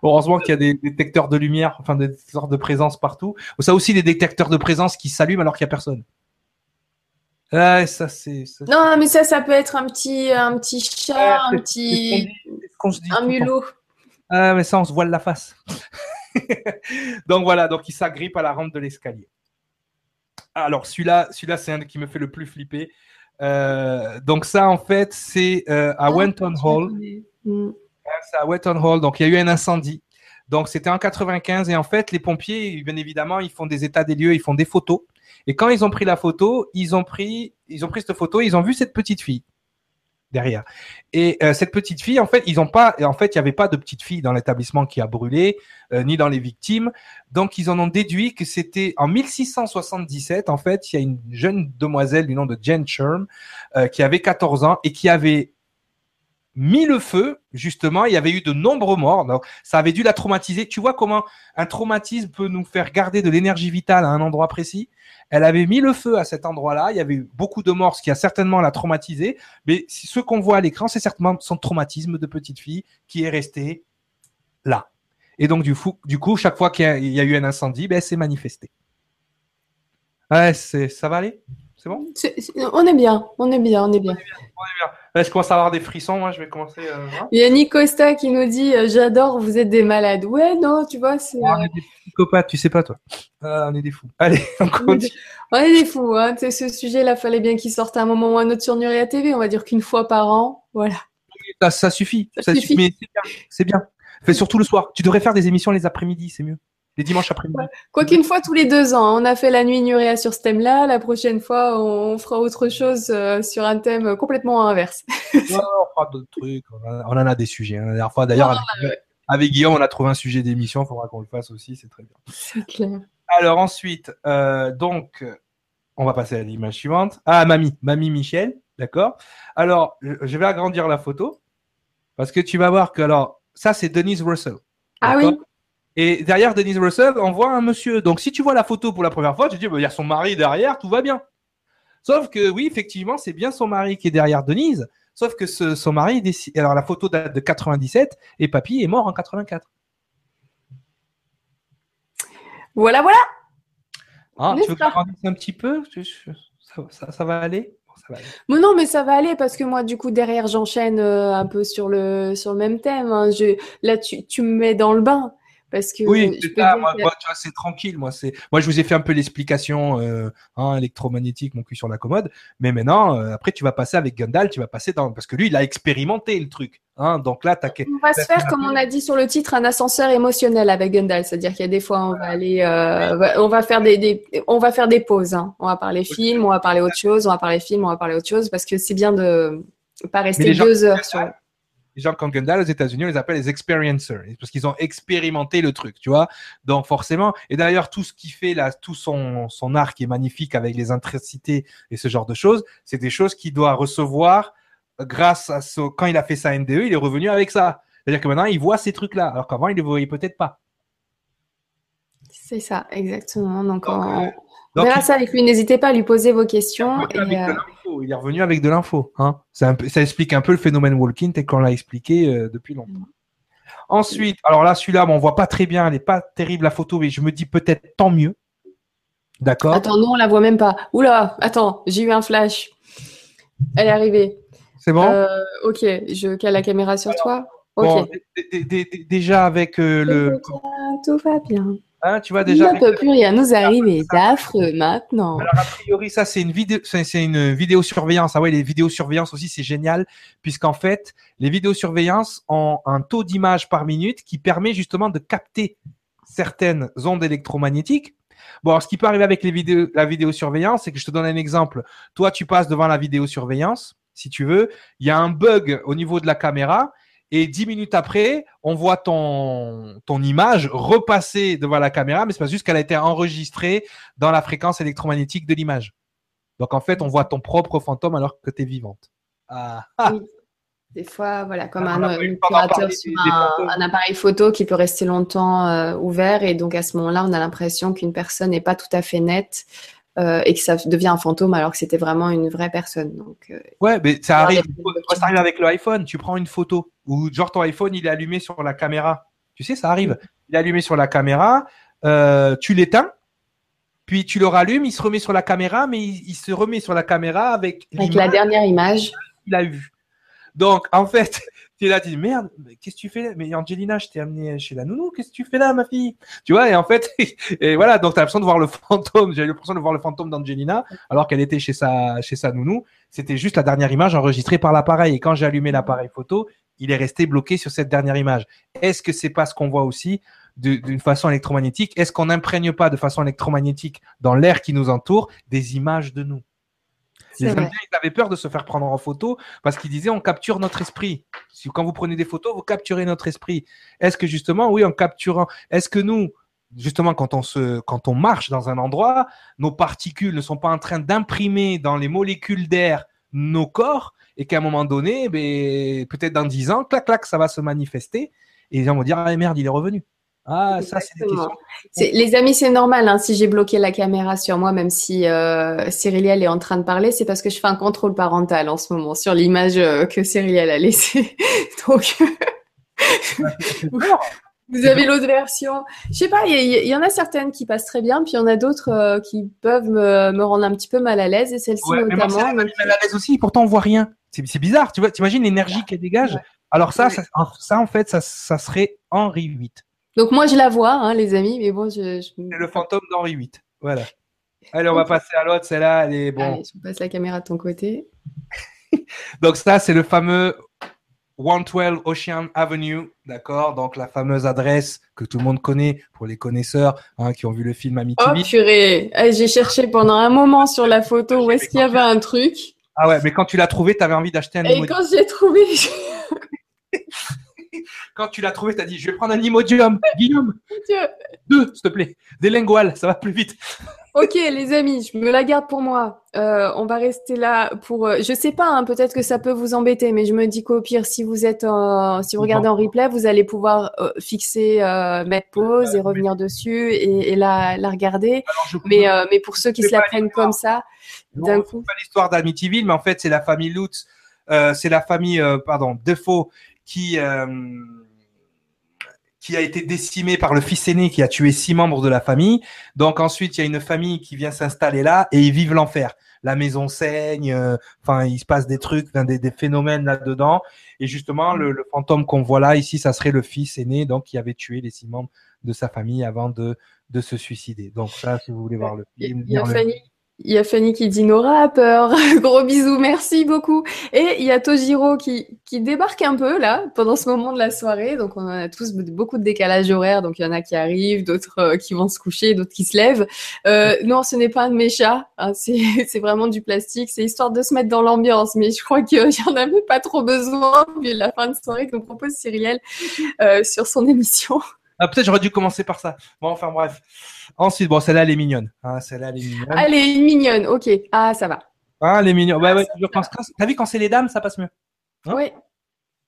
Heureusement qu'il y a des détecteurs de lumière, enfin des détecteurs de présence partout. Ça aussi des détecteurs de présence qui s'allument alors qu'il n'y a personne. Ah, ça c'est. Non, mais ça, ça peut être un petit, un petit chat, un petit, un mulot. Ah, mais ça, on se voile la face. (laughs) donc voilà, donc il s'agrippe à la rampe de l'escalier. Alors celui-là, celui-là, c'est un qui me fait le plus flipper. Euh, donc ça, en fait, c'est euh, à ah, Wenton Hall. À Wetton Hall. Donc, il y a eu un incendie. Donc, c'était en 95. Et en fait, les pompiers, bien évidemment, ils font des états des lieux, ils font des photos. Et quand ils ont pris la photo, ils ont pris, cette photo, ils ont vu cette petite fille. derrière. Et euh, cette petite fille, en fait, ils pas, il y avait pas de petite fille dans l'établissement qui a brûlé, euh, ni dans les victimes. Donc, ils en ont déduit que c'était en 1677. En fait, il y a une jeune demoiselle du nom de Jane Sherm euh, qui avait 14 ans et qui avait mis le feu, justement, il y avait eu de nombreux morts, donc ça avait dû la traumatiser. Tu vois comment un traumatisme peut nous faire garder de l'énergie vitale à un endroit précis? Elle avait mis le feu à cet endroit-là, il y avait eu beaucoup de morts, ce qui a certainement la traumatisé, mais ce qu'on voit à l'écran, c'est certainement son traumatisme de petite fille qui est resté là. Et donc, du, du coup, chaque fois qu'il y, a eu un incendie, ben, c'est manifesté. Ouais, ça va aller? C'est bon? On est bien, on est bien, on est bien. Est-ce qu'on commence à avoir des frissons Moi, je vais commencer. Euh, Il y a Nick Costa qui nous dit euh, J'adore, vous êtes des malades. Ouais, non, tu vois, c'est. on est des psychopathes, tu sais pas, toi. Ah, on est des fous. Allez, (laughs) on continue. On est des fous. Hein. Ce sujet-là, fallait bien qu'il sorte à un moment ou un autre sur Nuria TV. On va dire qu'une fois par an. Voilà. Ça, suffit. Ça, suffit. Mais c'est bien. Fais surtout le soir. Tu devrais faire des émissions les après-midi, c'est mieux les dimanches après-midi. Quoi qu'une fois tous les deux ans, hein. on a fait la nuit Nuria sur ce thème-là. La prochaine fois, on fera autre chose euh, sur un thème complètement inverse. on fera d'autres trucs. On, en a des sujets. Hein. La dernière fois, d'ailleurs, avec, Guillaume, on a trouvé un sujet d'émission. Il faudra qu'on le fasse aussi. C'est très bien. C'est clair. Alors ensuite, euh, donc, on va passer à l'image suivante. Ah, mamie, mamie Michel, d'accord. Alors, je vais agrandir la photo parce que tu vas voir que alors ça c'est Denise Russell. Ah oui. Et derrière Denise Russell, on voit un monsieur. Donc, si tu vois la photo pour la première fois, tu te dis, bah, il y a son mari derrière, tout va bien. Sauf que oui, effectivement, c'est bien son mari qui est derrière Denise. Sauf que son mari, alors la photo date de 97 et papy est mort en 84. Voilà, voilà. Ah, tu veux que je un petit peu? Ça, va aller? Non, mais ça va aller parce que moi, du coup, derrière, j'enchaîne euh, un peu sur le, sur le même thème. Hein. Je, là, tu, tu me mets dans le bain. Parce que oui, c'est tranquille. Moi, c'est moi, je vous ai fait un peu l'explication euh, hein, électromagnétique, mon cul sur la commode. Mais maintenant, euh, après, tu vas passer avec Gundal, tu vas passer dans parce que lui, il a expérimenté le truc. Hein, donc là, on va se faire, comme on a dit sur le titre, un ascenseur émotionnel avec Gundal. C'est-à-dire qu'il y a des fois, on va aller, euh, on va faire des, on va faire des pauses. Hein. On va parler film, on va parler autre chose, on va parler film, on va parler autre chose, parce que c'est bien de pas rester deux heures sur les gens comme Gundal aux États-Unis, on les appelle les experiencers parce qu'ils ont expérimenté le truc, tu vois. Donc forcément, et d'ailleurs tout ce qui fait là, tout son son art qui est magnifique avec les intricités et ce genre de choses, c'est des choses qu'il doit recevoir grâce à ce quand il a fait sa NDE, il est revenu avec ça. C'est-à-dire que maintenant il voit ces trucs-là, alors qu'avant il les voyait peut-être pas. C'est ça, exactement. Donc, on, on verra ça avec lui. N'hésitez pas à lui poser vos questions. Et, il est revenu avec de l'info. Hein. Ça, explique un peu le phénomène walking tel qu'on l'a expliqué euh, depuis longtemps. Ensuite, alors là, celui-là, on voit pas très bien, elle n'est pas terrible la photo, mais je me dis peut-être tant mieux. D'accord? Attends, non, on la voit même pas. Oula, attends, j'ai eu un flash. Elle est arrivée. C'est bon? Euh, Ok, je cale la caméra sur toi. Déjà avec euh, le. Tout va bien. Hein, tu vois déjà. Il ne peut plus rien nous arriver d'affreux maintenant. Alors a priori, ça c'est une vidéo, c'est une vidéosurveillance. Ah ouais, les vidéosurveillances aussi c'est génial puisqu'en fait les vidéosurveillances ont un taux d'image par minute qui permet justement de capter certaines ondes électromagnétiques. Bon, alors, ce qui peut arriver avec les vidéos, la vidéosurveillance, c'est que je te donne un exemple. Toi, tu passes devant la vidéosurveillance, si tu veux, il y a un bug au niveau de la caméra et dix minutes après, on voit ton, ton image repasser devant la caméra, mais c'est pas juste qu'elle a été enregistrée dans la fréquence électromagnétique de l'image. Donc en fait, on voit ton propre fantôme alors que tu es vivante. Ah. Oui. Des fois, voilà, comme un, opérateur sur un, appareil photo qui peut rester longtemps euh, ouvert, et donc à ce moment-là, on a l'impression qu'une personne n'est pas tout à fait nette. Euh, et que ça devient un fantôme alors que c'était vraiment une vraie personne. Donc, euh, ouais, mais ça arrive, ça arrive avec l'iPhone. Tu prends une photo ou genre ton iPhone il est allumé sur la caméra. Tu sais, ça arrive. Il est allumé sur la caméra, euh, tu l'éteins, puis tu le rallumes, il se remet sur la caméra, mais il, se remet sur la caméra avec, avec la dernière image qu'il a vue. Donc en fait, tu es là, tu dis merde, qu'est-ce que tu fais là? Mais Angelina, je t'ai amené chez la nounou, qu'est-ce que tu fais là, ma fille? Tu vois, et en fait, (laughs) et voilà, donc tu as l'impression de voir le fantôme, j'ai l'impression de voir le fantôme d'Angelina, alors qu'elle était chez sa, chez sa nounou. C'était juste la dernière image enregistrée par l'appareil. Et quand j'ai allumé l'appareil photo, il est resté bloqué sur cette dernière image. Est-ce que c'est pas ce qu'on voit aussi d'une façon électromagnétique? Est-ce qu'on n'imprègne pas de façon électromagnétique dans l'air qui nous entoure des images de nous? Les Indiens, ils avaient peur de se faire prendre en photo parce qu'ils disaient on capture notre esprit. Si, quand vous prenez des photos, vous capturez notre esprit. Est-ce que justement, oui, en capturant, est-ce que nous, justement, quand on, se, quand on marche dans un endroit, nos particules ne sont pas en train d'imprimer dans les molécules d'air nos corps et qu'à un moment donné, ben, peut-être dans dix ans, clac, clac, ça va se manifester et les gens vont dire ah merde, il est revenu. Ah, ça, c'est des questions. Les amis, c'est normal. Hein, si j'ai bloqué la caméra sur moi, même si euh, Cyriliel est en train de parler, c'est parce que je fais un contrôle parental en ce moment sur l'image euh, que Cyriliel a laissée. (laughs) Donc, vous avez l'autre version. Je sais pas, il y, en a certaines qui passent très bien, puis il y en a d'autres euh, qui peuvent me, rendre un petit peu mal à l'aise, et celle-ci notamment. Mais moi, mal à l'aise aussi, pourtant on voit rien. C'est bizarre, tu vois. T'imagines l'énergie qu'elle dégage. Alors ça, ça, en fait, ça, ça serait Henri VIII. Donc moi je la vois, hein, les amis, mais bon, je. C'est le fantôme d'Henri VIII. Voilà. (laughs) Allez, on va passer à l'autre. Celle-là, elle est bon. Allez, je passe la caméra de ton côté. (laughs) Donc ça, c'est le fameux 112 Ocean Avenue, d'accord? Donc la fameuse adresse que tout le monde connaît pour les connaisseurs hein, qui ont vu le film Amityville. Oh purée, eh, j'ai cherché pendant un moment sur la photo où est-ce qu'il y avait un truc. Ah ouais, mais quand tu l'as trouvé, tu avais envie d'acheter un Et quand j'ai trouvé, (laughs) (laughs) quand tu l'as trouvé, tu as dit Je vais prendre un Imodium. (laughs) Guillaume, deux, s'il te plaît. Des linguales, ça va plus vite. (laughs) Ok, les amis, je me la garde pour moi. Euh, on va rester là pour. Euh, je sais pas, hein, peut-être que ça peut vous embêter, mais je me dis qu'au pire, si vous êtes, si vous regardez en replay, vous allez pouvoir euh, fixer, mettre pause et revenir dessus et, la, la, regarder. mais, mais pour ceux qui se la prennent comme ça, d'un coup. Pas l'histoire d'Amityville, mais en fait, c'est la famille Lutz. c'est la famille, pardon, Defoe qui qui a été décimé par le fils aîné qui a tué six membres de la famille. Donc ensuite, il y a une famille qui vient s'installer là et ils vivent l'enfer. La maison saigne, euh, enfin, il se passe des trucs, des, des phénomènes là-dedans. Et justement, le, fantôme qu'on voit là, ici, ça serait le fils aîné, donc qui avait tué les six membres de sa famille avant de, de se suicider. Donc ça, si vous voulez voir le film. Il y a il y a Fanny qui dit Nora a peur. (laughs) Gros bisous, merci beaucoup. Et il y a Tojiro qui, qui débarque un peu là pendant ce moment de la soirée. Donc on a tous beaucoup de décalage horaire. Donc il y en a qui arrivent, d'autres euh, qui vont se coucher, d'autres qui se lèvent. Euh, non, ce n'est pas un de mes chats. Hein, (laughs) c'est vraiment du plastique. C'est histoire de se mettre dans l'ambiance. Mais je crois qu'il (laughs) y en avait pas trop besoin vu la fin de soirée que nous propose Cyrielle euh, sur son émission. Ah, peut-être j'aurais dû commencer par ça. Bon, enfin bref. Ensuite, bon, celle-là, elle est mignonne. Hein, celle-là, elle est mignonne. Elle est mignonne, ok. Ah, ça va. Ah, elle est mignonne. Ouais, ouais, T'as vu quand c'est les dames, ça passe mieux. Hein oui.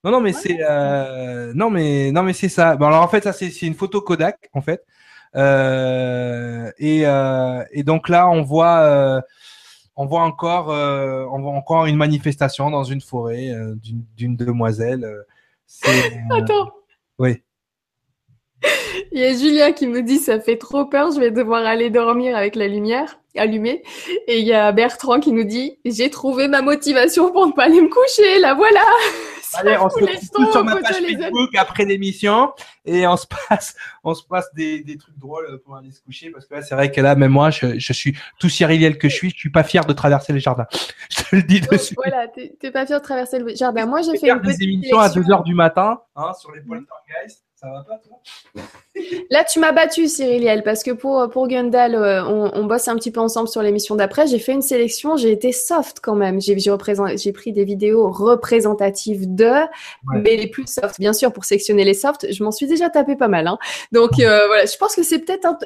Non, non, mais c'est, euh... non, mais, non, mais c'est ça. Bon, alors en fait, ça, c'est une photo Kodak, en fait. Euh... Et, euh... et donc là, on voit, on voit encore, on voit encore une manifestation dans une forêt d'une demoiselle. Attends. Oui. Il y a Julien qui me dit ça fait trop peur, je vais devoir aller dormir avec la lumière allumée. Et il y a Bertrand qui nous dit j'ai trouvé ma motivation pour ne pas aller me coucher, la voilà. (laughs) Allez, on se retrouve sur ma page Facebook après l'émission et on se passe, (laughs) on se passe des, des trucs drôles pour aller se coucher parce que là, c'est vrai que là, même moi, je, je suis tout cyriliel que je suis, je suis pas fier de traverser les jardins. (laughs) Je te le dis dessus. Voilà, t'es pas fier de traverser le jardin. Moi, j'ai fait une des émissions à 2 heures du matin, hein, sur les poltergeists. Ça va pas, toi Là, tu m'as battu, Cyriliel, parce que pour, pour Gundal, euh, on, on, bosse un petit peu ensemble sur l'émission d'après. J'ai fait une sélection, j'ai été soft quand même. J'ai pris des vidéos représentatives de, mais les plus soft. Bien sûr, pour sectionner les softs, je m'en suis déjà tapé pas mal. Hein. Donc euh, voilà, je pense que c'est peut-être un,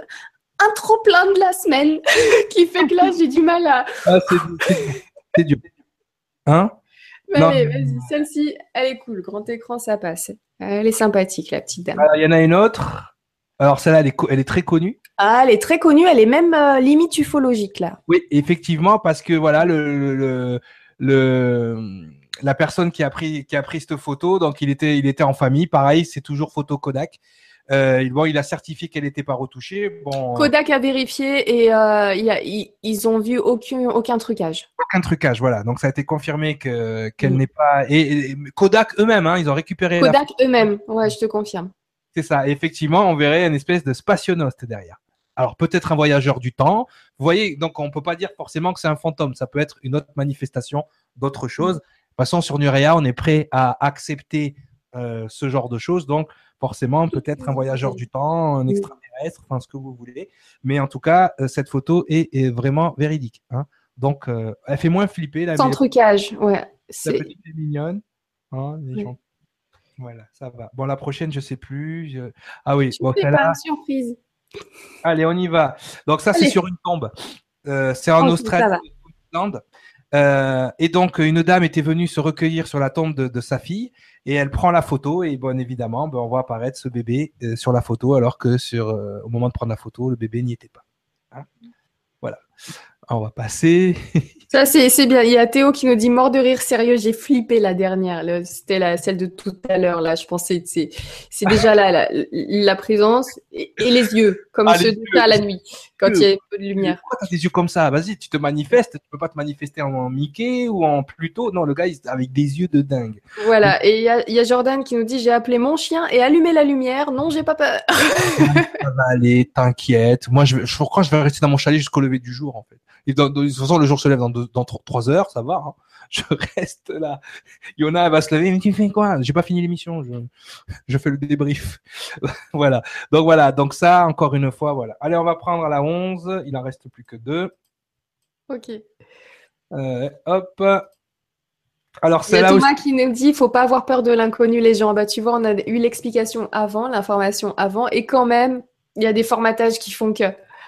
un trop plein de la semaine (laughs) qui fait que là, j'ai du mal à. Ah, c'est dur. Hein? Allez, vas-y, celle-ci, elle est cool. Grand écran, ça passe. Elle est sympathique, la petite dame. Il y en a une autre. Alors celle-là, elle est, elle est, très connue. Ah, elle est très connue. Elle est même euh, limite ufologique là. Oui, effectivement, parce que voilà le, le, le, la personne qui a pris qui a pris cette photo, donc il était il était en famille. Pareil, c'est toujours photo Kodak. Euh, bon, il a certifié qu'elle n'était pas retouchée. Bon, Kodak a vérifié et euh, a, ils, ont vu aucun, aucun trucage. Aucun trucage, voilà. Donc ça a été confirmé que qu'elle mm. n'est pas. Et, Kodak eux-mêmes, hein, ils ont récupéré. Kodak eux-mêmes, ouais, je te confirme. C'est ça. effectivement, on verrait une espèce de spationaute derrière. Alors peut-être un voyageur du temps. Vous voyez, donc on peut pas dire forcément que c'est un fantôme. Ça peut être une autre manifestation d'autre chose. De toute façon, sur Nurea, on est prêt à accepter euh, ce genre de choses. Donc forcément peut-être un voyageur du temps, un extraterrestre, enfin ce que vous voulez. Mais en tout cas, euh, cette photo est, vraiment véridique. Hein. Donc, euh, elle fait moins flipper. La Sans trucage, ouais. La petite est mignonne. Hein, Voilà, ça va. Bon, la prochaine, je sais plus. Ah oui, bon, là... surprise. Allez, on y va. Donc ça, c'est sur une tombe. Euh, c'est en Australie. Euh, et donc, une dame était venue se recueillir sur la tombe de, sa fille et elle prend la photo et bon évidemment, ben, on voit apparaître ce bébé euh, sur la photo alors que sur au moment de prendre la photo, le bébé n'y était pas. Hein? Voilà. On va passer. (laughs) Ça, c'est bien. Il y a Théo qui nous dit mort de rire, sérieux, j'ai flippé la dernière. C'était celle de tout à l'heure, là. Je pensais, c'est déjà là, la, la présence et, les yeux, comme ah, ceux de à la nuit, quand il y a un peu de lumière. Pourquoi t'as des yeux comme ça? Vas-y, tu te manifestes. Tu peux pas te manifester en Mickey ou en Pluto. Non, le gars, il, avec des yeux de dingue. Voilà. Et il y a, y a, Jordan qui nous dit j'ai appelé mon chien et allumé la lumière. Non, j'ai pas peur. ça va (laughs) aller, t'inquiète. Moi, je, je crois que je vais rester dans mon chalet jusqu'au lever du jour, en fait de toute façon, le jour se lève dans, dans trois heures, ça va. Hein. (laughs) Je reste là. Yona, elle va se lever. Mais tu fais quoi? J'ai pas fini l'émission. Je, je fais le débrief. (laughs) voilà. Donc voilà. Donc ça, encore une fois, voilà. Allez, on va prendre à la 11. Il en reste plus que deux. Ok. Euh, hop. Alors c'est là Thomas qui nous dit, faut pas avoir peur de l'inconnu, les gens. Bah tu vois, on a eu l'explication avant, l'information avant, et quand même, il y a des formatages qui font que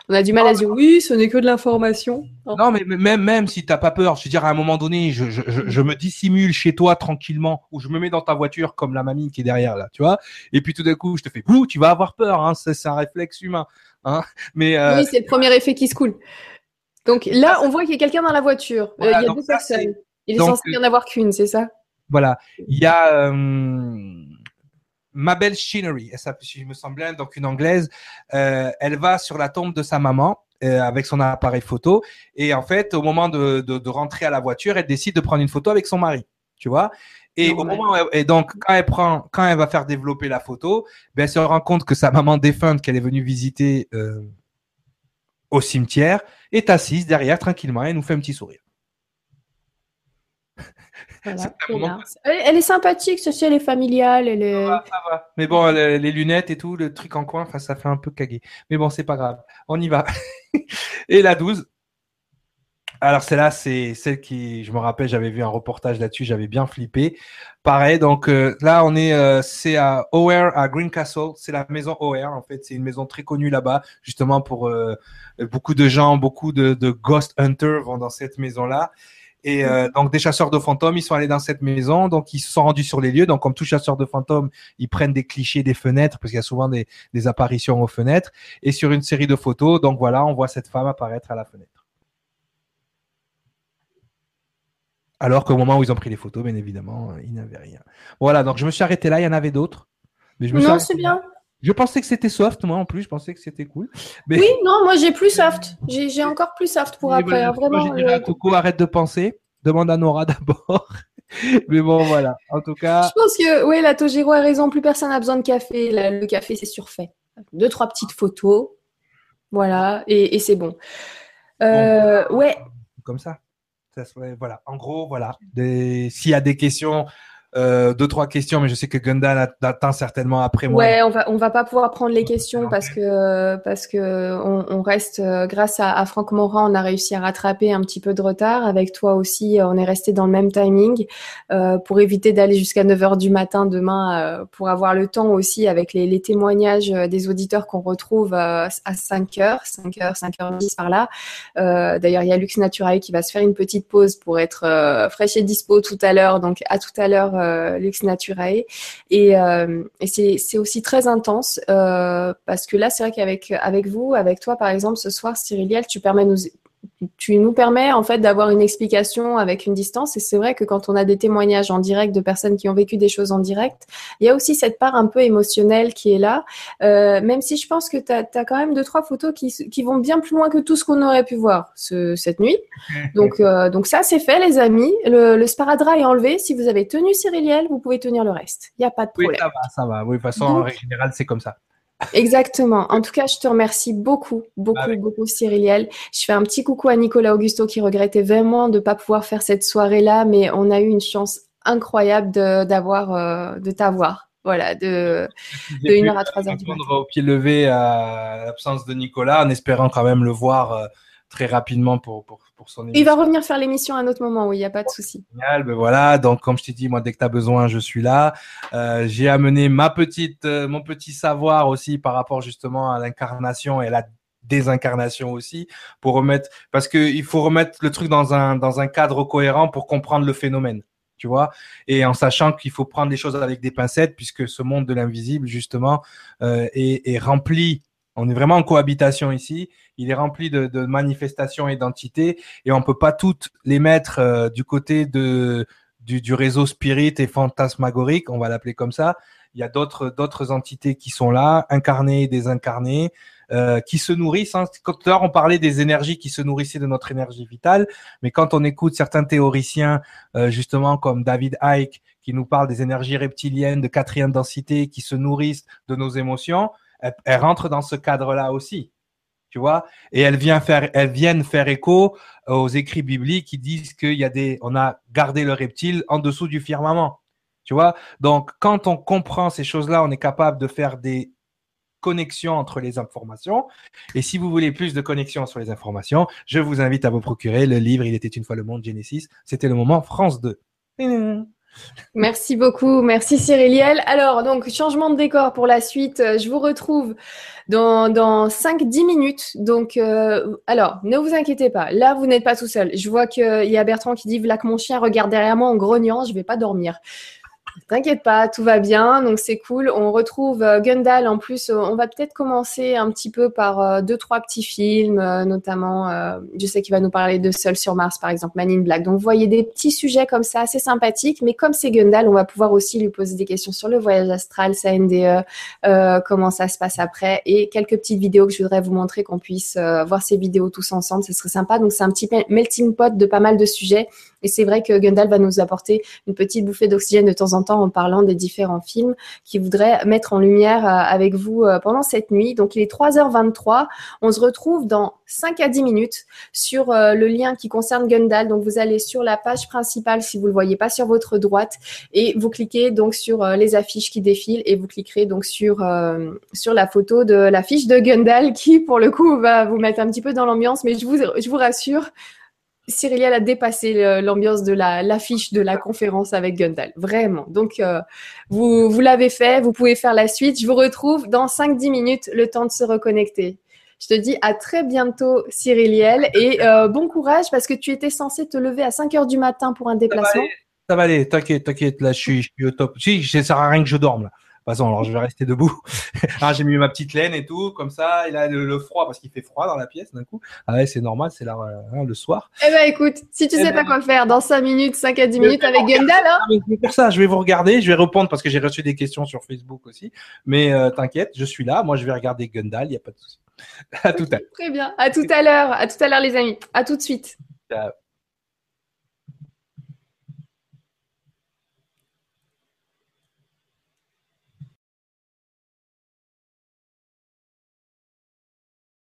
on a du mal à dire oui, ce n'est que de l'information. Non, mais même, même si t'as pas peur, je veux dire, à un moment donné, je, je, je, me dissimule chez toi tranquillement, ou je me mets dans ta voiture comme la mamie qui est derrière là, tu vois, et puis tout d'un coup, je te fais, bouh, tu vas avoir peur, hein, c'est un réflexe humain, hein, mais euh... Oui, c'est le premier effet qui se coule. Donc là, on voit qu'il y a quelqu'un dans la voiture. Euh, il y a deux personnes. Il est censé y en avoir qu'une, c'est ça? Voilà. Il y a euh, Mabel Shinery, si je me sens bien, donc une anglaise, euh, elle va sur la tombe de sa maman euh, avec son appareil photo et en fait au moment de, de, rentrer à la voiture, elle décide de prendre une photo avec son mari, tu vois. Et au moment et donc quand elle prend, quand elle va faire développer la photo, ben elle se rend compte que sa maman défunte qu'elle est venue visiter euh, au cimetière est assise derrière tranquillement et nous fait un petit sourire. Elle, est sympathique, ceci, elle est familiale. Elle est... Ça va, Mais bon, les, lunettes et tout, le truc en coin, ça fait un peu caguer. Mais bon, c'est pas grave. On y va. (laughs) et la 12. Alors celle-là, c'est celle qui, je me rappelle, j'avais vu un reportage là-dessus, j'avais bien flippé. Pareil, donc euh, là on est, euh, c'est à O'Hare, à Greencastle, c'est la maison O'Hare en fait, c'est une maison très connue là-bas, justement pour euh, beaucoup de gens, beaucoup de, de ghost hunters vont dans cette maison-là. Et euh, donc des chasseurs de fantômes, ils sont allés dans cette maison, donc ils se sont rendus sur les lieux. Donc comme tout chasseur de fantômes, ils prennent des clichés des fenêtres parce qu'il y a souvent des, des, apparitions aux fenêtres. Et sur une série de photos, donc voilà, on voit cette femme apparaître à la fenêtre. Alors qu'au moment où ils ont pris les photos, bien évidemment, euh, ils n'avaient rien. Voilà, donc je me suis arrêté là. Il y en avait d'autres. Mais je me non, c'est bien. Je pensais que c'était soft, moi en plus, je pensais que c'était cool. Oui, non, moi j'ai plus soft. J'ai (laughs) encore plus soft pour après. Hein, vraiment. Euh, Coco, arrête de penser. Demande à Nora (laughs) d'abord. Mais bon, voilà. En tout cas. Je pense que, oui, la Togiro a raison. Plus personne n'a besoin de café. le café, c'est surfait. Deux, trois petites photos. Voilà. Et, c'est bon. Euh, ouais. Comme ça. ça voilà. En gros, voilà. S'il y a des questions, euh, deux trois questions, mais je sais que Gundam attend certainement après moi. Ouais, on va on va pas pouvoir prendre les questions parce que parce que on, on reste euh, grâce à, à, Franck Morin, on a réussi à rattraper un petit peu de retard. Avec toi aussi, on est resté dans le même timing euh, pour éviter d'aller jusqu'à 9 heures du matin demain euh, pour avoir le temps aussi avec les, les témoignages des auditeurs qu'on retrouve à 5 heures, 5 heures, 5 heures 10 par là. D'ailleurs, il y a Lux Naturae qui va se faire une petite pause pour être fraîche et dispo tout à l'heure. Donc à tout à l'heure euh, Lux Naturae. Et, euh, et c'est aussi très intense euh, parce que là, c'est vrai qu'avec avec vous, avec toi, par exemple, ce soir, Cyriliel, tu permets nous, tu nous permets en fait d'avoir une explication avec une distance. Et c'est vrai que quand on a des témoignages en direct de personnes qui ont vécu des choses en direct, il y a aussi cette part un peu émotionnelle qui est là. Euh, même si je pense que tu as, quand même deux, trois photos qui, qui, vont bien plus loin que tout ce qu'on aurait pu voir ce, cette nuit. (laughs) Donc, euh, donc ça, c'est fait, les amis. Le, le sparadrap est enlevé. Si vous avez tenu Cyriliel, vous pouvez tenir le reste. Il n'y a pas de problème. Oui, ça va, ça va. Oui, de toute façon, en général, c'est comme ça. Exactement. En tout cas, je te remercie beaucoup, beaucoup, beaucoup, Cyriliel. Je fais un petit coucou à Nicolas Augusto qui regrettait vraiment de ne pas pouvoir faire cette soirée-là, mais on a eu une chance incroyable d'avoir, euh, de, t'avoir. Voilà, de, de 1h à 3h du matin. au pied levé à l'absence de Nicolas, en espérant quand même le voir euh, très rapidement pour, pour, pour son émission. Il va revenir faire l'émission à un autre moment, oui, il n'y a pas de souci. Génial, ben voilà. Donc, comme je t'ai dit, moi, dès que tu as besoin, je suis là. Euh, j'ai amené ma petite, euh, mon petit savoir aussi par rapport justement à l'incarnation et à la désincarnation aussi pour remettre, parce que il faut remettre le truc dans un, dans un cadre cohérent pour comprendre le phénomène tu vois, et en sachant qu'il faut prendre les choses avec des pincettes, puisque ce monde de l'invisible, justement, euh, est, est, rempli on est vraiment en cohabitation ici. Il est rempli de, manifestations et d'entités et on peut pas toutes les mettre euh, du côté du, réseau spirit et fantasmagorique, on va l'appeler comme ça. Il y a d'autres d'autres entités qui sont là, incarnées et désincarnées, euh, qui se nourrissent. Hein. Tout à l'heure, on parlait des énergies qui se nourrissaient de notre énergie vitale, mais quand on écoute certains théoriciens, euh, justement comme David Icke, qui nous parle des énergies reptiliennes de quatrième densité qui se nourrissent de nos émotions, elle, rentre dans ce cadre-là aussi, tu vois? Et elle vient faire, elles viennent faire écho aux écrits bibliques qui disent qu'il y a des, on a gardé le reptile en dessous du firmament, tu vois? Donc, quand on comprend ces choses-là, on est capable de faire des connexions entre les informations. Et si vous voulez plus de connexions sur les informations, je vous invite à vous procurer le livre Il était une fois le monde Genesis. C'était le moment France 2. Merci beaucoup, merci Cyriliel. Alors, donc, changement de décor pour la suite. Euh, je vous retrouve dans, dans 5-10 minutes. Donc, euh, alors, ne vous inquiétez pas. Là, vous n'êtes pas tout seul. Je vois qu'il y a Bertrand qui dit, que mon chien regarde derrière moi en grognant, je vais pas dormir. T'inquiète pas, tout va bien, donc c'est cool. On retrouve euh, Gundal en plus. Euh, on va peut-être commencer un petit peu par euh, deux trois petits films, notamment. je sais qu'il va nous parler de Seul sur Mars, par exemple, Man in Black. Donc vous voyez des petits sujets comme ça, assez sympathiques. Mais comme c'est Gundal, on va pouvoir aussi lui poser des questions sur le voyage astral, sa NDE, comment ça se passe après, et quelques petites vidéos que je voudrais vous montrer, qu'on puisse voir ces vidéos tous ensemble. Ce serait sympa. Donc c'est un petit melting pot de pas mal de sujets. Et c'est vrai que Gundal va nous apporter une petite bouffée d'oxygène de temps en temps en parlant des différents films qu'il voudrait mettre en lumière euh, avec vous euh, pendant cette nuit. Donc il est 3h23. On se retrouve dans 5 à 10 minutes sur euh, le lien qui concerne Gundal. Donc vous allez sur la page principale si vous le voyez pas sur votre droite et vous cliquez donc sur les affiches qui défilent et vous cliquerez donc sur sur la photo de l'affiche de Gundal qui pour le coup va vous mettre un petit peu dans l'ambiance mais je vous je vous rassure Cyriliel a dépassé l'ambiance de l'affiche de la conférence avec Gundal. Vraiment. Donc, euh, vous, vous l'avez fait, vous pouvez faire la suite. Je vous retrouve dans 5-10 minutes, le temps de se reconnecter. Je te dis à très bientôt, Cyriliel, et euh, bon courage parce que tu étais censé te lever à 5 heures du matin pour un déplacement. Ça va aller, t'inquiète, t'inquiète, là, je suis, je suis au top. Si, ça sert à rien que je dorme, là façon, alors je vais rester debout. (laughs) ah, j'ai mis ma petite laine et tout, comme ça. Il a le, froid parce qu'il fait froid dans la pièce d'un coup. Ah ouais, c'est normal, c'est là hein, le soir. Eh ben écoute, si tu eh sais pas ben, quoi faire dans 5 minutes, 5 à 10 minutes avec Gundal, hein Je vais faire ça, je vais vous regarder, je vais répondre parce que j'ai reçu des questions sur Facebook aussi. Mais euh, t'inquiète, je suis là. Moi, je vais regarder Gundal, il n'y a pas de souci. (laughs) à tout à l'heure. Très bien. À tout à l'heure. À tout à l'heure, les amis. À tout de suite. Ciao.